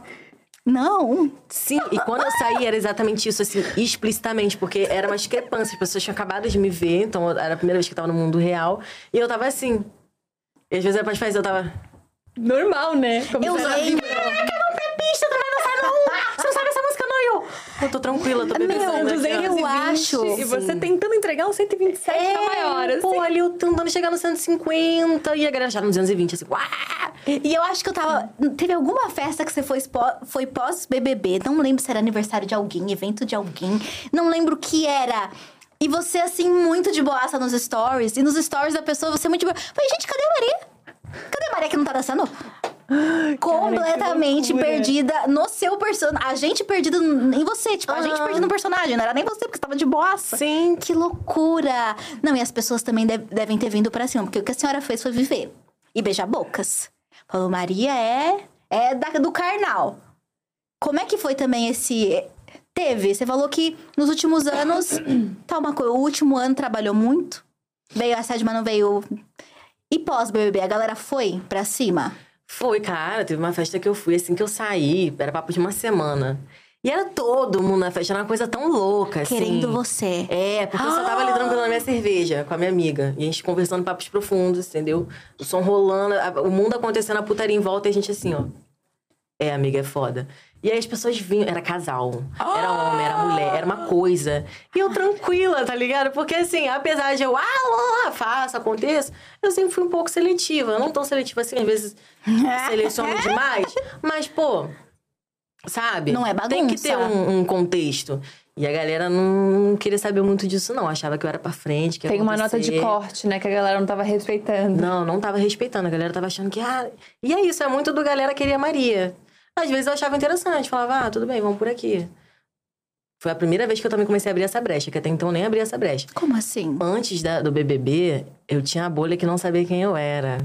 não.
Sim, e quando eu saí era exatamente isso, assim, explicitamente, porque era uma discrepância. As pessoas tinham acabado de me ver, então era a primeira vez que eu tava no mundo real. E eu tava assim. E às vezes era pra fazer, eu tava.
Normal, né? Como
Eu
se era
lembro.
Pista, tu vai dançar não! Você não sabe essa música, não? E eu. Tô tranquila, tô bebezando aqui, ó.
eu acho.
E você tentando entregar um 127
É,
na maior, assim.
Pô, ali eu tentando chegar no 150 e a galera já no 220, assim, uá!
E eu acho que eu tava. Teve alguma festa que você foi, foi pós-BBB. Não lembro se era aniversário de alguém, evento de alguém. Não lembro o que era. E você, assim, muito de boaça nos stories. E nos stories da pessoa, você muito de boa. Falei, gente, cadê a Maria? Cadê a Maria que não tá dançando? Completamente
loucura.
perdida no seu personagem. A gente perdida em você. Tipo, a gente perdida no personagem. Não era nem você, porque você tava de boaça.
Sim.
Que loucura! Não, e as pessoas também deve- devem ter vindo pra cima, porque o que a senhora fez foi viver e beijar bocas. Falou, Maria é, é da, do carnal. Como é que foi também esse. Teve, você falou que nos últimos anos. tá uma coisa, o último ano trabalhou muito. Veio assédio, mas não veio. E pós-BBB, a galera foi pra cima?
Foi, cara, teve uma festa que eu fui assim que eu saí, era papo de uma semana. E era todo mundo na festa, era uma coisa tão louca, assim.
Querendo você.
É, porque eu só tava ali tranquila na minha cerveja com a minha amiga. E a gente conversando papos profundos, entendeu? O som rolando, a- o mundo acontecendo, a putaria em volta e a gente assim, ó. É, amiga, é foda. E aí as pessoas vinham, era casal, era homem, era mulher, era uma coisa. E eu tranquila, tá ligado? Porque assim, apesar de eu, ah, lá, faço, aconteça, eu sempre fui um pouco seletiva. Não tão seletiva assim, às vezes seleciono demais. Mas, pô, sabe?
Não é
Tem que ter
bagunça.
um, um contexto. E a galera não queria saber muito disso, não. Achava que eu era pra frente, que
Tem uma nota de corte, né? Que a galera não tava respeitando.
Não, não tava respeitando. A galera tava achando que. Ah... E é isso, é muito do galera queria Maria. Às vezes eu achava interessante, falava, ah, tudo bem, vamos por aqui. Foi a primeira vez que eu também comecei a abrir essa brecha, que até então eu nem abria essa brecha.
Como assim?
Antes da- do BBB, eu tinha a bolha que não sabia quem eu era.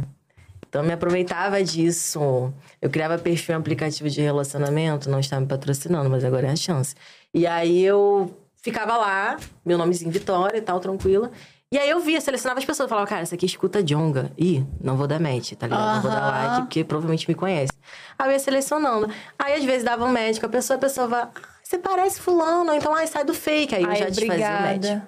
Então eu me aproveitava disso. Eu criava perfil em aplicativo de relacionamento, não estava me patrocinando, mas agora é a chance. E aí eu ficava lá, meu nomezinho Vitória e tal, tranquila. E aí eu via, selecionava as pessoas, falava, cara, essa aqui escuta Jonga. Ih, não vou dar match, tá ligado? Não vou dar like, porque provavelmente me conhece. Aí eu ia selecionando. Aí às vezes dava um match com a pessoa, a pessoa vai, ah, você parece fulano, então ai, sai do fake. Aí eu
Ai,
já te fazia o match.
obrigada.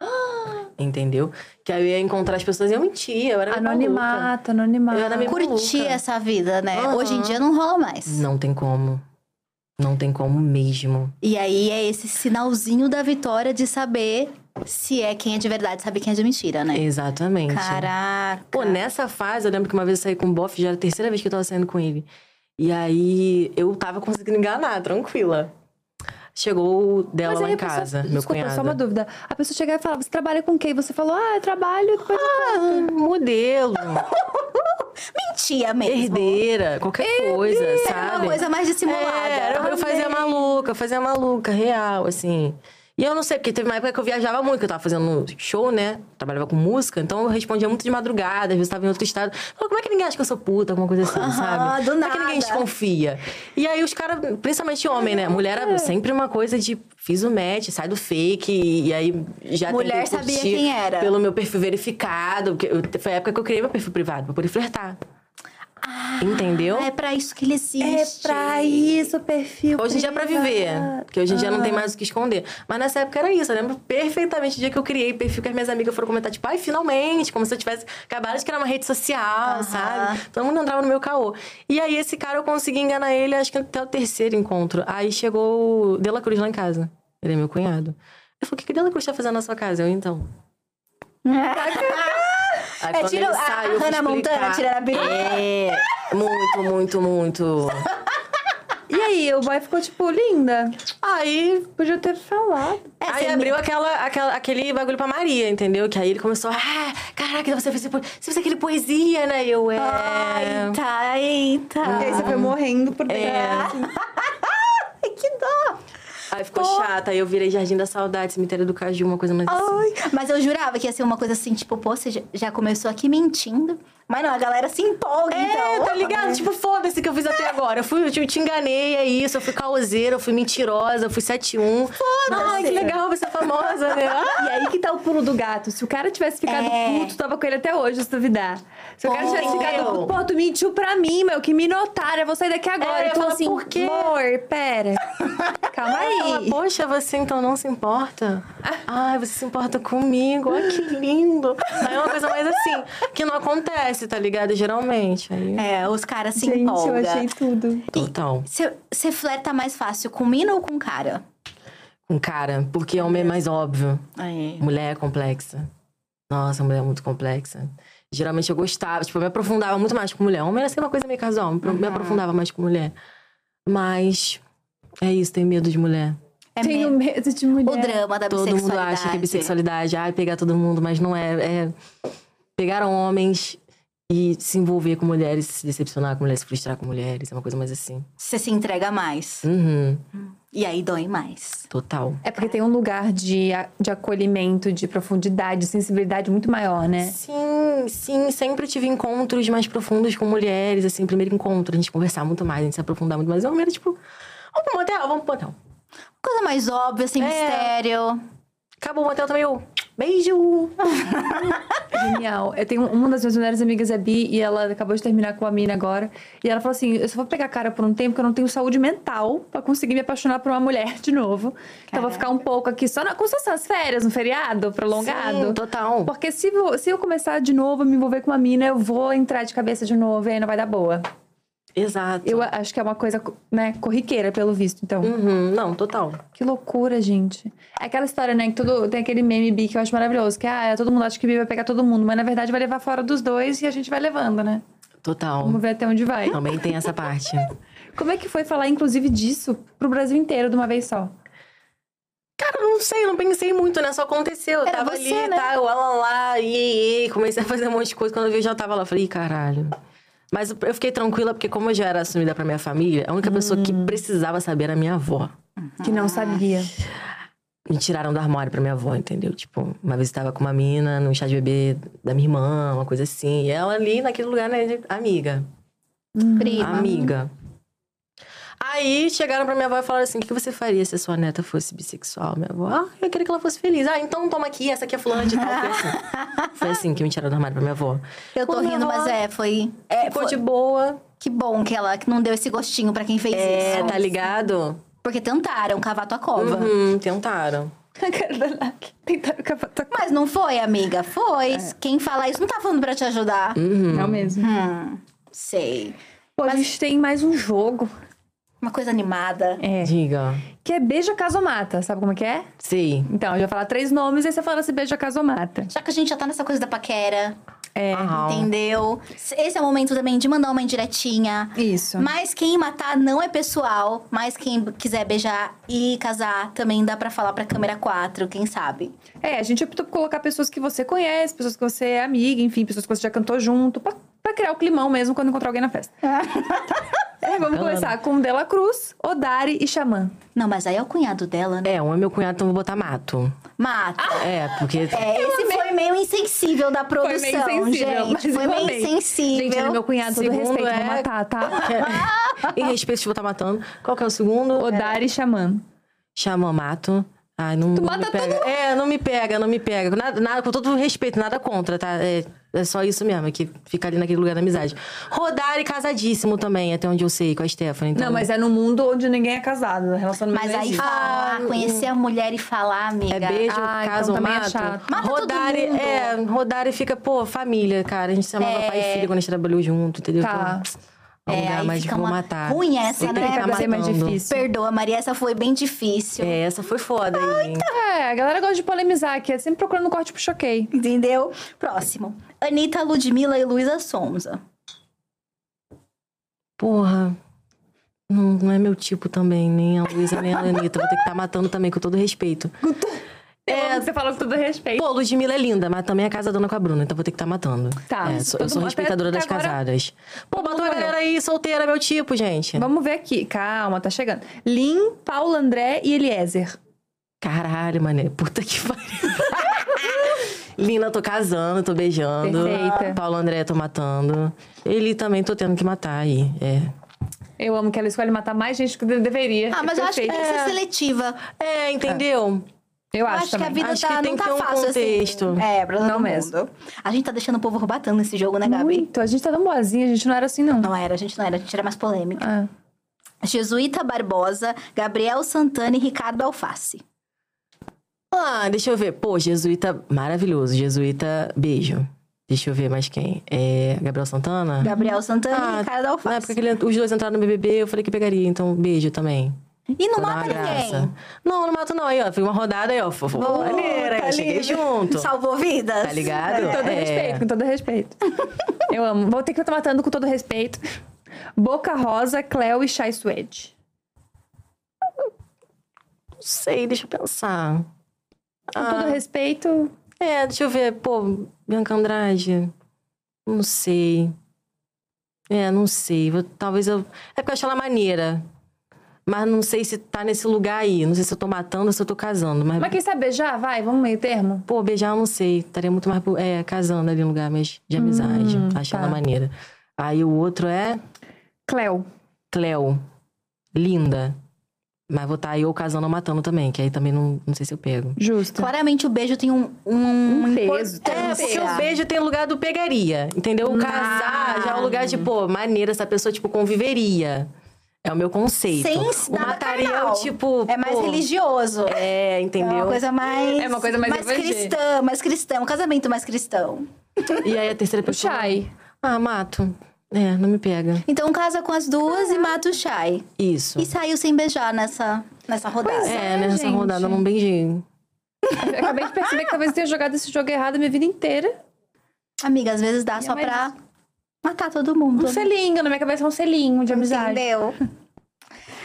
Entendeu? Que aí eu ia encontrar as pessoas e eu mentia, eu era.
Anonimato, anonimato.
Eu era meio
Curtir
maluca.
essa vida, né?
Aham.
Hoje em dia não rola mais.
Não tem como. Não tem como mesmo.
E aí é esse sinalzinho da vitória de saber se é quem é de verdade, saber quem é de mentira, né?
Exatamente.
Caraca.
Pô, nessa fase, eu lembro que uma vez eu saí com o Boff, já era a terceira vez que eu tava saindo com ele. E aí, eu tava conseguindo enganar, tranquila. Chegou o dela lá em
a pessoa-
casa, meu
Desculpa,
cunhado.
só uma dúvida. A pessoa chegava e falava, você trabalha com quem? Você falou, ah, eu trabalho... Eu
Ah, modelo,
Mentia mesmo.
herdeira, qualquer coisa,
Era
sabe?
uma coisa mais dissimulada.
É, eu, eu fazia maluca, fazia maluca, real, assim. E eu não sei, porque teve uma época que eu viajava muito, que eu tava fazendo show, né? Trabalhava com música, então eu respondia muito de madrugada, às vezes tava em outro estado. Falei, como é que ninguém acha que eu sou puta, alguma coisa assim,
Aham,
sabe?
do
Como é que ninguém
nada.
desconfia? E aí os caras, principalmente homem, né? Mulher era sempre uma coisa de fiz o match, sai do fake, e, e aí já
Mulher sabia quem era.
Pelo meu perfil verificado, porque eu- foi a época que eu criei meu perfil privado, pra poder flertar. Entendeu?
É pra isso que ele
É
existe.
pra isso o perfil.
Hoje em dia é pra viver. Porque hoje em dia não tem mais o que esconder. Mas nessa época era isso. Eu lembro perfeitamente o dia que eu criei perfil que as minhas amigas foram comentar, tipo, ai, finalmente, como se eu tivesse acabado de criar uma rede social, sabe? Todo mundo entrava no meu caô. E aí, esse cara, eu consegui enganar ele, acho que até o terceiro encontro. Aí chegou o Dela Cruz lá em casa. Ele é meu cunhado. Eu falei, o que que Dela Cruz tá fazendo na sua casa? Eu, então. Aí
É, tira
ele
a Hannah Montana tirando a peruca.
É, muito, muito, muito.
E aí, o boy ficou tipo, linda.
Aí,
Podia ter falado.
É,
aí
você
abriu aquela, aquela, aquele bagulho pra Maria, entendeu? Que aí ele começou, ah, caraca, você fez, você fez aquele poesia, né? E eu, é...
Eita, eita.
E aí você foi morrendo por dentro.
É.
assim.
Ai, que dó.
Aí ficou chata, aí eu virei Jardim da Saudade, Cemitério do Caju, uma coisa mais assim.
Ai, mas eu jurava que ia ser uma coisa assim, tipo, pô, você já começou aqui mentindo. Mas não, a galera se empolga,
É,
então.
tá ligado? Tipo, foda-se que eu fiz até agora. Eu, fui, eu te enganei, é isso. Eu fui caoseira, eu fui mentirosa, eu fui 7-1. Ai, que legal, você é famosa, né? Ah,
E aí que tá o pulo do gato. Se o cara tivesse ficado
É.
puto, tava com ele até hoje, se duvidar. Se o cara tivesse ficado puto, pô, tu mentiu pra mim, meu, que minotária, eu vou sair daqui agora.
É,
e tu
falo,
assim,
por quê?
amor, pera. Calma
Fala,
aí.
Poxa, você então não se importa? Ai, você se importa comigo, olha que lindo. Aí é uma coisa mais assim, que não acontece, tá ligado? Geralmente. Aí...
É, os caras se
Gente,
empolgam.
eu achei tudo.
Total.
Você flerta mais fácil com mina ou com cara?
Com cara, porque homem é mais óbvio.
Aí.
Mulher é complexa. Nossa, mulher é muito complexa. Geralmente eu gostava, tipo, eu me aprofundava muito mais com mulher. Homem era sempre uma coisa meio casual, me me aprofundava mais com mulher. Mas é isso, tenho medo de mulher.
É
Tenho
me-
medo de mulher.
o drama da
Todo mundo
bissexualidade.
acha que é bissexualidade, ai, pegar todo mundo, mas não é. É pegar homens e se envolver com mulheres, se decepcionar com mulheres, se frustrar com mulheres, é uma coisa mais assim.
Você se entrega mais.
Uhum,
E aí dói mais.
total.
É porque tem um lugar de, de acolhimento, de profundidade, de sensibilidade muito maior, né?
Sim, sim, sempre tive encontros mais profundos com mulheres, assim, primeiro encontro, a gente conversar muito mais, a gente se aprofundar muito mais. Eu era tipo, vamos pro motel, vamos pro motel.
Coisa mais óbvia, sem
É.
mistério.
Acabou o motel também, eu, beijo!
Genial. Eu tenho uma das minhas melhores amigas, é Bi, e ela acabou de terminar com a mina agora. E ela falou assim: eu só vou pegar cara por um tempo que eu não tenho saúde mental pra conseguir me apaixonar por uma mulher de novo. Então eu vou ficar um pouco aqui só na, como se as férias, um feriado prolongado.
Sim, total.
Porque se, se eu começar de novo a me envolver com uma mina, eu vou entrar de cabeça de novo e aí não vai dar boa.
Exato.
Eu acho que é uma coisa, né, corriqueira, pelo visto. Então,
Uhum, não, total.
que loucura, gente. É aquela história, né, que tudo, tem aquele meme bi que eu acho maravilhoso, que ah, todo mundo acha que bi vai pegar todo mundo, mas na verdade vai levar fora dos dois e a gente vai levando, né?
Total.
Vamos ver até onde vai.
Também tem essa parte.
Como é que foi falar, inclusive, disso pro Brasil inteiro de uma vez só?
Cara, não sei, não pensei muito, né? Só aconteceu. Eu
Era
tava
você,
ali,
né?
tá, eu lá, lá, lá, iê, iê, comecei a fazer um monte de coisa. Quando eu vi, eu já tava lá. Falei, "Ih, caralho. Mas eu fiquei tranquila, porque como eu já era assumida pra minha família, a única pessoa que precisava saber era a minha avó.
Que não sabia.
Me tiraram do armário pra minha avó, entendeu? Tipo, uma vez eu tava com uma mina no chá de bebê da minha irmã, uma coisa assim. E ela ali naquele lugar, né, de amiga.
Prima.
Amiga. Aí chegaram pra minha avó e falaram assim: o que você faria se a sua neta fosse bissexual? Minha avó, ah, eu queria que ela fosse feliz. Ah, então toma aqui, essa aqui é fulana de tal. Foi assim. Foi assim que me tiraram do armário pra minha avó.
Eu tô
minha
rindo,
avó-
mas é, foi.
É,
foi-
ficou de boa.
Que bom que ela que não deu esse gostinho pra quem fez
É,
isso.
tá ligado?
Porque tentaram cavar tua cova.
Uhum, tentaram.
A cara da Nath. Tentaram cavar tua cara.
Mas não foi, amiga? Foi. Quem fala isso não tá falando pra te ajudar.
Não mesmo.
Hum, sei.
Pô, a gente tem mais um jogo.
Uma coisa animada.
É.
Diga.
Que é Beija Casomata. Sabe como é que é?
Sei.
Então, eu já falar três nomes e você fala se Beija Casomata.
Já que a gente já tá nessa coisa da paquera,
É.
Aham.
entendeu? Esse é o momento também de mandar uma indiretinha.
Isso.
Mas quem matar não é pessoal, mas quem quiser beijar e casar também dá pra falar pra câmera 4, quem sabe.
É, a gente optou por colocar pessoas que você conhece, pessoas que você é amiga, enfim, pessoas que você já cantou junto, pra, pra criar o climão mesmo quando encontrar alguém na festa. é, vamos começar com Dela Cruz, Odari e Xamã.
Não, mas aí é o cunhado dela, né?
É, um é meu cunhado, então eu vou botar mato.
Mata.
É, porque.
É, esse foi meio insensível da produção,
Foi meio insensível,
gente. Foi meio
amei.
insensível.
Gente, ele é meu cunhado, todo
Segundo
respeito,
é-
vou matar, tá?
em respeito, tipo, tá matando. Qual que é o segundo?
Odari e Xamã.
Chama mato. Ai, não, não
mata
me pega. É, não me pega, não me pega. Nada, nada, com todo respeito, nada contra, tá? É, é só isso mesmo, é que fica ali naquele lugar da amizade. Rodari casadíssimo também, até onde eu sei, com a Stephanie. Então...
Não, mas é no mundo onde ninguém é casado, relacionamento
Mas
não
aí falar, conhecer a mulher e falar, amiga.
É beijo,
Ah, então
caso
é
mato.
chato.
Mata todo
Rodari,
mundo.
é, Rodari fica, pô, família, cara. A gente se chamava
É.
pai e filha quando a gente trabalhou junto, entendeu?
Tá.
Então, é um lugar
aí
mais
uma
matar.
ruim essa,
ter
né?
que
Vai
ficar
ser mais difícil.
Perdoa, Maria, essa foi bem difícil.
É, essa foi foda aí, hein?
É, a galera gosta de polemizar aqui. É sempre procurando corte pro choquei.
Entendeu? Próximo. Anitta, Ludmilla e Luísa Sonza.
Porra. Não, não é meu tipo também, nem a Luísa, nem a Anitta. Vou ter que estar matando também, com todo respeito.
É, você falou com todo respeito.
Pô, Ludmilla é linda, mas também é casadona com a Bruna, então vou ter que estar matando.
Tá.
É, sou- eu sou respeitadora das
agora-
casadas. Pô, bota uma
morreu.
galera aí solteira, meu tipo, gente.
Vamos ver aqui. Calma, tá chegando. Lin, Paulo André e Eliezer.
Caralho, mané. Puta que pariu. Lina, tô casando, tô beijando.
Perfeita.
Paulo André, tô matando. Ele também tô tendo que matar aí. É.
Eu amo que ela escolhe matar mais gente do que deveria.
Ah, mas
É
eu acho que tem que ser seletiva.
É, entendeu?
Eu
Eu
acho,
acho que a vida
Acho
tá,
que tem
não
que
tá
ter um
fácil
contexto.
assim. É, pra todo
Não
mundo.
mesmo.
A gente tá deixando o povo batendo nesse jogo, né, Gabi?
Muito. A gente tá tão boazinha, a gente não era assim, não.
Não era, a gente não era, a gente era mais polêmica.
Ah.
Jesuíta Barbosa, Gabriel Santana e Ricardo Alface.
Ah, deixa eu ver. Pô, Jesuíta, maravilhoso. Jesuíta, beijo. Deixa eu ver mais quem. É Gabriel Santana?
Gabriel Santana e
Ah,
Ricardo
Na
Alface.
época que ele- os dois entraram no BBB, eu falei que pegaria. Então, beijo também.
E não mata ninguém.
Não, não mato não. Aí, ó. Foi uma rodada aí, ó.
Oh,
maneira.
tá
aí, cheguei junto.
Salvou vidas.
Tá ligado?
Com todo
É.
respeito, com todo respeito. Eu amo. Vou ter que estar matando com todo respeito. Boca Rosa, Cleo e Chai Suede.
Não sei, deixa eu pensar.
Com
Ah.
todo respeito.
É, deixa eu ver. Pô, Bianca Andrade. Não sei. É, não sei. Vou- talvez eu. É porque eu acho ela maneira. Mas não sei se tá nesse lugar aí. Não sei se eu tô matando ou se eu tô casando. Mas,
Mas quem sabe beijar? Vai, vamos meio termo.
pô, beijar eu não sei. Estaria muito mais é, casando ali no lugar, mas de amizade. acho
tá.
ela maneira. Aí o outro é
Cleo.
Cleo. Linda. Mas vou estar aí ou casando ou matando também, que aí também não, não sei se eu pego.
Justo.
Claramente o beijo tem um, um,
Um peso, tem um
É, porque o beijo tem lugar do pegaria, entendeu? O casar já é o lugar de, pô, maneira, essa pessoa, tipo, conviveria. É o meu conceito.
Sem
o
nada
mataria é
carnal.
o tipo.
É mais
pô,
religioso.
É,
É
entendeu?
uma coisa mais.
É uma coisa mais
mais cristã, mais cristão. Um casamento mais cristão.
E aí a terceira
O
pessoa.
Chai.
Ah, mato. É, não me pega.
Então casa com as duas e mata o Shai.
Isso.
E saiu sem beijar nessa, nessa rodada.
Pois
É,
É,
nessa
gente.
rodada não beijei.
Eu acabei de perceber que talvez eu tenha jogado esse jogo errado a minha vida inteira.
Amiga, às vezes dá só
mas-
pra matar todo mundo.
Um selinho, na minha cabeça é um selinho de amizade.
Entendeu?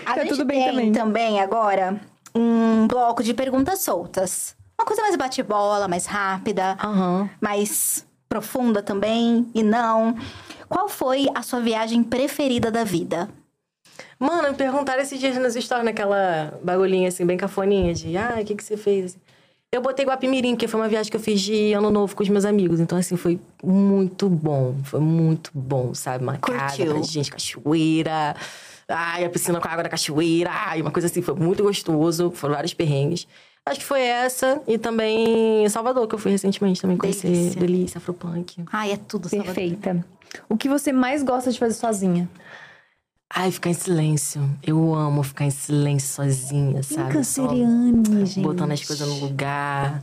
A
Tá
gente
tudo bem
tem
também.
também agora um bloco de perguntas soltas. Uma coisa mais bate-bola, mais rápida,
Aham.
mais profunda também, e não. Qual foi a sua viagem preferida da vida?
Mano, me perguntaram esses dias nas stories, naquela bagulhinha assim, bem cafoninha, de ah, o que, que você fez? Eu botei Guapimirim, porque foi uma viagem que eu fiz de ano novo com os meus amigos. Então, assim, foi muito bom. Foi muito bom, sabe? Uma casa
Curtiu.
pra gente, cachoeira. Ai, a piscina com a água da cachoeira. Ai, uma coisa assim, foi muito gostoso. Foram vários perrengues. Acho que foi essa. E também Salvador, que eu fui recentemente também conhecer.
Delícia.
Delícia, Afropunk.
Ai, é tudo, Salvador.
Perfeita. O que você mais gosta de fazer sozinha?
Ai, ficar em silêncio. Eu amo ficar em silêncio sozinha, sabe?
Canceriane, gente.
botando as coisas no lugar.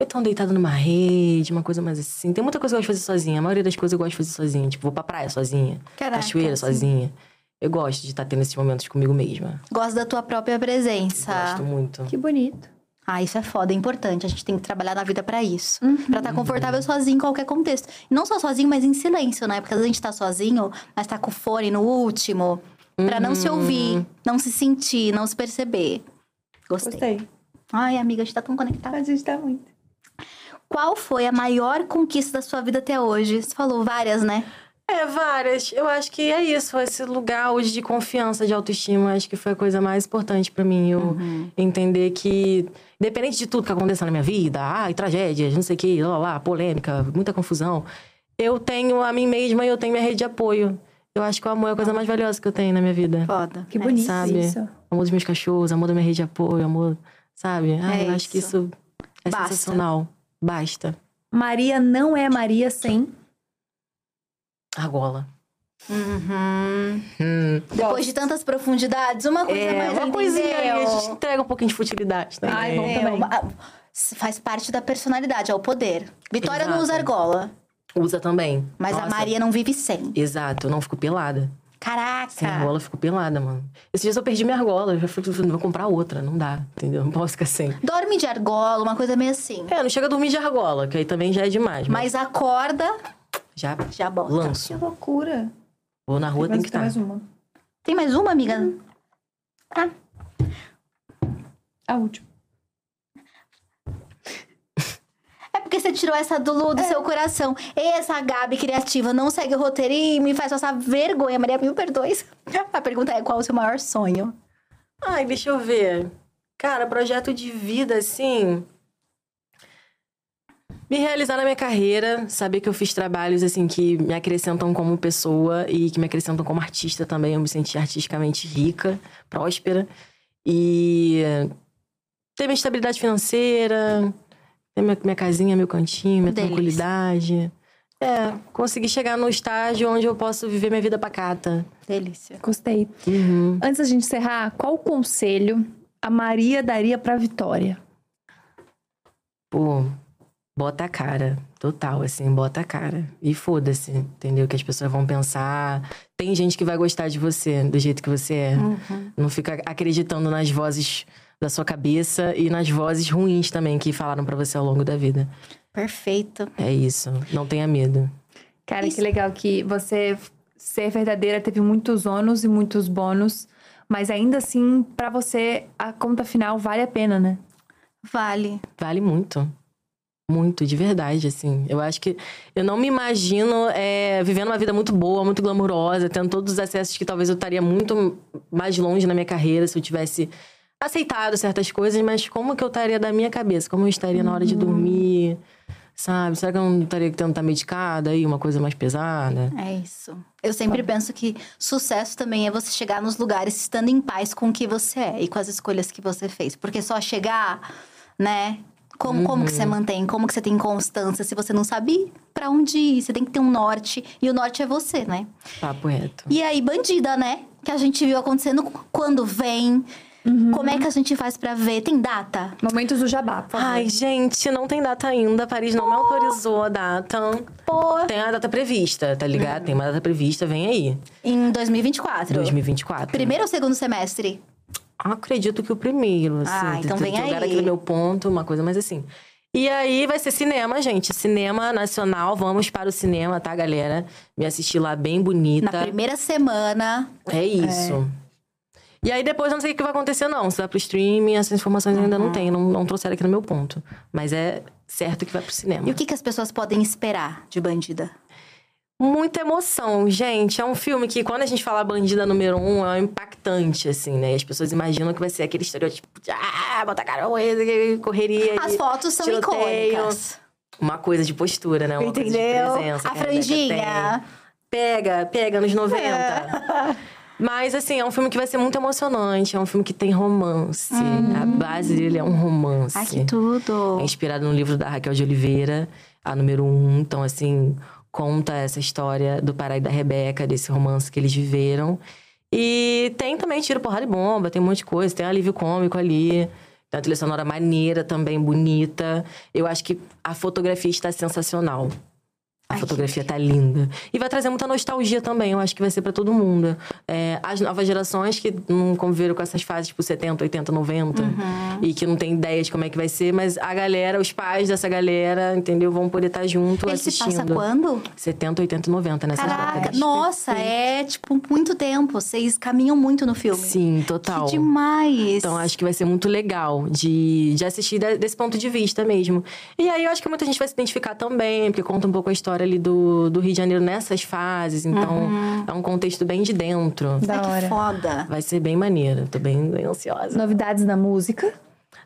Ou então deitado numa rede, uma coisa mais assim. Tem muita coisa que eu gosto de fazer sozinha. A maioria das coisas eu gosto de fazer sozinha. Tipo, vou pra praia sozinha.
Caraca,
cachoeira
sim.
sozinha. Eu gosto de estar tendo esses momentos comigo mesma.
Gosto da tua própria presença.
Gosto muito.
Que bonito.
Ah, isso é foda, é importante. A gente tem que trabalhar na vida pra isso.
Uhum.
Pra estar confortável sozinho em qualquer contexto. E não só sozinho, mas em silêncio, né? Porque às vezes a gente tá sozinho, mas tá com o fone no último. Pra não se ouvir, não se sentir, não se perceber. Gostei.
Gostei.
Ai, amiga, a gente tá tão conectada.
A gente tá muito.
Qual foi a maior conquista da sua vida até hoje? Você falou várias, né?
É, várias. Eu acho que é isso. Esse lugar hoje de confiança, de autoestima, acho que foi a coisa mais importante pra mim. Eu entender que, independente de tudo que aconteça na minha vida, ai, tragédias, não sei o que, lá, lá, polêmica, muita confusão, eu tenho a mim mesma e eu tenho minha rede de apoio. Eu acho que o amor é a coisa mais valiosa que eu tenho na minha vida.
Foda.
Que bonito
sabe?
isso.
Amor dos meus cachorros, amor da minha rede de apoio, amor, sabe? Ai,
É
eu acho que
isso.
isso é
Basta.
sensacional. Basta.
Maria não é Maria sem.
Argola.
Uhum.
Hum.
Depois de tantas profundidades, uma coisa
É,
mais
uma coisinha ali, a gente entrega um pouquinho de futilidade também.
Ai, bom
É,
também.
uma- faz parte da personalidade, é o poder. Vitória não
Exato.
usa argola,
Usa também.
mas a
Nossa,
Maria não vive sem.
Exato, eu não fico pelada.
Caraca!
Sem argola, eu fico pelada, mano. Esses dias eu perdi minha argola, eu já falei, vou comprar outra, não dá, entendeu? Não posso ficar sem.
Dorme de argola, uma coisa meio assim.
É, não chega a dormir de argola, que aí também já é demais. Mas,
Mas acorda,
já,
já bota.
lanço.
Que loucura.
Vou na rua, tem que
mais,
estar.
mais uma.
Tem mais uma, amiga? Ah,
A última.
é porque você tirou essa do, Lu- do seu coração. Essa Gabi criativa não segue o roteiro e me faz passar vergonha. Maria, mil perdões. A pergunta é: qual o seu maior sonho?
Ai, deixa eu ver. Cara, projeto de vida, assim. Me realizar na minha carreira, saber que eu fiz trabalhos, assim, que me acrescentam como pessoa e que me acrescentam como artista também. Eu me senti artisticamente rica, próspera. E ter minha estabilidade financeira, ter minha, minha casinha, meu cantinho, minha
Delícia.
tranquilidade. É, conseguir chegar no estágio onde eu posso viver minha vida pacata.
Delícia.
Gostei.
Uhum.
Antes da gente encerrar, qual conselho a Maria daria pra Vitória?
Pô, bota a cara. Total, assim, bota a cara. E foda-se, entendeu? Que as pessoas vão pensar. Tem gente que vai gostar de você, do jeito que você é. Não fica acreditando nas vozes da sua cabeça e nas vozes ruins também que falaram pra você ao longo da vida.
Perfeito.
É isso. Não tenha medo.
Cara,
Isso.
que legal que você ser verdadeira teve muitos ônus e muitos bônus, mas ainda assim, pra você, a conta final vale a pena, né?
Vale.
Vale muito. Muito, de verdade, assim. Eu acho que eu não me imagino é, vivendo uma vida muito boa, muito glamurosa, tendo todos os acessos que talvez eu estaria muito mais longe na minha carreira se eu tivesse aceitado certas coisas, mas como que eu estaria da minha cabeça? Como eu estaria na hora de dormir? Sabe? Será que eu não estaria tendo estar medicada aí, uma coisa mais pesada?
É isso. Eu sempre penso que sucesso também é você chegar nos lugares estando em paz com o que você é e com as escolhas que você fez. Porque só chegar, né? Como, como que você mantém? Como que você tem constância? Se você não sabe pra onde ir, você tem que ter um norte. E o norte é você, né?
Papo reto.
E aí, bandida, né? Que a gente viu acontecendo quando vem. Como é que a gente faz pra ver? Tem data?
Momentos do jabá, por favor.
Ai, gente, não tem data ainda. Paris não me autorizou a data.
Pô,
Tem a data prevista, tá ligado? Tem uma data prevista, vem aí.
em 2024.
2024.
Primeiro ou segundo semestre?
Acredito que o primeiro, assim.
Ah, então vem
jogar
aí.
aqui no meu ponto, uma coisa mais assim. E aí vai ser cinema, gente. Cinema nacional. Vamos para o cinema, tá, galera? Me assistir lá bem bonita.
Na primeira semana.
É isso. E aí depois eu não sei o que vai acontecer, não. Se vai pro streaming, essas informações eu ainda
Uhum.
não tenho. Não, não trouxeram aqui no meu ponto. Mas é certo que vai pro cinema.
E o que, que as pessoas podem esperar de bandida?
Muita emoção, gente. É um filme que, quando a gente fala bandida número um, é impactante, assim, né? E as pessoas imaginam que vai ser aquele estereótipo de ah, botar cara, correria.
As fotos são
tiroteio.
icônicas.
Uma coisa de postura, né? Uma coisa de
Entendeu?
presença
A franjinha.
Pega, pega nos 90. Mas, assim, é um filme que vai ser muito emocionante. É um filme que tem romance. A base dele é um romance.
Ai, que tudo.
É inspirado no livro da Raquel de Oliveira, a número um. Então, assim, conta essa história do Pará e da Rebeca, desse romance que eles viveram. E tem também tiro, porrada e bomba, tem um monte de coisa. Tem um alívio cômico ali. Tem uma trilha sonora maneira também, bonita. Eu acho que a fotografia está sensacional. A
Ai,
fotografia tá linda. E vai trazer muita nostalgia também, eu acho que vai ser pra todo mundo. É, as novas gerações que não conviveram com essas fases, tipo 70, 80, 90,
Uhum.
e que não tem ideia de como é que vai ser, mas a galera, os pais dessa galera, entendeu? Vão poder estar junto
Ele se
assistindo.
passa quando?
70, 80, 90, nessas
Caraca,
décadas.
nossa, é tipo muito tempo. Vocês caminham muito no filme.
Sim, total.
Que demais.
Então, acho que vai ser muito legal de, de assistir de- desse ponto de vista mesmo. E aí, eu acho que muita gente vai se identificar também, porque conta um pouco a história ali do, do Rio de Janeiro nessas fases. Então, é um contexto bem de dentro.
Da
que
hora.
foda.
Vai ser bem maneiro. Tô bem, bem ansiosa.
Novidades na música.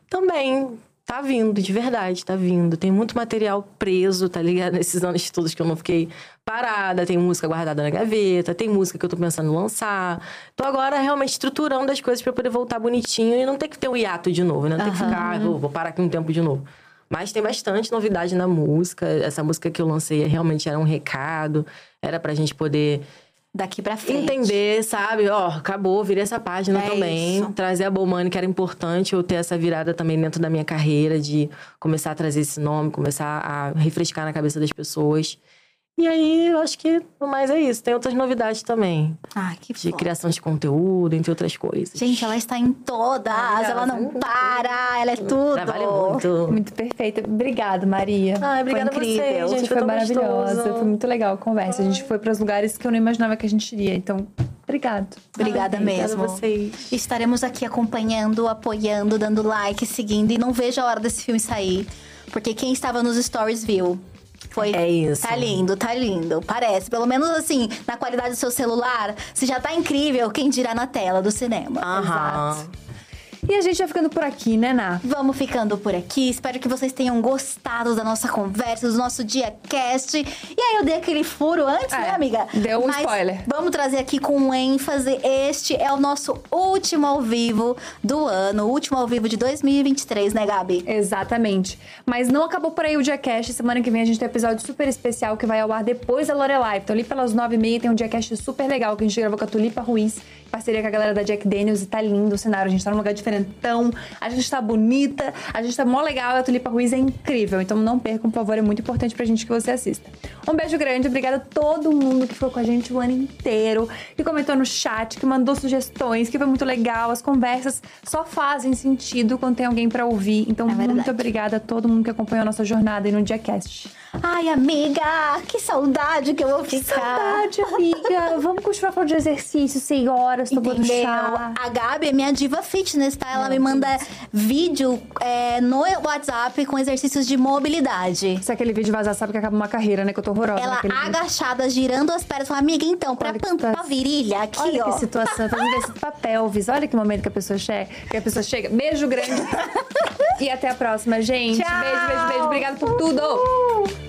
Também. Tá vindo, de verdade, tá vindo. Tem muito material preso, tá ligado? Nesses anos todos que eu não fiquei parada. Tem música guardada na gaveta, tem música que eu tô pensando em lançar. Tô agora realmente estruturando as coisas pra poder voltar bonitinho e não ter que ter um hiato de novo, né? Não ter que ficar, ah, vou, vou parar aqui um tempo de novo. Mas tem bastante novidade na música. Essa música que eu lancei realmente era um recado. Era pra gente poder
Daqui pra frente.
entender, sabe? Ó, acabou, virei essa página
É
também.
isso.
Trazer a Bomani, que era importante eu ter essa virada também dentro da minha carreira, de começar a trazer esse nome, começar a refrescar na cabeça das pessoas. E aí, eu acho que no mais é isso. Tem outras novidades também.
Ah, que
De
foda.
criação de conteúdo, entre outras coisas.
Gente, ela está em todas. Ela não para. Ela é tudo.
Trabalha muito.
Muito perfeita. Obrigado, Maria.
Ai, obrigada
Foi
a
incrível.
vocês, gente.
Você foi,
tão
maravilhosa.
gostoso.
Foi muito legal a conversa. A gente foi para os lugares que eu não imaginava que a gente iria. Então, obrigado.
Obrigada
Obrigada
mesmo.
a vocês.
Estaremos aqui acompanhando, apoiando, dando like, seguindo. E não vejo a hora desse filme sair. Porque quem estava nos stories viu. Foi.
É isso.
Tá lindo, tá lindo. Parece. Pelo menos assim, na qualidade do seu celular, se já tá incrível, quem dirá na tela do cinema.
Aham.
Exato. E a gente vai ficando por aqui, né, Ná?
Vamos ficando por aqui. Espero que vocês tenham gostado da nossa conversa, do nosso dia cast. E aí eu dei aquele furo antes,
É,
né, amiga?
deu um
Mas
spoiler.
Vamos trazer aqui com ênfase. Este é o nosso último ao vivo do ano, o último ao vivo de 2023, né, Gabi?
Exatamente. Mas não acabou por aí o Diacast. Semana que vem a gente tem um episódio super especial que vai ao ar depois da Lorelai. Então, ali pelas nove e meia tem um Diacast super legal que a gente gravou com a Tulipa Ruiz, parceria com a galera da Jack Daniels. E tá lindo o cenário. A gente tá num lugar diferentão, a gente tá bonita, a gente tá mó legal. E a Tulipa Ruiz é incrível. Então, não percam, por favor. É muito importante pra gente que você assista. Um beijo grande. Obrigada a todo mundo que ficou com a gente o ano inteiro, que comentou no chat, que mandou sugestões, que foi muito legal. As conversas só fazem sentido quando tem alguém pra ouvir. Então,
É
muito obrigada a todo mundo que acompanhou a nossa jornada aí no Diacast.
Ai, amiga, que saudade que eu vou ficar.
Saudade, amiga. Vamos continuar falando de exercício, senhoras, tomando chá.
A Gabi é minha diva fitness, tá? Ela me manda vídeo é, no WhatsApp com exercícios de mobilidade.
Se aquele vídeo vazar, sabe que acaba uma carreira, né? Que eu tô horrorosa
Ela
naquele vídeo.
agachada, girando as pernas. Fala, amiga, então, pra,
Olha que
pan- pra
situação.
virilha, aqui,
Olha
ó.
que situação, fazendo exercício pra pelvis. Olha que momento que a pessoa chega. Que a pessoa chega. Beijo grande. e até a próxima, gente.
Tchau.
Beijo, beijo, beijo. Obrigada por tudo.